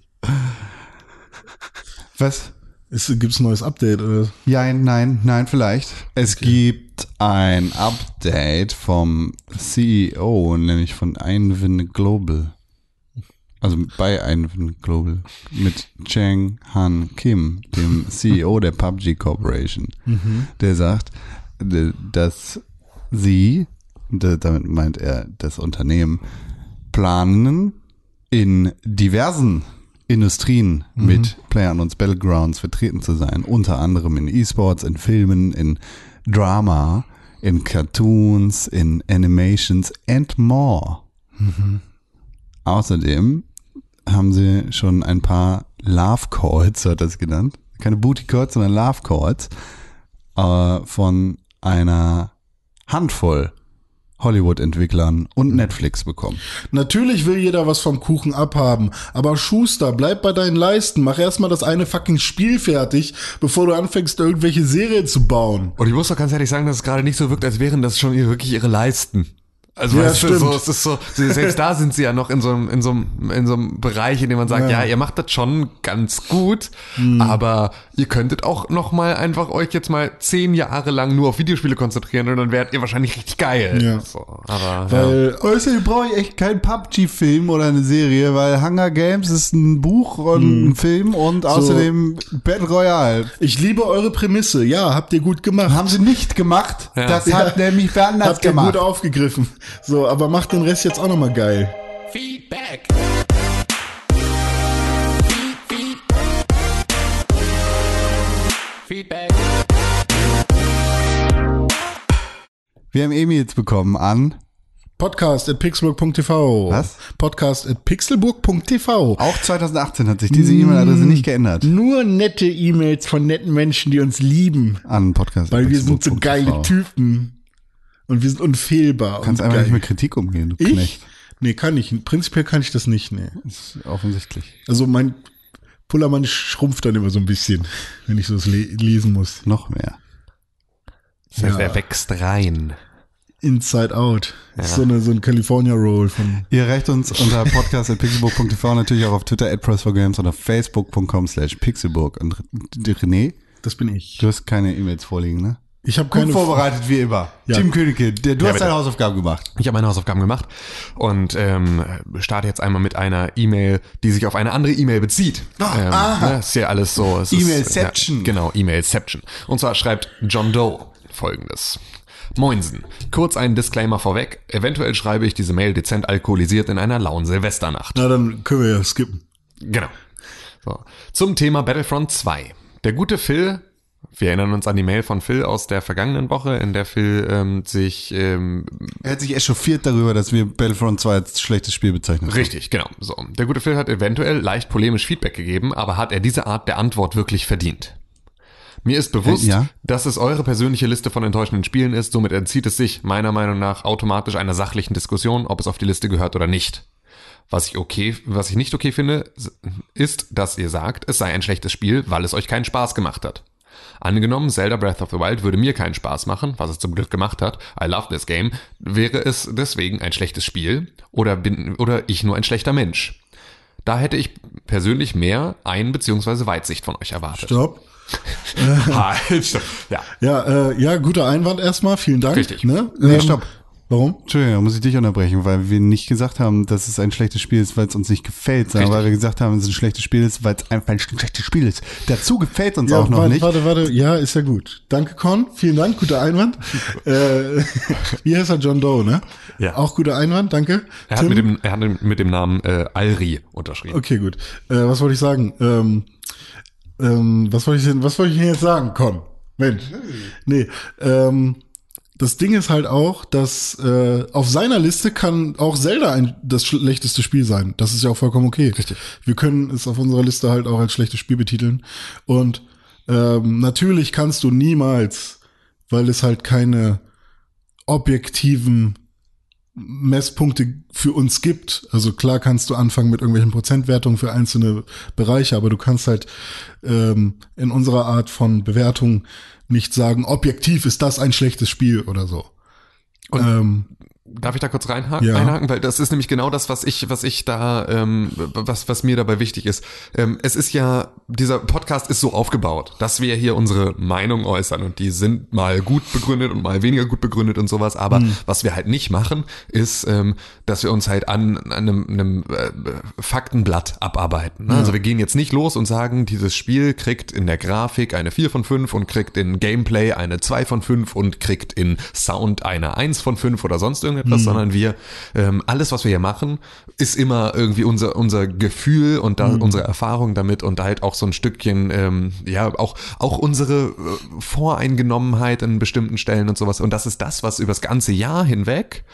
Was? Ist, gibt's ein neues Update? Oder? Ja, nein, nein, vielleicht. Es gibt ein Update vom CEO, nämlich von Einwin Global. Also bei Einwin Global. Mit Chang Han Kim, dem CEO der PUBG Corporation. Der sagt, dass sie, damit meint er das Unternehmen, planen in diversen Industrien mit PlayerUnknown's Battlegrounds vertreten zu sein. Unter anderem in E-Sports, in Filmen, in Drama, in Cartoons, in Animations and more. Außerdem haben sie schon ein paar Love Calls, so hat es genannt. Keine Booty Calls, sondern Love Calls äh, von einer Handvoll Hollywood-Entwicklern und Netflix bekommen. Natürlich will jeder was vom Kuchen abhaben, aber Schuster, bleib bei deinen Leisten. Mach erstmal das eine fucking Spiel fertig, bevor du anfängst, irgendwelche Serien zu bauen. Und ich muss doch ganz ehrlich sagen, dass es gerade nicht so wirkt, als wären das schon ihre, wirklich ihre Leisten. Also Ja, weißt du, so, es ist so, selbst da sind sie ja noch in so einem, in so einem, in so einem Bereich, in dem man sagt, Ja. ja, ihr macht das schon ganz gut, Hm. aber ihr könntet auch noch mal einfach euch jetzt mal zehn Jahre lang nur auf Videospiele konzentrieren und dann wärt ihr wahrscheinlich richtig geil. Ja. So, aber ja. Weil Außerdem brauche ich echt keinen PUBG-Film oder eine Serie, weil Hunger Games ist ein Buch und ein Film und außerdem Battle Royale. ich liebe eure Prämisse. Ja, habt ihr gut gemacht. Haben sie nicht gemacht. Ja. Das hat nämlich wer anders Habt ihr gemacht. gut aufgegriffen. So, aber macht den Rest jetzt auch nochmal geil. Feedback. Feedback. Wir haben E-Mails bekommen an Podcast at pixelburg.tv. Was? Podcast at pixelburg.tv. auch 2018 hat sich diese E-Mail-Adresse nicht geändert. Nur nette E-Mails von netten Menschen, die uns lieben. An Podcast. Weil wir sind so geile Typen. Und wir sind unfehlbar. Kannst und einfach geil. nicht mit Kritik umgehen, du Ich? Knecht. Nee, kann ich. Prinzipiell kann ich das nicht, nee. Das ist offensichtlich. Also mein Pullermann schrumpft dann immer so ein bisschen, wenn ich so le lesen muss. Noch mehr. das heißt, ja. er wächst rein. Inside Out. Das ist so, eine, so ein California Roll von. Ihr erreicht uns unter podcast.pixelburg.tv, natürlich auch auf Twitter at press4games oder facebook.com slash pixelburg. Und René, Das bin ich. du hast keine E-Mails vorliegen, ne? Ich habe Gut vorbereitet wie immer. Ja. Tim Königke, der, du Ja, hast deine Hausaufgaben gemacht. Ich habe meine Hausaufgaben gemacht und ähm, starte jetzt einmal mit einer E-Mail, die sich auf eine andere E-Mail bezieht. ähm, ne, ist ja alles so. E-Mailception. Ja, genau, E-Mailception. Und zwar schreibt John Doe folgendes. Moinsen. Kurz einen Disclaimer vorweg. Eventuell schreibe ich diese Mail dezent alkoholisiert in einer lauen Silvesternacht. Na, dann können wir ja skippen. Genau. So. Zum Thema Battlefront 2. Der gute Phil, wir erinnern uns an die Mail von Phil aus der vergangenen Woche, in der Phil ähm, sich ähm, Er hat sich echauffiert darüber, dass wir Battlefront 2 als schlechtes Spiel bezeichnen. Richtig, genau. So. Der gute Phil hat eventuell leicht polemisch Feedback gegeben, aber hat er diese Art der Antwort wirklich verdient? Mir ist bewusst, Äh, ja. dass es eure persönliche Liste von enttäuschenden Spielen ist, somit entzieht es sich meiner Meinung nach automatisch einer sachlichen Diskussion, ob es auf die Liste gehört oder nicht. Was ich okay, was ich nicht okay finde, ist, dass ihr sagt, es sei ein schlechtes Spiel, weil es euch keinen Spaß gemacht hat. Angenommen, Zelda Breath of the Wild würde mir keinen Spaß machen, was es zum Glück gemacht hat. I love this game. Wäre es deswegen ein schlechtes Spiel oder bin oder ich nur ein schlechter Mensch? Da hätte ich persönlich mehr Ein- bzw. Weitsicht von euch erwartet. Stopp. <laughs> Halt, stopp. Ja. Ja, äh, ja, guter Einwand erstmal. Vielen Dank. Richtig. Ne? Nee, Ähm, stopp. Warum? Entschuldigung, da muss ich dich unterbrechen, weil wir nicht gesagt haben, dass es ein schlechtes Spiel ist, weil es uns nicht gefällt, sondern Richtig. weil wir gesagt haben, dass es ein schlechtes Spiel ist, weil es einfach ein schlechtes Spiel ist. Dazu gefällt uns Ja, auch noch warte, nicht. warte, warte. Ja, ist ja gut. Danke, Con. Vielen Dank. Guter Einwand. <laughs> äh, <laughs> wie heißt er? John Doe, ne? Ja. Auch guter Einwand. Danke. Er hat, mit dem, er hat mit dem Namen äh, Alri unterschrieben. Okay, gut. Äh, was wollte ich sagen? Ähm, ähm, was wollte ich denn, was wollte ich denn jetzt sagen, Con? Mensch. Nee, ähm, das Ding ist halt auch, dass äh, auf seiner Liste kann auch Zelda ein, das schlechteste Spiel sein. Das ist ja auch vollkommen okay. Richtig. Wir können es auf unserer Liste halt auch als schlechtes Spiel betiteln. Und ähm, natürlich kannst du niemals, weil es halt keine objektiven Messpunkte für uns gibt. Also klar kannst du anfangen mit irgendwelchen Prozentwertungen für einzelne Bereiche, aber du kannst halt ähm, in unserer Art von Bewertung nicht sagen, objektiv ist das ein schlechtes Spiel oder so. Und- ähm, Darf ich da kurz reinhaken, Ja. einhaken? Weil das ist nämlich genau das, was ich, was ich da, ähm, was, was mir dabei wichtig ist. Ähm, es ist ja, dieser Podcast ist so aufgebaut, dass wir hier unsere Meinung äußern und die sind mal gut begründet und mal weniger gut begründet und sowas. Aber Hm. was wir halt nicht machen, ist, ähm, dass wir uns halt an, an einem, einem äh, Faktenblatt abarbeiten. Ne? Also wir gehen jetzt nicht los und sagen, dieses Spiel kriegt in der Grafik eine 4 von 5 und kriegt in Gameplay eine 2 von 5 und kriegt in Sound eine 1 von 5 oder sonst irgendetwas, sondern wir, ähm, alles, was wir hier machen, ist immer irgendwie unser, unser Gefühl und da, unsere Erfahrung damit und halt auch so ein Stückchen, ähm, ja, auch, auch unsere äh, Voreingenommenheit in bestimmten Stellen und sowas. Und das ist das, was übers ganze Jahr hinweg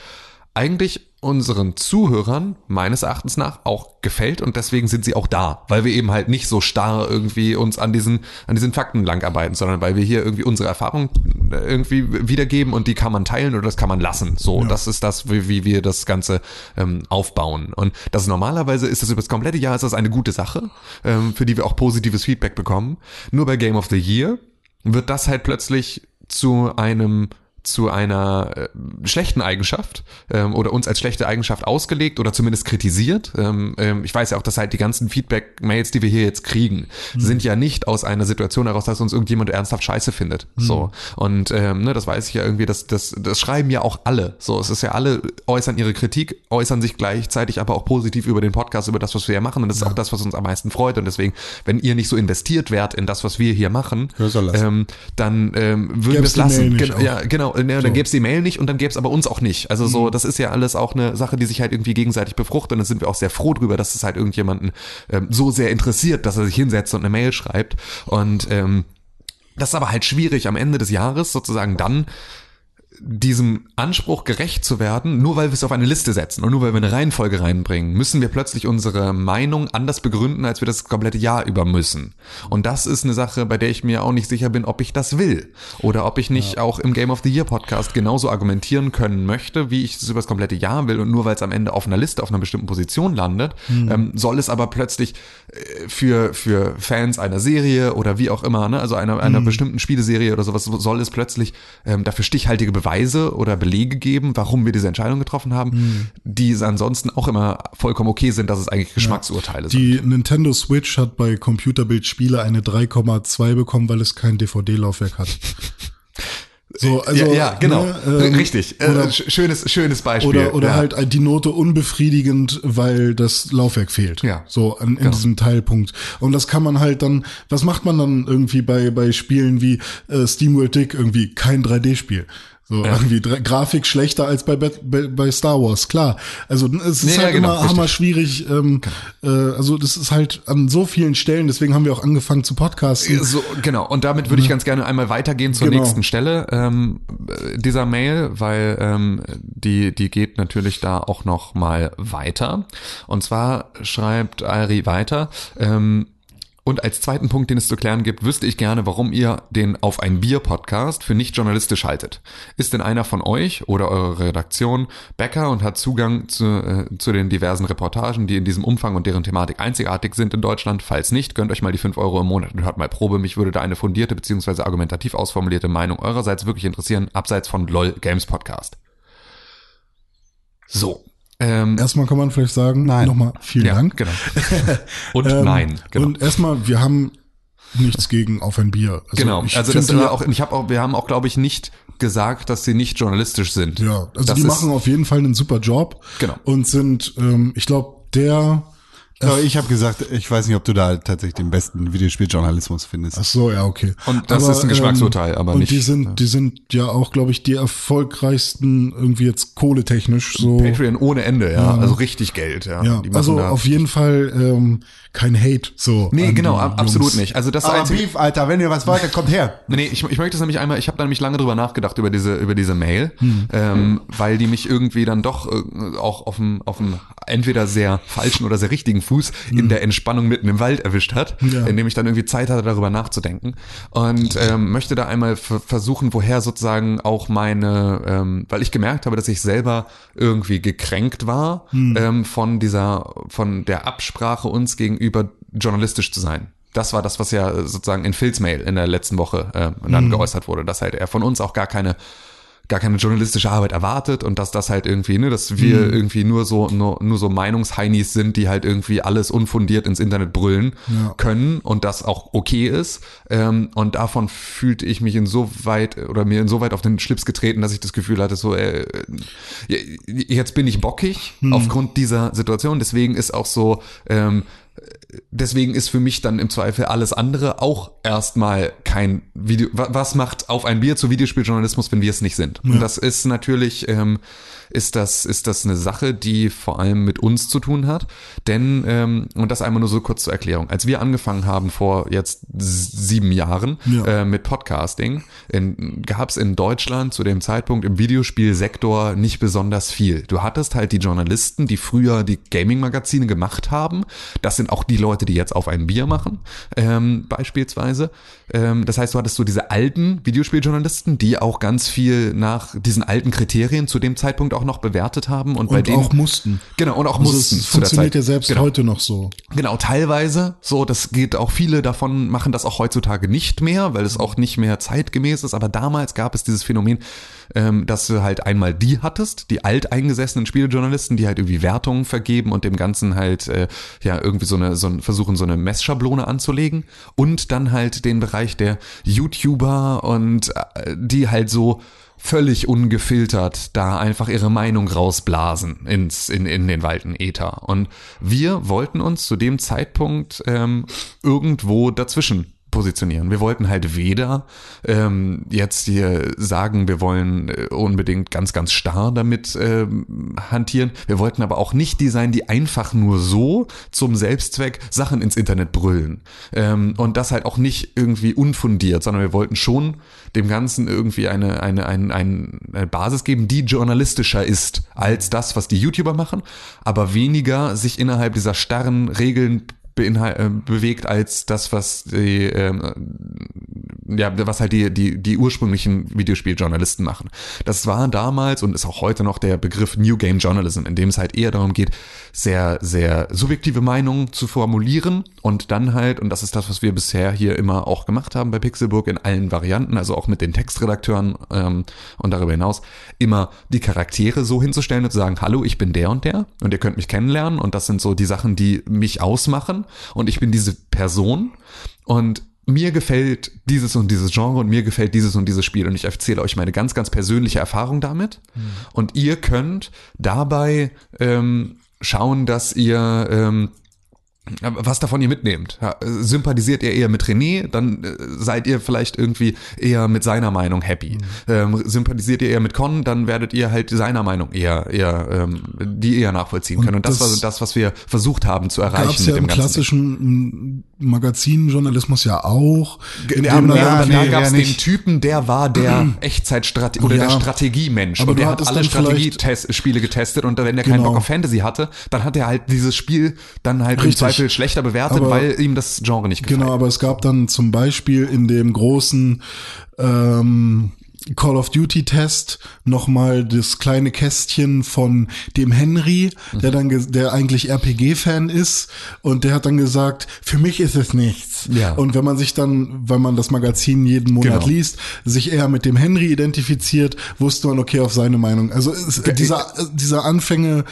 eigentlich unseren Zuhörern meines Erachtens nach auch gefällt und deswegen sind sie auch da, weil wir eben halt nicht so starr irgendwie uns an diesen an diesen Fakten langarbeiten, sondern weil wir hier irgendwie unsere Erfahrung irgendwie wiedergeben und die kann man teilen oder das kann man lassen. So, das ist das, wie, wie wir das Ganze ähm, aufbauen. Und das normalerweise ist das über das komplette Jahr ist das eine gute Sache, ähm, für die wir auch positives Feedback bekommen. Nur bei Game of the Year wird das halt plötzlich zu einem zu einer äh, schlechten Eigenschaft ähm, oder uns als schlechte Eigenschaft ausgelegt oder zumindest kritisiert. Ähm, ähm, ich weiß ja auch, dass halt die ganzen Feedback-Mails, die wir hier jetzt kriegen, Mhm. sind ja nicht aus einer Situation heraus, dass uns irgendjemand ernsthaft scheiße findet. Mhm. So. Und ähm, ne, das weiß ich ja irgendwie, das, das, das schreiben ja auch alle. So, es ist ja alle äußern ihre Kritik, äußern sich gleichzeitig aber auch positiv über den Podcast, über das, was wir hier machen. Und das ist auch das, was uns am meisten freut. Und deswegen, wenn ihr nicht so investiert wärt in das, was wir hier machen, Ja, ähm, dann ähm, würden wir es lassen. auch. ja, genau. Ne, Dann So. gäbe es die Mail nicht und dann gäbe es aber uns auch nicht. Also Mhm. so, das ist ja alles auch eine Sache, die sich halt irgendwie gegenseitig befruchtet. Und da sind wir auch sehr froh drüber, dass es halt irgendjemanden ähm, so sehr interessiert, dass er sich hinsetzt und eine Mail schreibt. Und ähm, das ist aber halt schwierig am Ende des Jahres sozusagen dann diesem Anspruch gerecht zu werden, nur weil wir es auf eine Liste setzen und nur weil wir eine Reihenfolge reinbringen, müssen wir plötzlich unsere Meinung anders begründen, als wir das komplette Jahr über müssen. Und das ist eine Sache, bei der ich mir auch nicht sicher bin, ob ich das will. Oder ob ich nicht auch im Game of the Year Podcast genauso argumentieren können möchte, wie ich es über das komplette Jahr will. Und nur weil es am Ende auf einer Liste, auf einer bestimmten Position landet, ähm, soll es aber plötzlich äh, für, für Fans einer Serie oder wie auch immer, ne, also einer, einer bestimmten Spieleserie oder sowas, soll es plötzlich ähm, dafür stichhaltige Beweise oder Belege geben, warum wir diese Entscheidung getroffen haben, die es ansonsten auch immer vollkommen okay sind, dass es eigentlich Geschmacksurteile sind. Die Nintendo Switch hat bei Computerbild Spiele eine 3,2 bekommen, weil es kein DVD-Laufwerk hat. So, also, ja, ja, genau. ne, ähm, Richtig. Äh, Oder, sch- schönes, schönes Beispiel. oder, oder ja. halt die Note unbefriedigend, weil das Laufwerk fehlt. Ja. So an, in Genau. diesem Teilpunkt. Und das kann man halt dann, was macht man dann irgendwie bei, bei Spielen wie äh, SteamWorld Dick? Irgendwie kein 3D-Spiel. So irgendwie Dra Grafik schlechter als bei, bei, bei Star Wars, klar. Also es ist Nee, ja, halt genau, immer hammer schwierig. Ähm, äh, also das ist halt an so vielen Stellen, deswegen haben wir auch angefangen zu podcasten. So, genau. Und damit würde ich ganz gerne einmal weitergehen zur Genau. nächsten Stelle ähm, äh, dieser Mail, weil ähm, die, die geht natürlich da auch noch mal weiter. Und zwar schreibt Ari weiter, ähm, und als zweiten Punkt, den es zu klären gibt, wüsste ich gerne, warum ihr den Auf ein Bier Podcast für nicht journalistisch haltet. Ist denn einer von euch oder eurer Redaktion Bäcker und hat Zugang zu, äh, zu den diversen Reportagen, die in diesem Umfang und deren Thematik einzigartig sind in Deutschland? Falls nicht, gönnt euch mal die 5 Euro im Monat und hört mal Probe. Mich würde da eine fundierte bzw. argumentativ ausformulierte Meinung eurerseits wirklich interessieren, abseits von LOL Games Podcast. So. Ähm, Erstmal kann man vielleicht sagen, Nein. nochmal vielen ja, Dank. genau. <laughs> Und Ähm, nein, genau. Und erstmal, wir haben nichts gegen auf ein Bier. Also Genau, also das die- war auch, ich habe auch, wir haben auch, glaube ich, nicht gesagt, dass sie nicht journalistisch sind. Ja, also das die machen auf jeden Fall einen super Job. Genau. Und sind, ähm, ich glaube, der, Aber ich habe gesagt, ich weiß nicht, ob du da tatsächlich den besten Videospieljournalismus findest. ach so, ja, okay. Und das ist ein Geschmacksurteil, aber und nicht- die sind, die sind ja auch, glaube ich, die erfolgreichsten irgendwie jetzt kohletechnisch so. Patreon ohne Ende, ja, also richtig Geld, ja. Ja, also auf jeden Fall ähm, kein Hate so. Nee, genau, ab- absolut nicht. Also das Aber Beef, Alter, wenn ihr was wollt, dann kommt her. Nee, nee, ich, ich möchte es nämlich einmal, ich habe da nämlich lange drüber nachgedacht über diese über diese Mail, Hm. ähm, weil die mich irgendwie dann doch äh, auch auf dem auf dem entweder sehr falschen oder sehr richtigen Fuß in der Entspannung mitten im Wald erwischt hat. Ja. indem ich dann irgendwie Zeit hatte darüber nachzudenken und ähm, möchte da einmal versuchen, woher sozusagen auch meine, ähm, weil ich gemerkt habe, dass ich selber irgendwie gekränkt war Hm. ähm, von dieser von der Absprache uns gegenüber journalistisch zu sein. Das war das, was ja sozusagen in Phils Mail in der letzten Woche äh, dann geäußert wurde, dass halt er von uns auch gar keine gar keine journalistische Arbeit erwartet und dass das halt irgendwie, ne, dass wir irgendwie nur so nur, nur so Meinungsheinis sind, die halt irgendwie alles unfundiert ins Internet brüllen Ja. können und das auch okay ist. Ähm, und davon fühlte ich mich insoweit oder mir insoweit auf den Schlips getreten, dass ich das Gefühl hatte, so äh, äh, jetzt bin ich bockig aufgrund dieser Situation. Deswegen ist auch so ähm, deswegen ist für mich dann im Zweifel alles andere auch erstmal kein Video. wa- Was macht auf ein Bier zu Videospieljournalismus, wenn wir es nicht sind? Und das ist natürlich, ähm, ist das, ist das eine Sache, die vor allem mit uns zu tun hat. Denn, ähm, und das einmal nur so kurz zur Erklärung. Als wir angefangen haben vor jetzt sieben Jahren Ja. äh, mit Podcasting, gab es in Deutschland zu dem Zeitpunkt im Videospielsektor nicht besonders viel. Du hattest halt die Journalisten, die früher die Gaming-Magazine gemacht haben. Das sind auch die Leute, die jetzt auf ein Bier machen, ähm, beispielsweise. Ähm, das heißt, du hattest so diese alten Videospieljournalisten, die auch ganz viel nach diesen alten Kriterien zu dem Zeitpunkt auch noch bewertet haben und, bei Und denen auch mussten. genau und auch Also mussten es funktioniert ja selbst genau. heute noch so. Genau, teilweise. So, das geht auch viele davon machen das auch heutzutage nicht mehr, weil es auch nicht mehr zeitgemäß ist. Aber damals gab es dieses Phänomen, ähm, dass du halt einmal die hattest, die alteingesessenen Spielejournalisten, die halt irgendwie Wertungen vergeben und dem Ganzen halt äh, ja irgendwie so eine so ein, versuchen so eine Messschablone anzulegen und dann halt den Bereich der YouTuber und äh, die halt so völlig ungefiltert da einfach ihre Meinung rausblasen ins, in, in den weiten Äther. Und wir wollten uns zu dem Zeitpunkt ähm, irgendwo dazwischen positionieren. Wir wollten halt weder ähm, jetzt hier sagen, wir wollen äh, unbedingt ganz, ganz starr damit ähm, hantieren. Wir wollten aber auch nicht die sein, die einfach nur so zum Selbstzweck Sachen ins Internet brüllen. Ähm, und das halt auch nicht irgendwie unfundiert, sondern wir wollten schon dem Ganzen irgendwie eine, eine, eine, eine Basis geben, die journalistischer ist als das, was die YouTuber machen, aber weniger sich innerhalb dieser starren Regeln äh, bewegt als das, was die, ähm, ja, was halt die, die, die ursprünglichen Videospieljournalisten machen. Das war damals und ist auch heute noch der Begriff New Game Journalism, in dem es halt eher darum geht, sehr, sehr subjektive Meinungen zu formulieren und dann halt, und das ist das, was wir bisher hier immer auch gemacht haben bei Pixelburg in allen Varianten, also auch mit den Textredakteuren ähm, und darüber hinaus, immer die Charaktere so hinzustellen und zu sagen, hallo, ich bin der und der und ihr könnt mich kennenlernen und das sind so die Sachen, die mich ausmachen und ich bin diese Person und mir gefällt dieses und dieses Genre und mir gefällt dieses und dieses Spiel und ich erzähle euch meine ganz, ganz persönliche Erfahrung damit und ihr könnt dabei ähm, schauen, dass ihr ähm, was davon ihr mitnehmt. Ja, sympathisiert ihr eher mit René, dann äh, seid ihr vielleicht irgendwie eher mit seiner Meinung happy. Ähm, sympathisiert ihr eher mit Con, dann werdet ihr halt seiner Meinung eher, eher ähm, die eher nachvollziehen können. Und das, das war so das, was wir versucht haben zu erreichen Gab es mit ja dem im klassischen mm, Magazinjournalismus ja auch. in Ja, dem ja, nee, gab es ja, den. Typen, der war der <clears throat> Echtzeitstrategie oder Ja. der Strategiemensch. Aber und der hat alle Strategiespiele getestet und wenn der keinen Genau. Bock auf Fantasy hatte, dann hat er halt dieses Spiel dann halt Richtig. Zweifel schlechter bewertet, Aber- weil ihm das Genre nicht gefällt. Genau, aber es gab dann zum Beispiel in dem großen ähm, Call of Duty Test nochmal das kleine Kästchen von dem Henry, der dann, der eigentlich RPG-Fan ist und der hat dann gesagt, für mich ist es nichts. Ja. Und wenn man sich dann, wenn man das Magazin jeden Monat Genau. liest, sich eher mit dem Henry identifiziert, wusste man, okay, auf seine Meinung. Also es, dieser, dieser Anfänge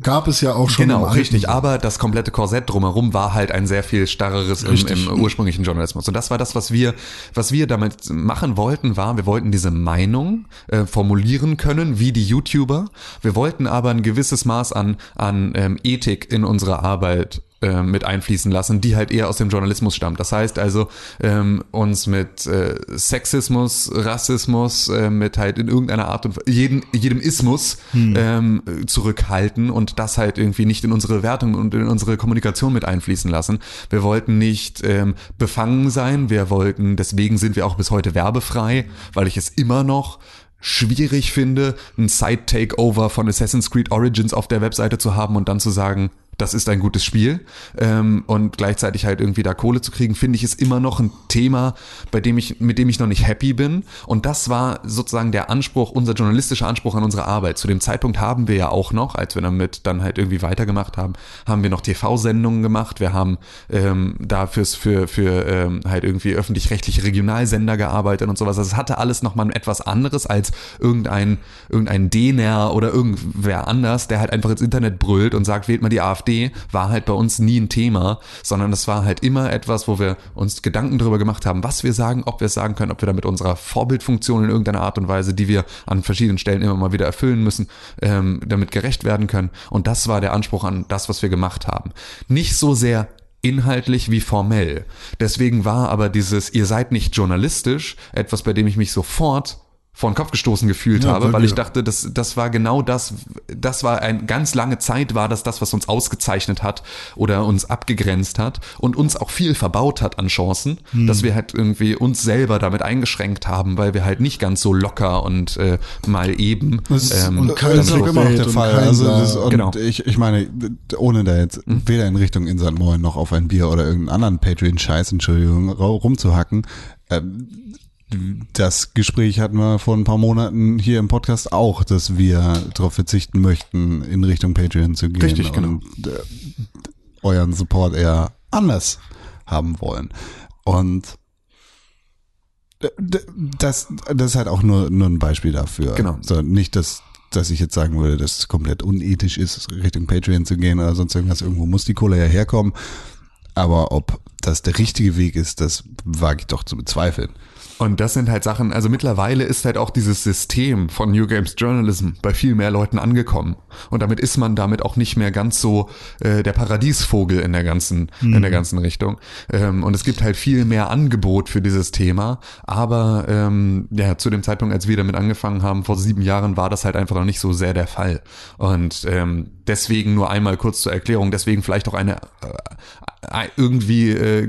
gab es ja auch schon. Genau, richtig. Aber das komplette Korsett drumherum war halt ein sehr viel starreres im, im ursprünglichen Journalismus. Und das war das, was wir, was wir damit machen wollten, war, wir wollten diese Meinung äh, formulieren können, wie die YouTuber. Wir wollten aber ein gewisses Maß an, an ähm, Ethik in unsere Arbeit äh, mit einfließen lassen, die halt eher aus dem Journalismus stammt. Das heißt also, ähm, uns mit äh, Sexismus, Rassismus, äh, mit halt in irgendeiner Art und jeden, jedem Ismus ähm, zurückhalten und das halt irgendwie nicht in unsere Wertung und in unsere Kommunikation mit einfließen lassen. Wir wollten nicht ähm, befangen sein, wir wollten, deswegen sind wir auch bis heute werbefrei, weil ich es immer noch schwierig finde, ein Side-Takeover von Assassin's Creed Origins auf der Webseite zu haben und dann zu sagen, das ist ein gutes Spiel ähm, und gleichzeitig halt irgendwie da Kohle zu kriegen, finde ich ist immer noch ein Thema, bei dem ich mit dem ich noch nicht happy bin und das war sozusagen der Anspruch, unser journalistischer Anspruch an unsere Arbeit. Zu dem Zeitpunkt haben wir ja auch noch, als wir damit dann halt irgendwie weitergemacht haben, haben wir noch TV-Sendungen gemacht, wir haben ähm, da für für ähm, halt irgendwie öffentlich-rechtliche Regionalsender gearbeitet und sowas. Also es hatte alles noch mal etwas anderes als irgendein irgendein DNR oder irgendwer anders, der halt einfach ins Internet brüllt und sagt, wählt mal die AfD, war halt bei uns nie ein Thema, sondern das war halt immer etwas, wo wir uns Gedanken darüber gemacht haben, was wir sagen, ob wir es sagen können, ob wir da mit unserer Vorbildfunktion in irgendeiner Art und Weise, die wir an verschiedenen Stellen immer mal wieder erfüllen müssen, ähm, damit gerecht werden können. Und das war der Anspruch an das, was wir gemacht haben. Nicht so sehr inhaltlich wie formell. Deswegen war aber dieses, ihr seid nicht journalistisch, etwas, bei dem ich mich sofort vor den Kopf gestoßen gefühlt Ja, habe, weil ich dachte, das, das war genau das, das war ein ganz lange Zeit, war das das, was uns ausgezeichnet hat oder uns abgegrenzt hat und uns auch viel verbaut hat an Chancen, Hm. dass wir halt irgendwie uns selber damit eingeschränkt haben, weil wir halt nicht ganz so locker und äh, mal eben Das ist, ähm, und kein das ist auch immer noch der und Fall. kein Also das, und Genau. ich, ich meine, ohne da jetzt weder in Richtung Insert Moin noch auf ein Bier oder irgendeinen anderen Patreon-Scheiß, Entschuldigung, rumzuhacken. Ähm, das Gespräch hatten wir vor ein paar Monaten hier im Podcast auch, dass wir darauf verzichten möchten, in Richtung Patreon zu gehen Richtig, genau. und äh, euren Support eher anders haben wollen. Und d- das, das ist halt auch nur, nur ein Beispiel dafür. Genau. So, nicht, dass, dass ich jetzt sagen würde, dass es komplett unethisch ist, Richtung Patreon zu gehen oder sonst irgendwas. Irgendwo muss die Kohle ja herkommen. Aber ob das der richtige Weg ist, das wage ich doch zu bezweifeln. Und das sind halt Sachen, also mittlerweile ist halt auch dieses System von New Games Journalism bei viel mehr Leuten angekommen. Und damit ist man damit auch nicht mehr ganz so äh, der Paradiesvogel in der ganzen, in der ganzen Richtung. Ähm, und es gibt halt viel mehr Angebot für dieses Thema. Aber ähm, ja, zu dem Zeitpunkt, als wir damit angefangen haben, vor sieben Jahren, war das halt einfach noch nicht so sehr der Fall. Und ähm, deswegen nur einmal kurz zur Erklärung, deswegen vielleicht auch eine äh, irgendwie äh,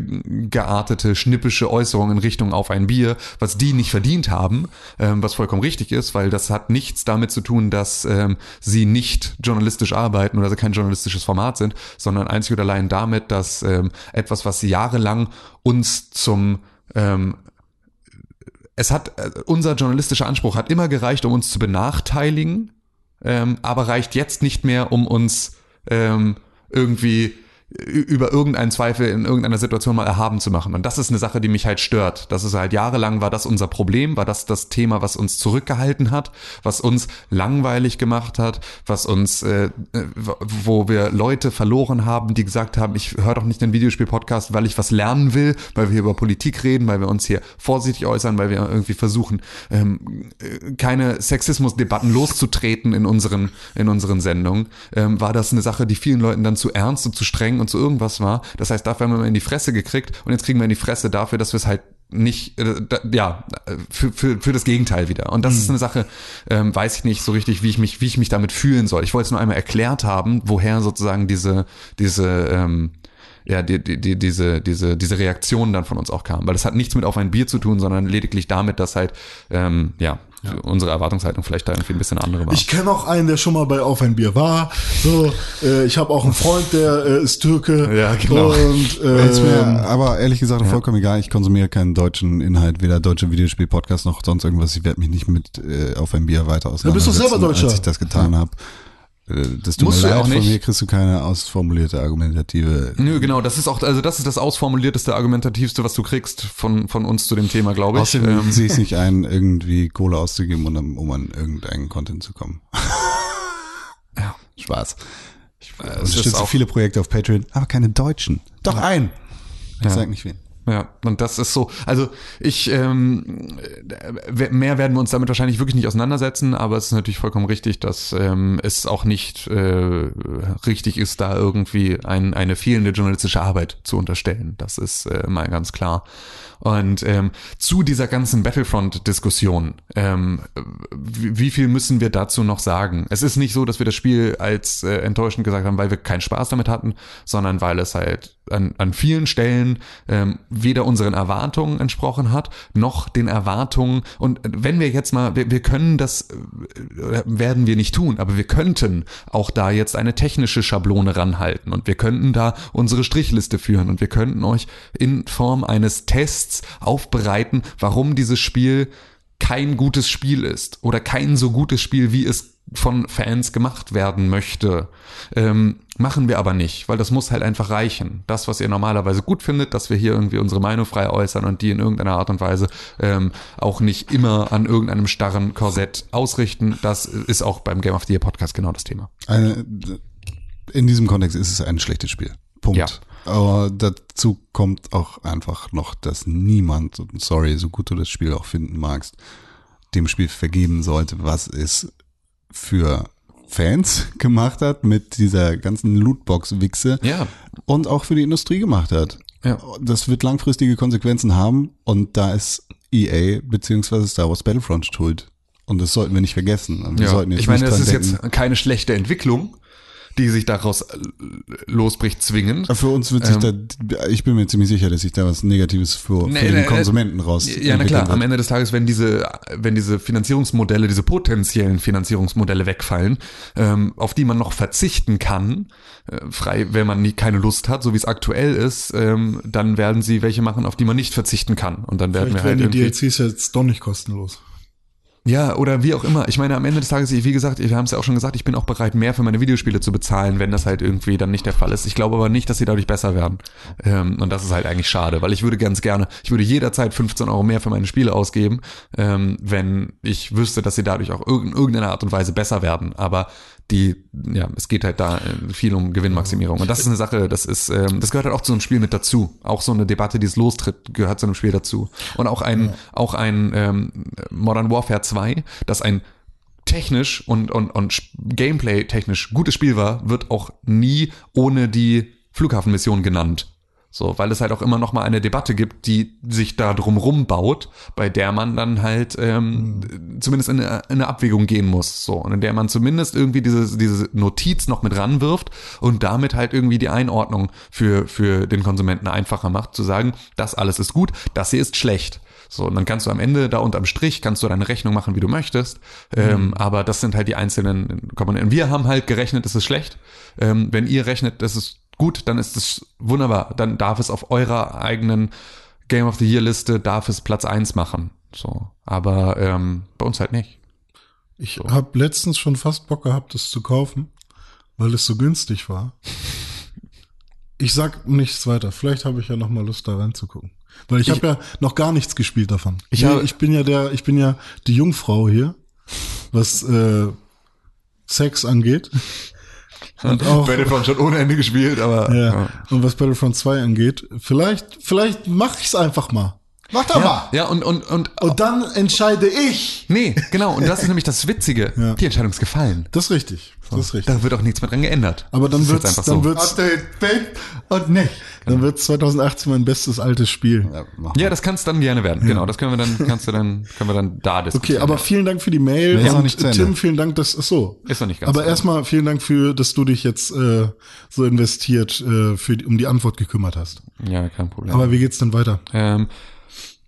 geartete, schnippische Äußerung in Richtung auf ein Bier, was die nicht verdient haben, ähm, was vollkommen richtig ist, weil das hat nichts damit zu tun, dass ähm, sie nicht journalistisch arbeiten oder sie kein journalistisches Format sind, sondern einzig und allein damit, dass ähm, etwas, was jahrelang uns zum ähm, es hat, äh, unser journalistischer Anspruch hat immer gereicht, um uns zu benachteiligen, ähm, aber reicht jetzt nicht mehr, um uns ähm, irgendwie über irgendeinen Zweifel in irgendeiner Situation mal erhaben zu machen. Und das ist eine Sache, die mich halt stört. Das ist halt jahrelang war das unser Problem, war das das Thema, was uns zurückgehalten hat, was uns langweilig gemacht hat, was uns, äh, äh, wo wir Leute verloren haben, die gesagt haben, ich höre doch nicht den Videospiel-Podcast, weil ich was lernen will, weil wir über Politik reden, weil wir uns hier vorsichtig äußern, weil wir irgendwie versuchen, ähm, äh, keine Sexismusdebatten loszutreten in unseren, in unseren Sendungen, ähm, war das eine Sache, die vielen Leuten dann zu ernst und zu streng und zu irgendwas war. Das heißt, dafür haben wir in die Fresse gekriegt und jetzt kriegen wir in die Fresse dafür, dass wir es halt nicht, äh, da, ja, für, für, für das Gegenteil wieder. Und das ist eine Sache, ähm, weiß ich nicht so richtig, wie ich mich, wie ich mich damit fühlen soll. Ich wollte es nur einmal erklärt haben, woher sozusagen diese, diese, ähm, ja, die, die, die, diese, diese, diese Reaktion dann von uns auch kam. Weil das hat nichts mit auf ein Bier zu tun, sondern lediglich damit, dass halt, ähm, ja, unsere Erwartungshaltung vielleicht da irgendwie ein bisschen andere war. Ich kenne auch einen, der schon mal bei Auf ein Bier war. So, äh, ich habe auch einen Freund, der äh, ist Türke. Ja, genau. Und ist mir aber ehrlich gesagt vollkommen egal. Ich konsumiere keinen deutschen Inhalt, weder deutsche Videospiel-Podcast noch sonst irgendwas. Ich werde mich nicht mit äh, auf ein Bier weiter bist doch selber auseinandersetzen, Deutscher. als ich das getan habe. Äh, das tut Musst mir du ja leid, auch von nicht. mir kriegst du keine ausformulierte argumentative Nö, genau, das ist auch, also das ist das ausformulierteste, argumentativste, was du kriegst von, von uns zu dem Thema, glaube ich. Außerdem Ähm, sehe ich es nicht ein, irgendwie Kohle auszugeben, um, um an irgendeinen Content zu kommen. <laughs> Ja. Spaß. Ich es ist unterstütze viele Projekte auf Patreon, aber keine deutschen. Doch ein. Ich Ja. sag nicht wen. Ja, und das ist so, also ich, ähm, äh, mehr werden wir uns damit wahrscheinlich wirklich nicht auseinandersetzen, aber es ist natürlich vollkommen richtig, dass ähm, es auch nicht äh, richtig ist, da irgendwie ein, eine fehlende journalistische Arbeit zu unterstellen. Das ist äh, mal ganz klar. Und ähm, zu dieser ganzen Battlefront-Diskussion, ähm, wie, viel müssen wir dazu noch sagen? Es ist nicht so, dass wir das Spiel als äh, enttäuschend gesagt haben, weil wir keinen Spaß damit hatten, sondern weil es halt an, an vielen Stellen ähm, weder unseren Erwartungen entsprochen hat, noch den Erwartungen. Und wenn wir jetzt mal, wir, wir können das, äh, werden wir nicht tun, aber wir könnten auch da jetzt eine technische Schablone ranhalten und wir könnten da unsere Strichliste führen und wir könnten euch in Form eines Tests aufbereiten, warum dieses Spiel kein gutes Spiel ist oder kein so gutes Spiel, wie es von Fans gemacht werden möchte. Ähm, machen wir aber nicht, weil das muss halt einfach reichen. Das, was ihr normalerweise gut findet, dass wir hier irgendwie unsere Meinung frei äußern und die in irgendeiner Art und Weise ähm, auch nicht immer an irgendeinem starren Korsett ausrichten, das ist auch beim Game of the Year Podcast genau das Thema. Eine, in diesem Kontext ist es ein schlechtes Spiel. Punkt. Ja. Aber dazu kommt auch einfach noch, dass niemand, sorry, so gut du das Spiel auch finden magst, dem Spiel vergeben sollte, was es für Fans <laughs> gemacht hat mit dieser ganzen Lootbox-Wichse Ja. und auch für die Industrie gemacht hat. Ja. Das wird langfristige Konsequenzen haben und da ist EA beziehungsweise Star Wars Battlefront schuld. Und das sollten wir nicht vergessen. Wir Ja. sollten jetzt Ich meine, das ist denken. jetzt keine schlechte Entwicklung, die sich daraus äh, losbricht zwingend. Für uns wird sich da, ich bin mir ziemlich sicher, dass sich da was Negatives für, für Ähm. Nee, den nee, Konsumenten raus Ja, na entwickeln klar. Am wird. Ende des Tages, wenn diese, wenn diese Finanzierungsmodelle, diese potenziellen Finanzierungsmodelle wegfallen, ähm, auf die man noch verzichten kann, äh, frei, wenn man nie, keine Lust hat, so wie es aktuell ist, ähm, dann werden sie welche machen, auf die man nicht verzichten kann. Und dann werden Vielleicht wir halt werden die DLCs jetzt doch nicht kostenlos. Ja, oder wie auch immer. Ich meine, am Ende des Tages, wie gesagt, wir haben es ja auch schon gesagt, ich bin auch bereit, mehr für meine Videospiele zu bezahlen, wenn das halt irgendwie dann nicht der Fall ist. Ich glaube aber nicht, dass sie dadurch besser werden. Ähm, und das ist halt eigentlich schade, weil ich würde ganz gerne, ich würde jederzeit 15 Euro mehr für meine Spiele ausgeben, ähm, wenn ich wüsste, dass sie dadurch auch in irgendeiner Art und Weise besser werden. Aber die, ja, es geht halt da äh, viel um Gewinnmaximierung. Und das ist eine Sache, das ist, ähm, das gehört halt auch zu einem Spiel mit dazu. Auch so eine Debatte, die es lostritt, gehört zu einem Spiel dazu. Und auch ein, auch ein ähm, Modern Warfare 2, das ein technisch und, und, und sch- Gameplay-technisch gutes Spiel war, wird auch nie ohne die Flughafenmission genannt. So, weil es halt auch immer noch mal eine Debatte gibt, die sich da drumrum baut, bei der man dann halt ähm, zumindest in eine, in eine Abwägung gehen muss. So, und in der man zumindest irgendwie diese, diese Notiz noch mit ranwirft und damit halt irgendwie die Einordnung für, für den Konsumenten einfacher macht, zu sagen, das alles ist gut, das hier ist schlecht. So, und dann kannst du am Ende da unterm Strich, kannst du deine Rechnung machen, wie du möchtest. Ähm, aber das sind halt die einzelnen Komponenten. Wir haben halt gerechnet, es ist schlecht. Ähm, wenn ihr rechnet, es ist gut, dann ist es wunderbar. Dann darf es auf eurer eigenen Game of the Year Liste, darf es Platz eins machen. So, aber ähm, bei uns halt nicht. Ich habe letztens schon fast Bock gehabt, das zu kaufen, weil es so günstig war. Ich sag nichts weiter. Vielleicht habe ich ja noch mal Lust da reinzugucken, weil ich, Ich- habe ja noch gar nichts gespielt davon. Ich habe- ich bin ja der, ich bin ja die Jungfrau hier, was äh, Sex angeht. Und auch Battlefront schon ohne Ende gespielt, aber ja, und was Battlefront 2 angeht, vielleicht vielleicht mache ich es einfach mal. Mach doch mal. ja, ja und und und Und dann entscheide ich. nee, genau. Und das ist nämlich das Witzige. <laughs> Ja. Die Entscheidung ist gefallen. Das ist richtig. Das ist richtig. Da wird auch nichts mehr dran geändert. Aber dann ist einfach dann so. wird's, und nicht. dann wird's 2018 mein bestes altes Spiel. Ja, Ja, das kann es dann gerne werden. Genau, das können wir dann, kannst du dann, können wir dann da Okay, diskutieren. aber vielen Dank für die Mail Nee, ist und. Tim, vielen Dank, dass ach so. Ist noch nicht ganz Aber erstmal vielen Dank für, dass du dich jetzt äh, so investiert äh, für die, um die Antwort gekümmert hast. ja, kein Problem. Aber wie geht's denn weiter? ähm,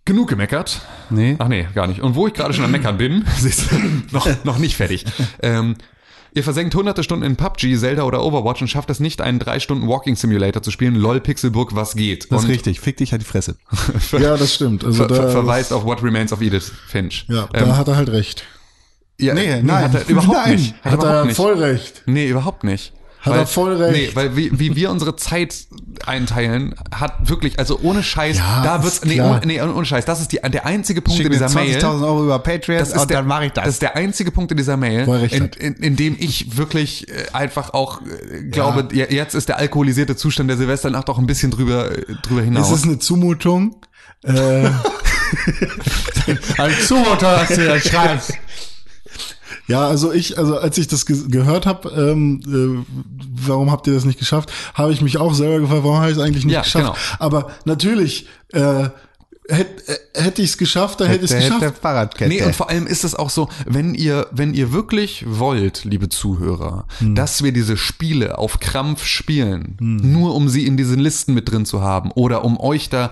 genug gemeckert. Nee. Ach nee, gar nicht. Und wo ich gerade schon am Meckern bin, <laughs> siehst du, <laughs> noch, noch nicht fertig. Ähm, ihr versenkt hunderte Stunden in PUBG, Zelda oder Overwatch und schafft es nicht, einen drei Stunden Walking Simulator zu spielen. LOL Pixelburg, was geht? Das ist und richtig. Fick dich halt die Fresse. <laughs> Ja, das stimmt. Also ver ver da, verweist auf What Remains of Edith Finch. ja, ähm, da hat er halt recht. ja, Nee, nein. hat er überhaupt Nein. nicht. Hat, überhaupt er nicht. voll recht. Nee, überhaupt nicht. Hat er voll recht. Nee, weil wie, wie wir unsere Zeit einteilen, hat wirklich, also ohne Scheiß, Ja, da wird's, nee, ohne, nee, ohne Scheiß, das ist die, der einzige Punkt Schick in dieser Mail. 20.000 Euro über Patreon Das ist, und der, dann mache ich das. das ist der einzige Punkt in dieser Mail, in, in, in dem ich wirklich äh, einfach auch äh, glaube, ja. jetzt ist der alkoholisierte Zustand der Silvesternacht auch ein bisschen drüber, äh, drüber Es hinaus. ist eine Zumutung. Äh, <laughs> <laughs> Als Zumutter, dass du das schreibst. Ja, also ich, also als ich das ge gehört habe, ähm, äh, warum habt ihr das nicht geschafft, habe ich mich auch selber gefragt, warum habe ich es eigentlich nicht Ja, geschafft. genau. Aber natürlich, äh, hätte äh, hätte ich es geschafft, dann hätte ich es geschafft. Fahrradkette. Nee, und vor allem ist es auch so, wenn ihr, wenn ihr wirklich wollt, liebe Zuhörer, Hm. dass wir diese Spiele auf Krampf spielen, nur um sie in diesen Listen mit drin zu haben oder um euch da,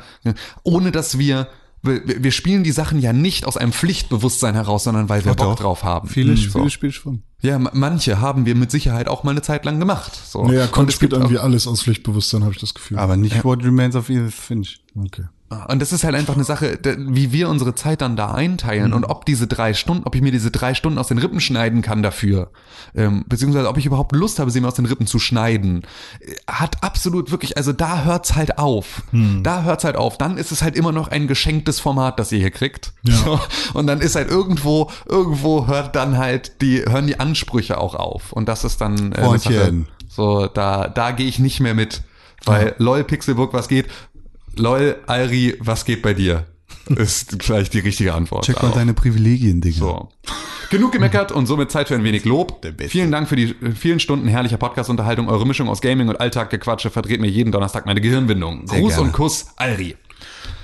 ohne dass wir, wir, wir spielen die Sachen ja nicht aus einem Pflichtbewusstsein heraus, sondern weil wir Doch, Bock doch. drauf haben. Viele, Hm, viele so. Spiele schon. Ja, ma- manche haben wir mit Sicherheit auch mal eine Zeit lang gemacht. So. Naja, und Con es spielt irgendwie alles aus Pflichtbewusstsein, habe ich das Gefühl. Aber nicht What Remains of Edith Finch. okay. Und das ist halt einfach eine Sache, wie wir unsere Zeit dann da einteilen und ob diese drei Stunden, ob ich mir diese drei Stunden aus den Rippen schneiden kann dafür, ähm, beziehungsweise ob ich überhaupt Lust habe, sie mir aus den Rippen zu schneiden, äh, hat absolut wirklich, also da hört's halt auf. Da hört's halt auf. Dann ist es halt immer noch ein geschenktes Format, das ihr hier kriegt. Ja. So. Und dann ist halt irgendwo, irgendwo hört dann halt die, hören die Ansprüche auch auf. Und das ist dann äh, Sache. So, da, da gehe ich nicht mehr mit. Weil LOL Pixelbook, was geht? LOL Alri, was geht bei dir? <laughs> Ist vielleicht die richtige Antwort. Check mal darauf. deine Privilegien, Digga. So. Genug gemeckert und somit Zeit für ein wenig Lob. Vielen Dank für die äh, vielen Stunden herrlicher Podcast-Unterhaltung. Eure Mischung aus Gaming und Alltaggequatsche verdreht mir jeden Donnerstag meine Gehirnwindung. Sehr Gruß gerne. und Kuss, Alri.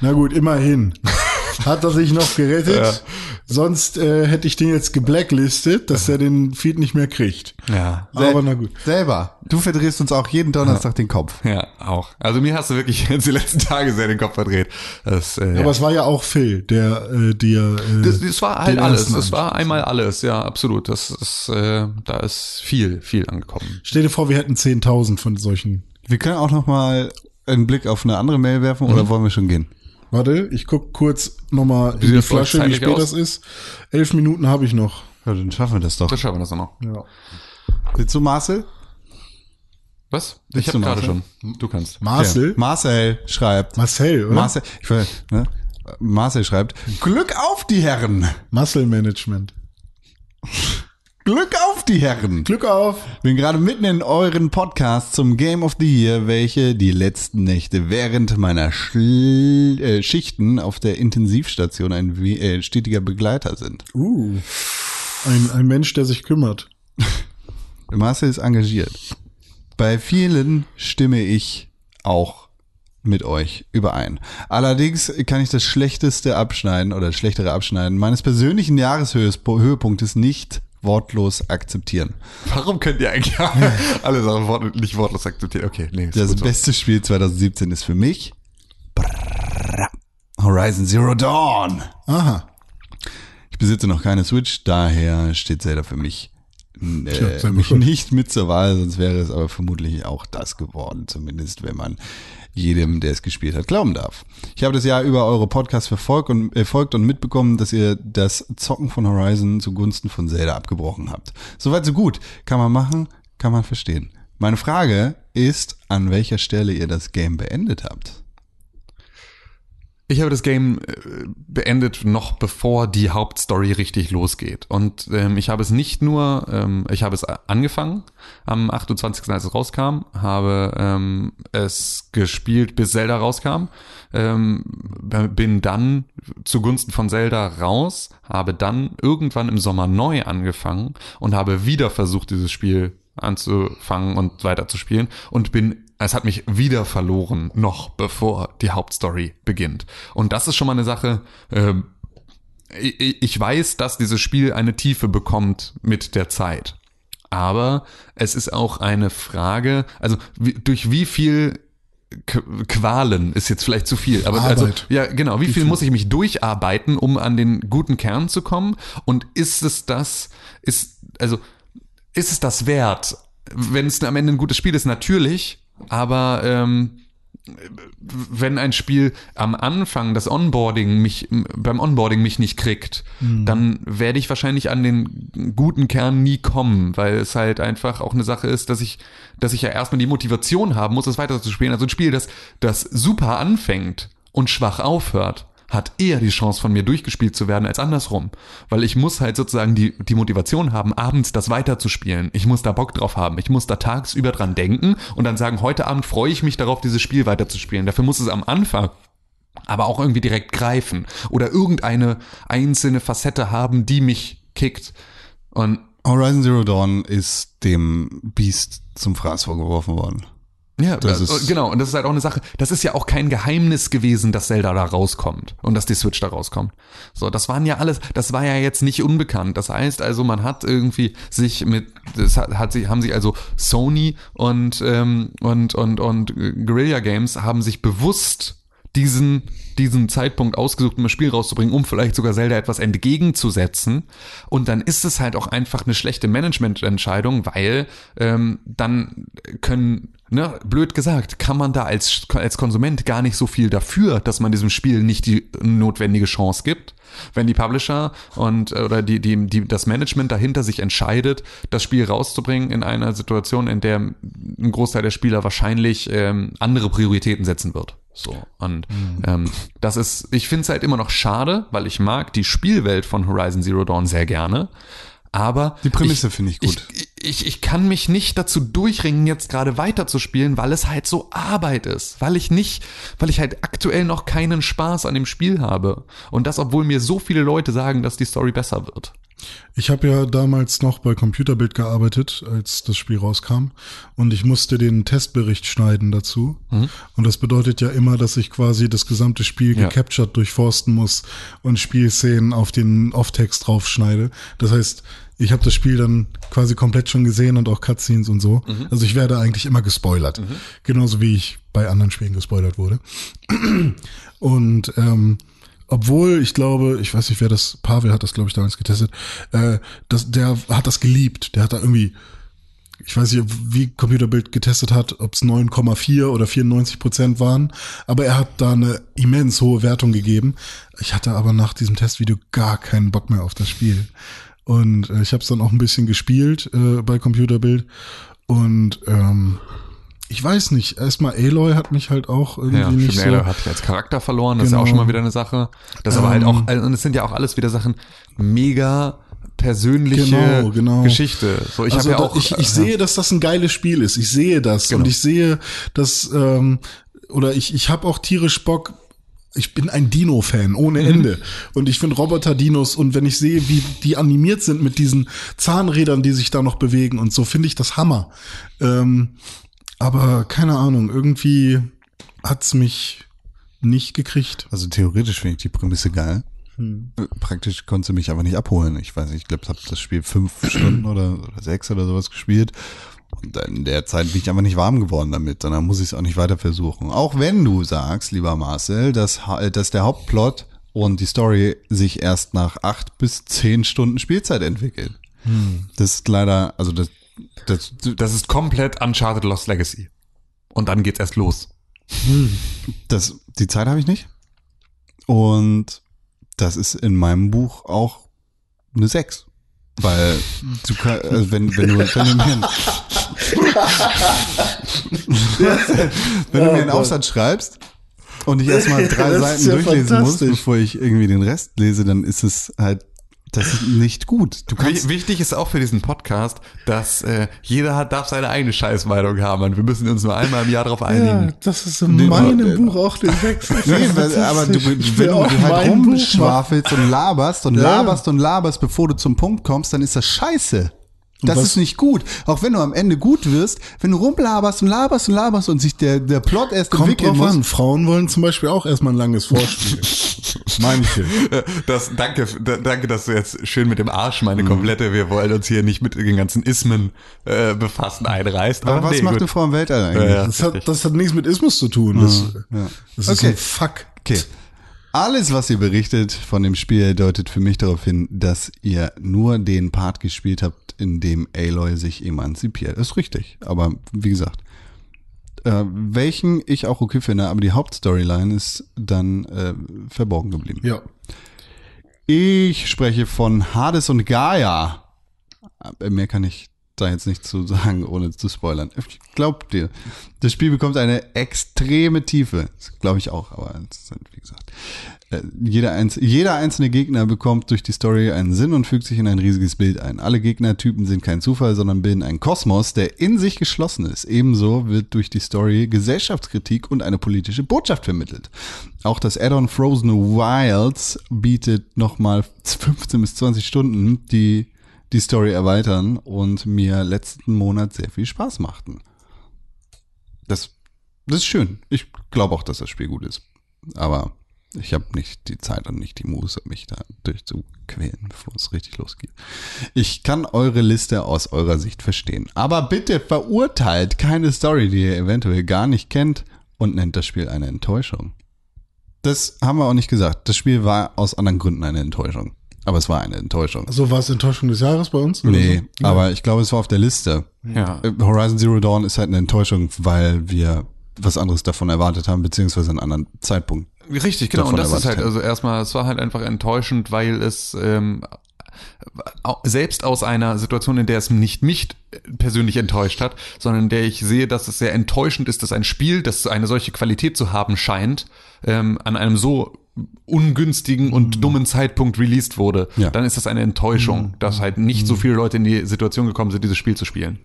Na gut, immerhin. <laughs> hat er sich noch gerettet. Ja. Sonst äh, hätte ich den jetzt geblacklistet, dass er den Feed nicht mehr kriegt. Ja. Aber na gut. Selber. Du verdrehst uns auch jeden Donnerstag den Kopf. Ja, auch. Also mir hast du wirklich <laughs> jetzt die letzten Tage sehr den Kopf verdreht. Das, äh, Aber es war ja auch Phil, der äh, dir. Äh, Das, das war halt alles. Das war einmal alles, ja, absolut. Das ist, äh, da ist viel, viel angekommen. Stell dir vor, wir hätten 10.000 von solchen. Wir können auch noch mal einen Blick auf eine andere Mail werfen oder wollen wir schon gehen? Warte, ich guck kurz nochmal in die Flasche, wie spät aus? das ist. Elf Minuten habe ich noch. Ja, dann schaffen wir das doch. Das schaffen wir das noch. Ja. Willst du Marcel? Was? Willst Ich habe gerade Marcel? schon. Du kannst. Marcel? Ja. Marcel schreibt. Marcel, oder? Marcel, ich will, ne? Marcel schreibt, Glück auf die Herren! Muscle Management. Glück auf die Herren! Glück auf! Bin gerade mitten in euren Podcast zum Game of the Year, welche die letzten Nächte während meiner Schl äh, Schichten auf der Intensivstation ein äh, stetiger Begleiter sind. Uh. Ein, ein Mensch, der sich kümmert. <laughs> Marcel ist engagiert. Bei vielen stimme ich auch mit euch überein. Allerdings kann ich das schlechteste Abschneiden oder schlechtere Abschneiden meines persönlichen Jahreshöhepunktes nicht wortlos akzeptieren. Warum könnt ihr eigentlich <laughs> alle Sachen wort nicht wortlos akzeptieren? Okay, nee. Das beste Spiel 2017 ist für mich Horizon Zero Dawn. Aha. Ich besitze noch keine Switch, daher steht Zelda für mich äh, nicht mit zur Wahl, sonst wäre es aber vermutlich auch das geworden, zumindest wenn man jedem, der es gespielt hat, glauben darf. Ich habe das Jahr über eure Podcasts verfolgt und, äh, folgt und mitbekommen, dass ihr das Zocken von Horizon zugunsten von Zelda abgebrochen habt. Soweit so gut. Kann man machen, kann man verstehen. Meine Frage ist, an welcher Stelle ihr das Game beendet habt. Ich habe das Game äh, beendet noch bevor die Hauptstory richtig losgeht. Und ähm, ich habe es nicht nur, ähm, ich habe es angefangen am 28. als es rauskam, habe ähm, es gespielt, bis Zelda rauskam, ähm, bin dann zugunsten von Zelda raus, habe dann irgendwann im Sommer neu angefangen und habe wieder versucht, dieses Spiel anzufangen und weiterzuspielen und bin es hat mich wieder verloren, noch bevor die Hauptstory beginnt. Und das ist schon mal eine Sache, ähm, ich, weiß, dass dieses Spiel eine Tiefe bekommt mit der Zeit. Aber es ist auch eine Frage, also wie, durch wie viel Qu- Qualen ist jetzt vielleicht zu viel, aber also Arbeit. ja genau, wie viel muss ich mich durcharbeiten, um an den guten Kern zu kommen? Und ist es das, ist also ist es das wert? Wenn es am Ende ein gutes Spiel ist, natürlich, aber ähm, wenn ein Spiel am Anfang das Onboarding mich beim Onboarding mich nicht kriegt, dann werde ich wahrscheinlich an den guten Kern nie kommen, weil es halt einfach auch eine Sache ist, dass ich dass ich ja erstmal die Motivation haben muss, es weiter zu spielen. Also ein Spiel, das das super anfängt und schwach aufhört, hat eher die Chance von mir durchgespielt zu werden als andersrum, weil ich muss halt sozusagen die die Motivation haben, abends das weiterzuspielen. Ich muss da Bock drauf haben. Ich muss da tagsüber dran denken und dann sagen, heute Abend freue ich mich darauf, dieses Spiel weiterzuspielen. Dafür muss es am Anfang aber auch irgendwie direkt greifen oder irgendeine einzelne Facette haben, die mich kickt. Und Horizon Zero Dawn ist dem Beast zum Fraß vorgeworfen worden. Ja, Das das ist- genau, und das ist halt auch eine Sache, das ist ja auch kein Geheimnis gewesen, dass Zelda da rauskommt und dass die Switch da rauskommt. So, das waren ja alles, das war ja jetzt nicht unbekannt. Das heißt also, man hat irgendwie sich mit, das hat, hat sich, haben sich also Sony und, ähm, und, und, und Guerilla Games haben sich bewusst diesen, diesen Zeitpunkt ausgesucht, um ein Spiel rauszubringen, um vielleicht sogar Zelda etwas entgegenzusetzen. Und dann ist es halt auch einfach eine schlechte Managemententscheidung, weil ähm, dann können, ne, blöd gesagt, kann man da als, als Konsument gar nicht so viel dafür, dass man diesem Spiel nicht die notwendige Chance gibt. Wenn die Publisher und oder die, die, die, das Management dahinter sich entscheidet, das Spiel rauszubringen in einer Situation, in der ein Großteil der Spieler wahrscheinlich ähm, andere Prioritäten setzen wird. So. Und ähm, das ist, ich finde es halt immer noch schade, weil ich mag die Spielwelt von Horizon Zero Dawn sehr gerne. Aber Die Prämisse finde ich gut. Ich, ich, ich kann mich nicht dazu durchringen, jetzt gerade weiterzuspielen, weil es halt so Arbeit ist. Weil ich nicht, weil ich halt aktuell noch keinen Spaß an dem Spiel habe. Und das, obwohl mir so viele Leute sagen, dass die Story besser wird. Ich habe ja damals noch bei Computerbild gearbeitet, als das Spiel rauskam. Und ich musste den Testbericht schneiden dazu. Und das bedeutet ja immer, dass ich quasi das gesamte Spiel Ja. gecaptured durchforsten muss und Spielszenen auf den Off-Text draufschneide. Das heißt, ich habe das Spiel dann quasi komplett schon gesehen und auch Cutscenes und so. Also ich werde eigentlich immer gespoilert. Genauso wie ich bei anderen Spielen gespoilert wurde. <clears throat> Und ähm, obwohl ich glaube, ich weiß nicht, wer das, Pavel hat das, glaube ich, damals getestet, äh, das, der hat das geliebt. Der hat da irgendwie, ich weiß nicht, wie Computerbild getestet hat, ob es 9,4 oder 94 Prozent waren, aber er hat da eine immens hohe Wertung gegeben. Ich hatte aber nach diesem Testvideo gar keinen Bock mehr auf das Spiel. Und äh, ich habe es dann auch ein bisschen gespielt äh, bei Computerbild. Und ähm, ich weiß nicht, erstmal Aloy hat mich halt auch irgendwie Ja, nicht stimmt, so. Aloy hat als Charakter verloren, das ist ja auch Genau. schon mal wieder eine Sache. Das ist aber halt Ähm. auch, und es sind ja auch alles wieder Sachen, mega persönliche Genau, genau. Geschichte. So, ich also ja auch, ich, ich äh, sehe, dass das ein geiles Spiel ist. Ich sehe das Genau. und ich sehe, dass ähm, oder ich ich habe auch tierisch Bock. Ich bin ein Dino-Fan ohne Ende und ich finde Roboter-Dinos und wenn ich sehe, wie die animiert sind mit diesen Zahnrädern, die sich da noch bewegen und so, finde ich das Hammer. Ähm, aber keine Ahnung, irgendwie hat's mich nicht gekriegt. Also theoretisch finde ich die Prämisse geil. Äh, Praktisch konnte sie mich aber nicht abholen. Ich weiß nicht, ich glaube, ich habe das Spiel fünf <clears throat> Stunden oder, oder sechs oder sowas gespielt. Und in der Zeit bin ich einfach nicht warm geworden damit. Und dann muss ich es auch nicht weiter versuchen. Auch wenn du sagst, lieber Marcel, dass, ha- dass der Hauptplot und die Story sich erst nach acht bis zehn Stunden Spielzeit entwickelt. Das ist leider, also das, das, das ist komplett Uncharted Lost Legacy. Und dann geht's erst los. Das, die Zeit habe ich nicht. Und das ist in meinem Buch auch eine 6. Weil du kann, also wenn, wenn du, wenn du mir, einen- <laughs> wenn du mir einen Aufsatz schreibst und ich erstmal drei ist Seiten ja durchlesen muss, bevor ich irgendwie den Rest lese, dann ist es halt, das ist nicht gut. Wichtig ist auch für diesen Podcast, dass äh, jeder hat, darf seine eigene Scheißmeinung haben und wir müssen uns nur einmal im Jahr darauf einigen. das ist in Nee, meinem aber- Buch auch den Wechsel. <laughs> Nee, weil, aber du, wenn du halt rumschwafelst und laberst und Ja. laberst und laberst, bevor du zum Punkt kommst, dann ist das scheiße. Das was- ist nicht gut. Auch wenn du am Ende gut wirst, wenn du rumlaberst und laberst und laberst und sich der, der Plot erst Kommt entwickeln drauf muss. an. Frauen wollen zum Beispiel auch erstmal ein langes Vorspiel. <laughs> Manche. Das, danke, da- danke, dass du jetzt schön mit dem Arsch meine komplette, wir wollen uns hier nicht mit den ganzen Ismen äh, befassen, einreißt. Aber was nee, macht gut. eine Frau im Weltall eigentlich? Ja. Das hat, das hat nichts mit Ismus zu tun. Das, ja. das ist Okay. ein Fuck. Okay. Alles, was ihr berichtet von dem Spiel, deutet für mich darauf hin, dass ihr nur den Part gespielt habt, in dem Aloy sich emanzipiert. Ist richtig. Aber wie gesagt, äh, welchen ich auch okay finde, aber die Hauptstoryline ist dann äh, verborgen geblieben. Ja. Ich spreche von Hades und Gaia. Äh, Mehr kann ich da jetzt nicht zu sagen, ohne zu spoilern. Ich glaub dir, das Spiel bekommt eine extreme Tiefe. Glaube ich auch, aber wie gesagt, jeder, einz jeder einzelne Gegner bekommt durch die Story einen Sinn und fügt sich in ein riesiges Bild ein. Alle Gegnertypen sind kein Zufall, sondern bilden einen Kosmos, der in sich geschlossen ist. Ebenso wird durch die Story Gesellschaftskritik und eine politische Botschaft vermittelt. Auch das Add-on Frozen Wilds bietet nochmal 15 bis 20 Stunden, die die Story erweitern und mir letzten Monat sehr viel Spaß machten. Das, das ist schön. Ich glaube auch, dass das Spiel gut ist. Aber ich habe nicht die Zeit und nicht die Muße, mich da durchzuquälen, bevor es richtig losgeht. Ich kann eure Liste aus eurer Sicht verstehen. Aber bitte verurteilt keine Story, die ihr eventuell gar nicht kennt und nennt das Spiel eine Enttäuschung. Das haben wir auch nicht gesagt. Das Spiel war aus anderen Gründen eine Enttäuschung. Aber es war eine Enttäuschung. So war es Enttäuschung des Jahres bei uns? Nee, so? aber ich glaube, es war auf der Liste. Ja. Horizon Zero Dawn ist halt eine Enttäuschung, weil wir was anderes davon erwartet haben, beziehungsweise einen anderen Zeitpunkt. Richtig, genau. Und das ist halt, also erstmal, es war halt einfach enttäuschend, weil es ähm, selbst aus einer Situation, in der es nicht mich persönlich enttäuscht hat, sondern in der ich sehe, dass es sehr enttäuschend ist, dass ein Spiel, das eine solche Qualität zu haben scheint, ähm, an einem so ungünstigen und dummen Zeitpunkt released wurde, Ja. dann ist das eine Enttäuschung, dass halt nicht so viele Leute in die Situation gekommen sind, dieses Spiel zu spielen.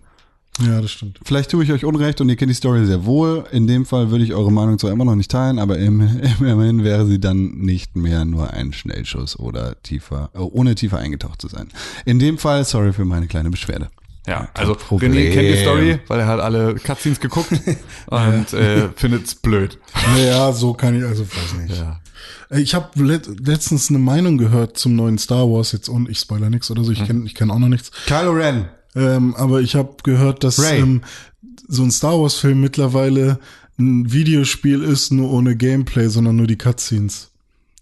Ja, das stimmt. Vielleicht tue ich euch Unrecht und ihr kennt die Story sehr wohl. In dem Fall würde ich eure Meinung zwar immer noch nicht teilen, aber im, <laughs> immerhin wäre sie dann nicht mehr nur ein Schnellschuss oder tiefer, äh, ohne tiefer eingetaucht zu sein. In dem Fall, sorry für meine kleine Beschwerde. Ja, also Problem. René kennt die Story, weil er hat alle Cutscenes geguckt <laughs> und äh, findet's blöd. Naja, so kann ich, also weiß nicht. Ja. Ich habe let letztens eine Meinung gehört zum neuen Star Wars jetzt und ich spoiler nichts oder so, ich kenne ich kenn auch noch nichts. Kylo Ren. Ähm, aber ich habe gehört, dass ähm, so ein Star Wars Film mittlerweile ein Videospiel ist, nur ohne Gameplay, sondern nur die Cutscenes.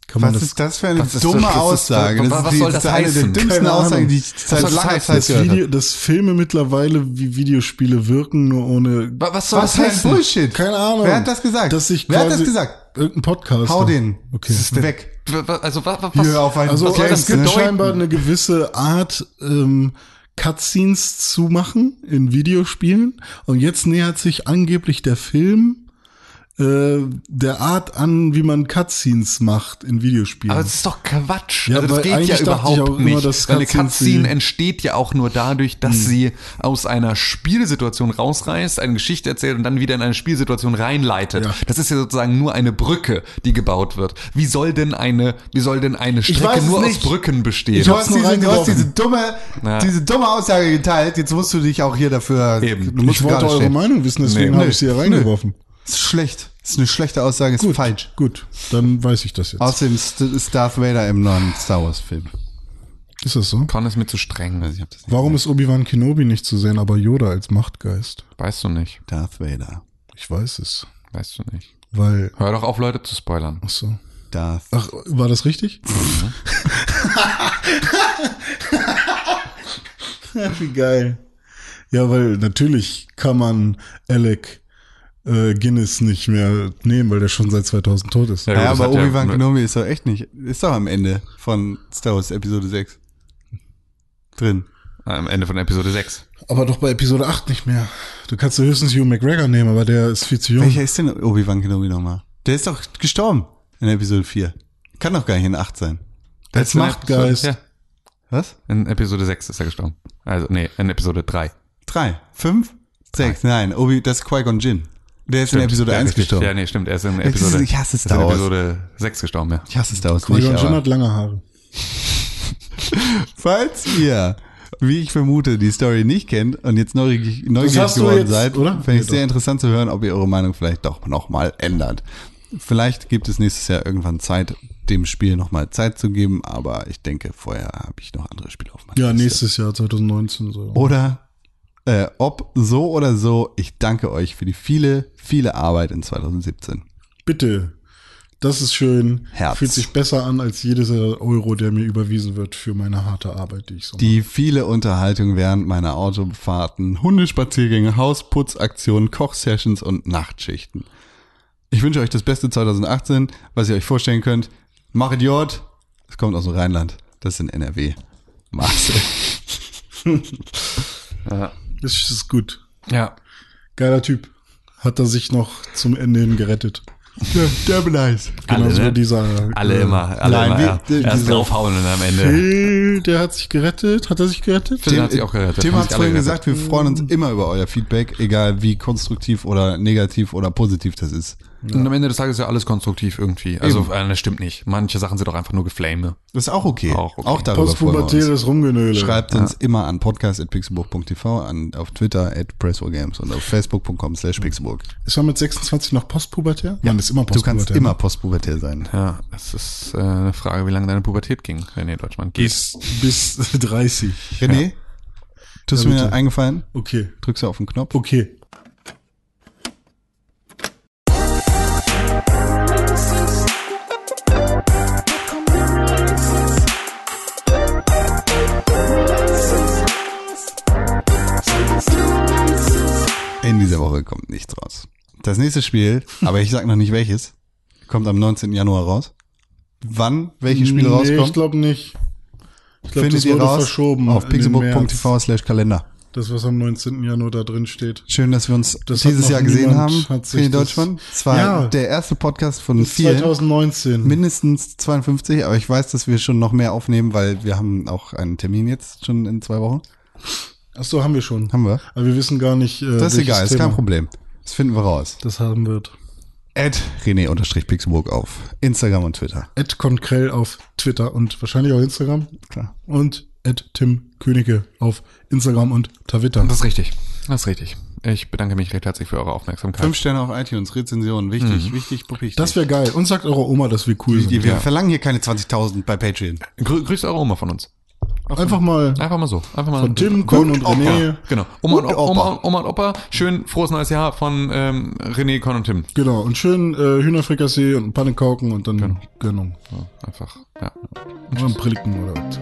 Kann man Was das, ist das für eine Was ist dumme das? Das ist- Aussage? was- Das was ist, soll das das ist eine der heißen? dümmsten. Aussagen, die ich seit das langer heißen? Zeit das, gehört habe. Video, das Filme mittlerweile wie Videospiele wirken, nur ohne Wa- Was soll Was das ein heißen? Bullshit? Keine Ahnung. Wer hat das gesagt? Dass ich Wer hat das gesagt? irgendein Podcast. Hau den. Okay. Weg. Wa- wa- Also was, was, Hier auf einen Also soll das es gibt scheinbar eine gewisse Art ähm, Cutscenes zu machen in Videospielen. Und jetzt nähert sich angeblich der Film äh, der Art an, wie man Cutscenes macht in Videospielen. Aber das ist doch Quatsch. Ja, also das geht ja überhaupt auch immer, nicht. dass weil eine Cutscene entsteht ja auch nur dadurch, dass sie aus einer Spielsituation rausreißt, eine Geschichte erzählt und dann wieder in eine Spielsituation reinleitet. Ja. Das ist ja sozusagen nur eine Brücke, die gebaut wird. Wie soll denn eine, wie soll denn eine Strecke nur aus nicht. Brücken bestehen? Ich hast, diese, du hast diese dumme, Ja. diese dumme Aussage geteilt. Jetzt musst du dich auch hier dafür. Eben. Du musst ich wollte eure stehen. Meinung wissen, deswegen Nee. habe ich sie hier reingeworfen. Das ist schlecht. Das ist eine schlechte Aussage. Ist falsch. Gut, dann weiß ich das jetzt. Außerdem ist Darth Vader im neuen Star Wars Film. Ist das so? Con ist mir zu streng. Ich hab das nicht Warum ist Obi-Wan Kenobi nicht zu sehen, aber Yoda als Machtgeist? Weißt du nicht. Darth Vader. Ich weiß es. Weißt du nicht. Weil, Hör doch auf, Leute zu spoilern. ach so. Darth. Ach, war das richtig? <laughs> Wie geil. Ja, weil natürlich kann man Alec äh, Guinness nicht mehr nehmen, weil der schon seit 2000 tot ist. Ja, Ja, das aber hat ja- Obi-Wan Kenobi ist doch echt nicht. Ist doch am Ende von Star Wars Episode 6. Drin. Am Ende von Episode 6. Aber doch bei Episode 8 nicht mehr. Du kannst höchstens Hugh McGregor nehmen, aber der ist viel zu jung. Welcher ist denn Obi-Wan Kenobi nochmal? Der ist doch gestorben in Episode 4. Kann doch gar nicht in 8 sein. Als in Machtgeist. Episode- Ja, Was? in Episode 6 ist er gestorben. Also, nee, in Episode 3. Drei? Fünf? Sechs? Nein, Obi, das ist Qui-Gon Jinn. Der ist in Episode ja, 1 richtig. gestorben. Ja, nee, stimmt. Er ist in Episode, ich hasse ist in Star Wars. Episode 6 gestorben, ja. Ich hasse Star Wars nicht, aber hat lange Haare. <laughs> falls ihr, wie ich vermute, die Story nicht kennt und jetzt neugierig, neugierig geworden jetzt, seid, oder? fände ich Nee, sehr interessant zu hören, ob ihr eure Meinung vielleicht doch nochmal ändert. Vielleicht gibt es nächstes Jahr irgendwann Zeit, dem Spiel nochmal Zeit zu geben, aber ich denke, vorher habe ich noch andere Spiele auf meiner Ja, Liste. nächstes Jahr 2019 so. Oder äh, ob so oder so, ich danke euch für die viele, viele Arbeit in 2017. Bitte. Das ist schön. Herz. Fühlt sich besser an als jedes Euro, der mir überwiesen wird für meine harte Arbeit, die ich so Die viele Unterhaltung während meiner Autofahrten, Hundespaziergänge, Hausputzaktionen, Kochsessions und Nachtschichten. Ich wünsche euch das Beste 2018, was ihr euch vorstellen könnt. Mach Idiot. Es kommt aus dem Rheinland. Das ist in NRW. Marcel. mache. Das ist gut. Ja. Geiler Typ. Hat er sich noch zum Ende hin gerettet. Der, der nice. Genau so ne? dieser. Alle äh, immer, alle nein, immer, ja. die- Erst diese- draufhauen und am Ende. Phil, der hat sich gerettet. Hat er sich gerettet? Phil hat sich auch gerettet. Tim hat alle vorhin gesagt, wir freuen uns immer über euer Feedback, egal wie konstruktiv oder negativ oder positiv das ist. Und am Ende des Tages ist ja alles konstruktiv irgendwie. Also, äh, das stimmt nicht. Manche Sachen sind doch einfach nur Geflame. Das ist auch okay. Auch okay. Auch darüber. Postpubertäres Rumgenöle. Schreibt uns immer an podcast.pixelburg.tv, an, auf Twitter at Presswargames und auf facebook.com slash pixelburg. Ist man mit 26 noch postpubertär? Man ist immer Du postpubertär. kannst immer postpubertär sein. Ja, es ist äh, eine Frage, wie lange deine Pubertät ging, René Deutschmann. Geht. bis, bis <laughs> 30. René, tust du Ja, mir eingefallen? Okay. Drückst du auf den Knopf? Okay. Woche kommt nichts raus. Das nächste Spiel, aber ich sag noch nicht welches, kommt am 19. Januar raus. Wann welche Spiele nee, rauskommen, ich glaube nicht. Ich glaube, das wurde raus verschoben. auf pixelburg.tv slash Kalender. Das, was am 19. Januar da drin steht. Schön, dass wir uns Das dieses Jahr gesehen haben. René Deutschmann. Es war Ja. der erste Podcast von vielen. 2019. Mindestens 52, aber ich weiß, dass wir schon noch mehr aufnehmen, weil wir haben auch einen Termin jetzt schon in zwei Wochen. Ach so, haben wir schon. Haben wir? Aber wir wissen gar nicht. Äh, Das ist egal, ist Thema kein Problem. Das finden wir raus. Das haben wird. Ed René-Pixelburg auf Instagram und Twitter. Ed Konkrell auf Twitter und wahrscheinlich auch Instagram. Klar. Und Ed Tim Königke auf Instagram und Twitter. Das ist richtig. Das ist richtig. Ich bedanke mich recht herzlich für eure Aufmerksamkeit. Fünf Sterne auf iTunes, Rezensionen, wichtig, wichtig, wichtig. Das wäre geil. Und sagt eurer Oma, dass wir cool die, sind. wir verlangen hier keine 20.000 bei Patreon. Grü grüßt eure Oma von uns. Einfach mal Einfach mal so. Einfach mal. von Tim, Con und Opa. René. Genau. Oma und, Und Oma, Opa. Oma, Oma und Opa. Schön frohes neues Jahr von ähm, René, Con und Tim. Genau. Und schön äh, Hühnerfrikassee und Pannekauken und dann Gönnung. So, einfach. Ja. Und Prilken oder was.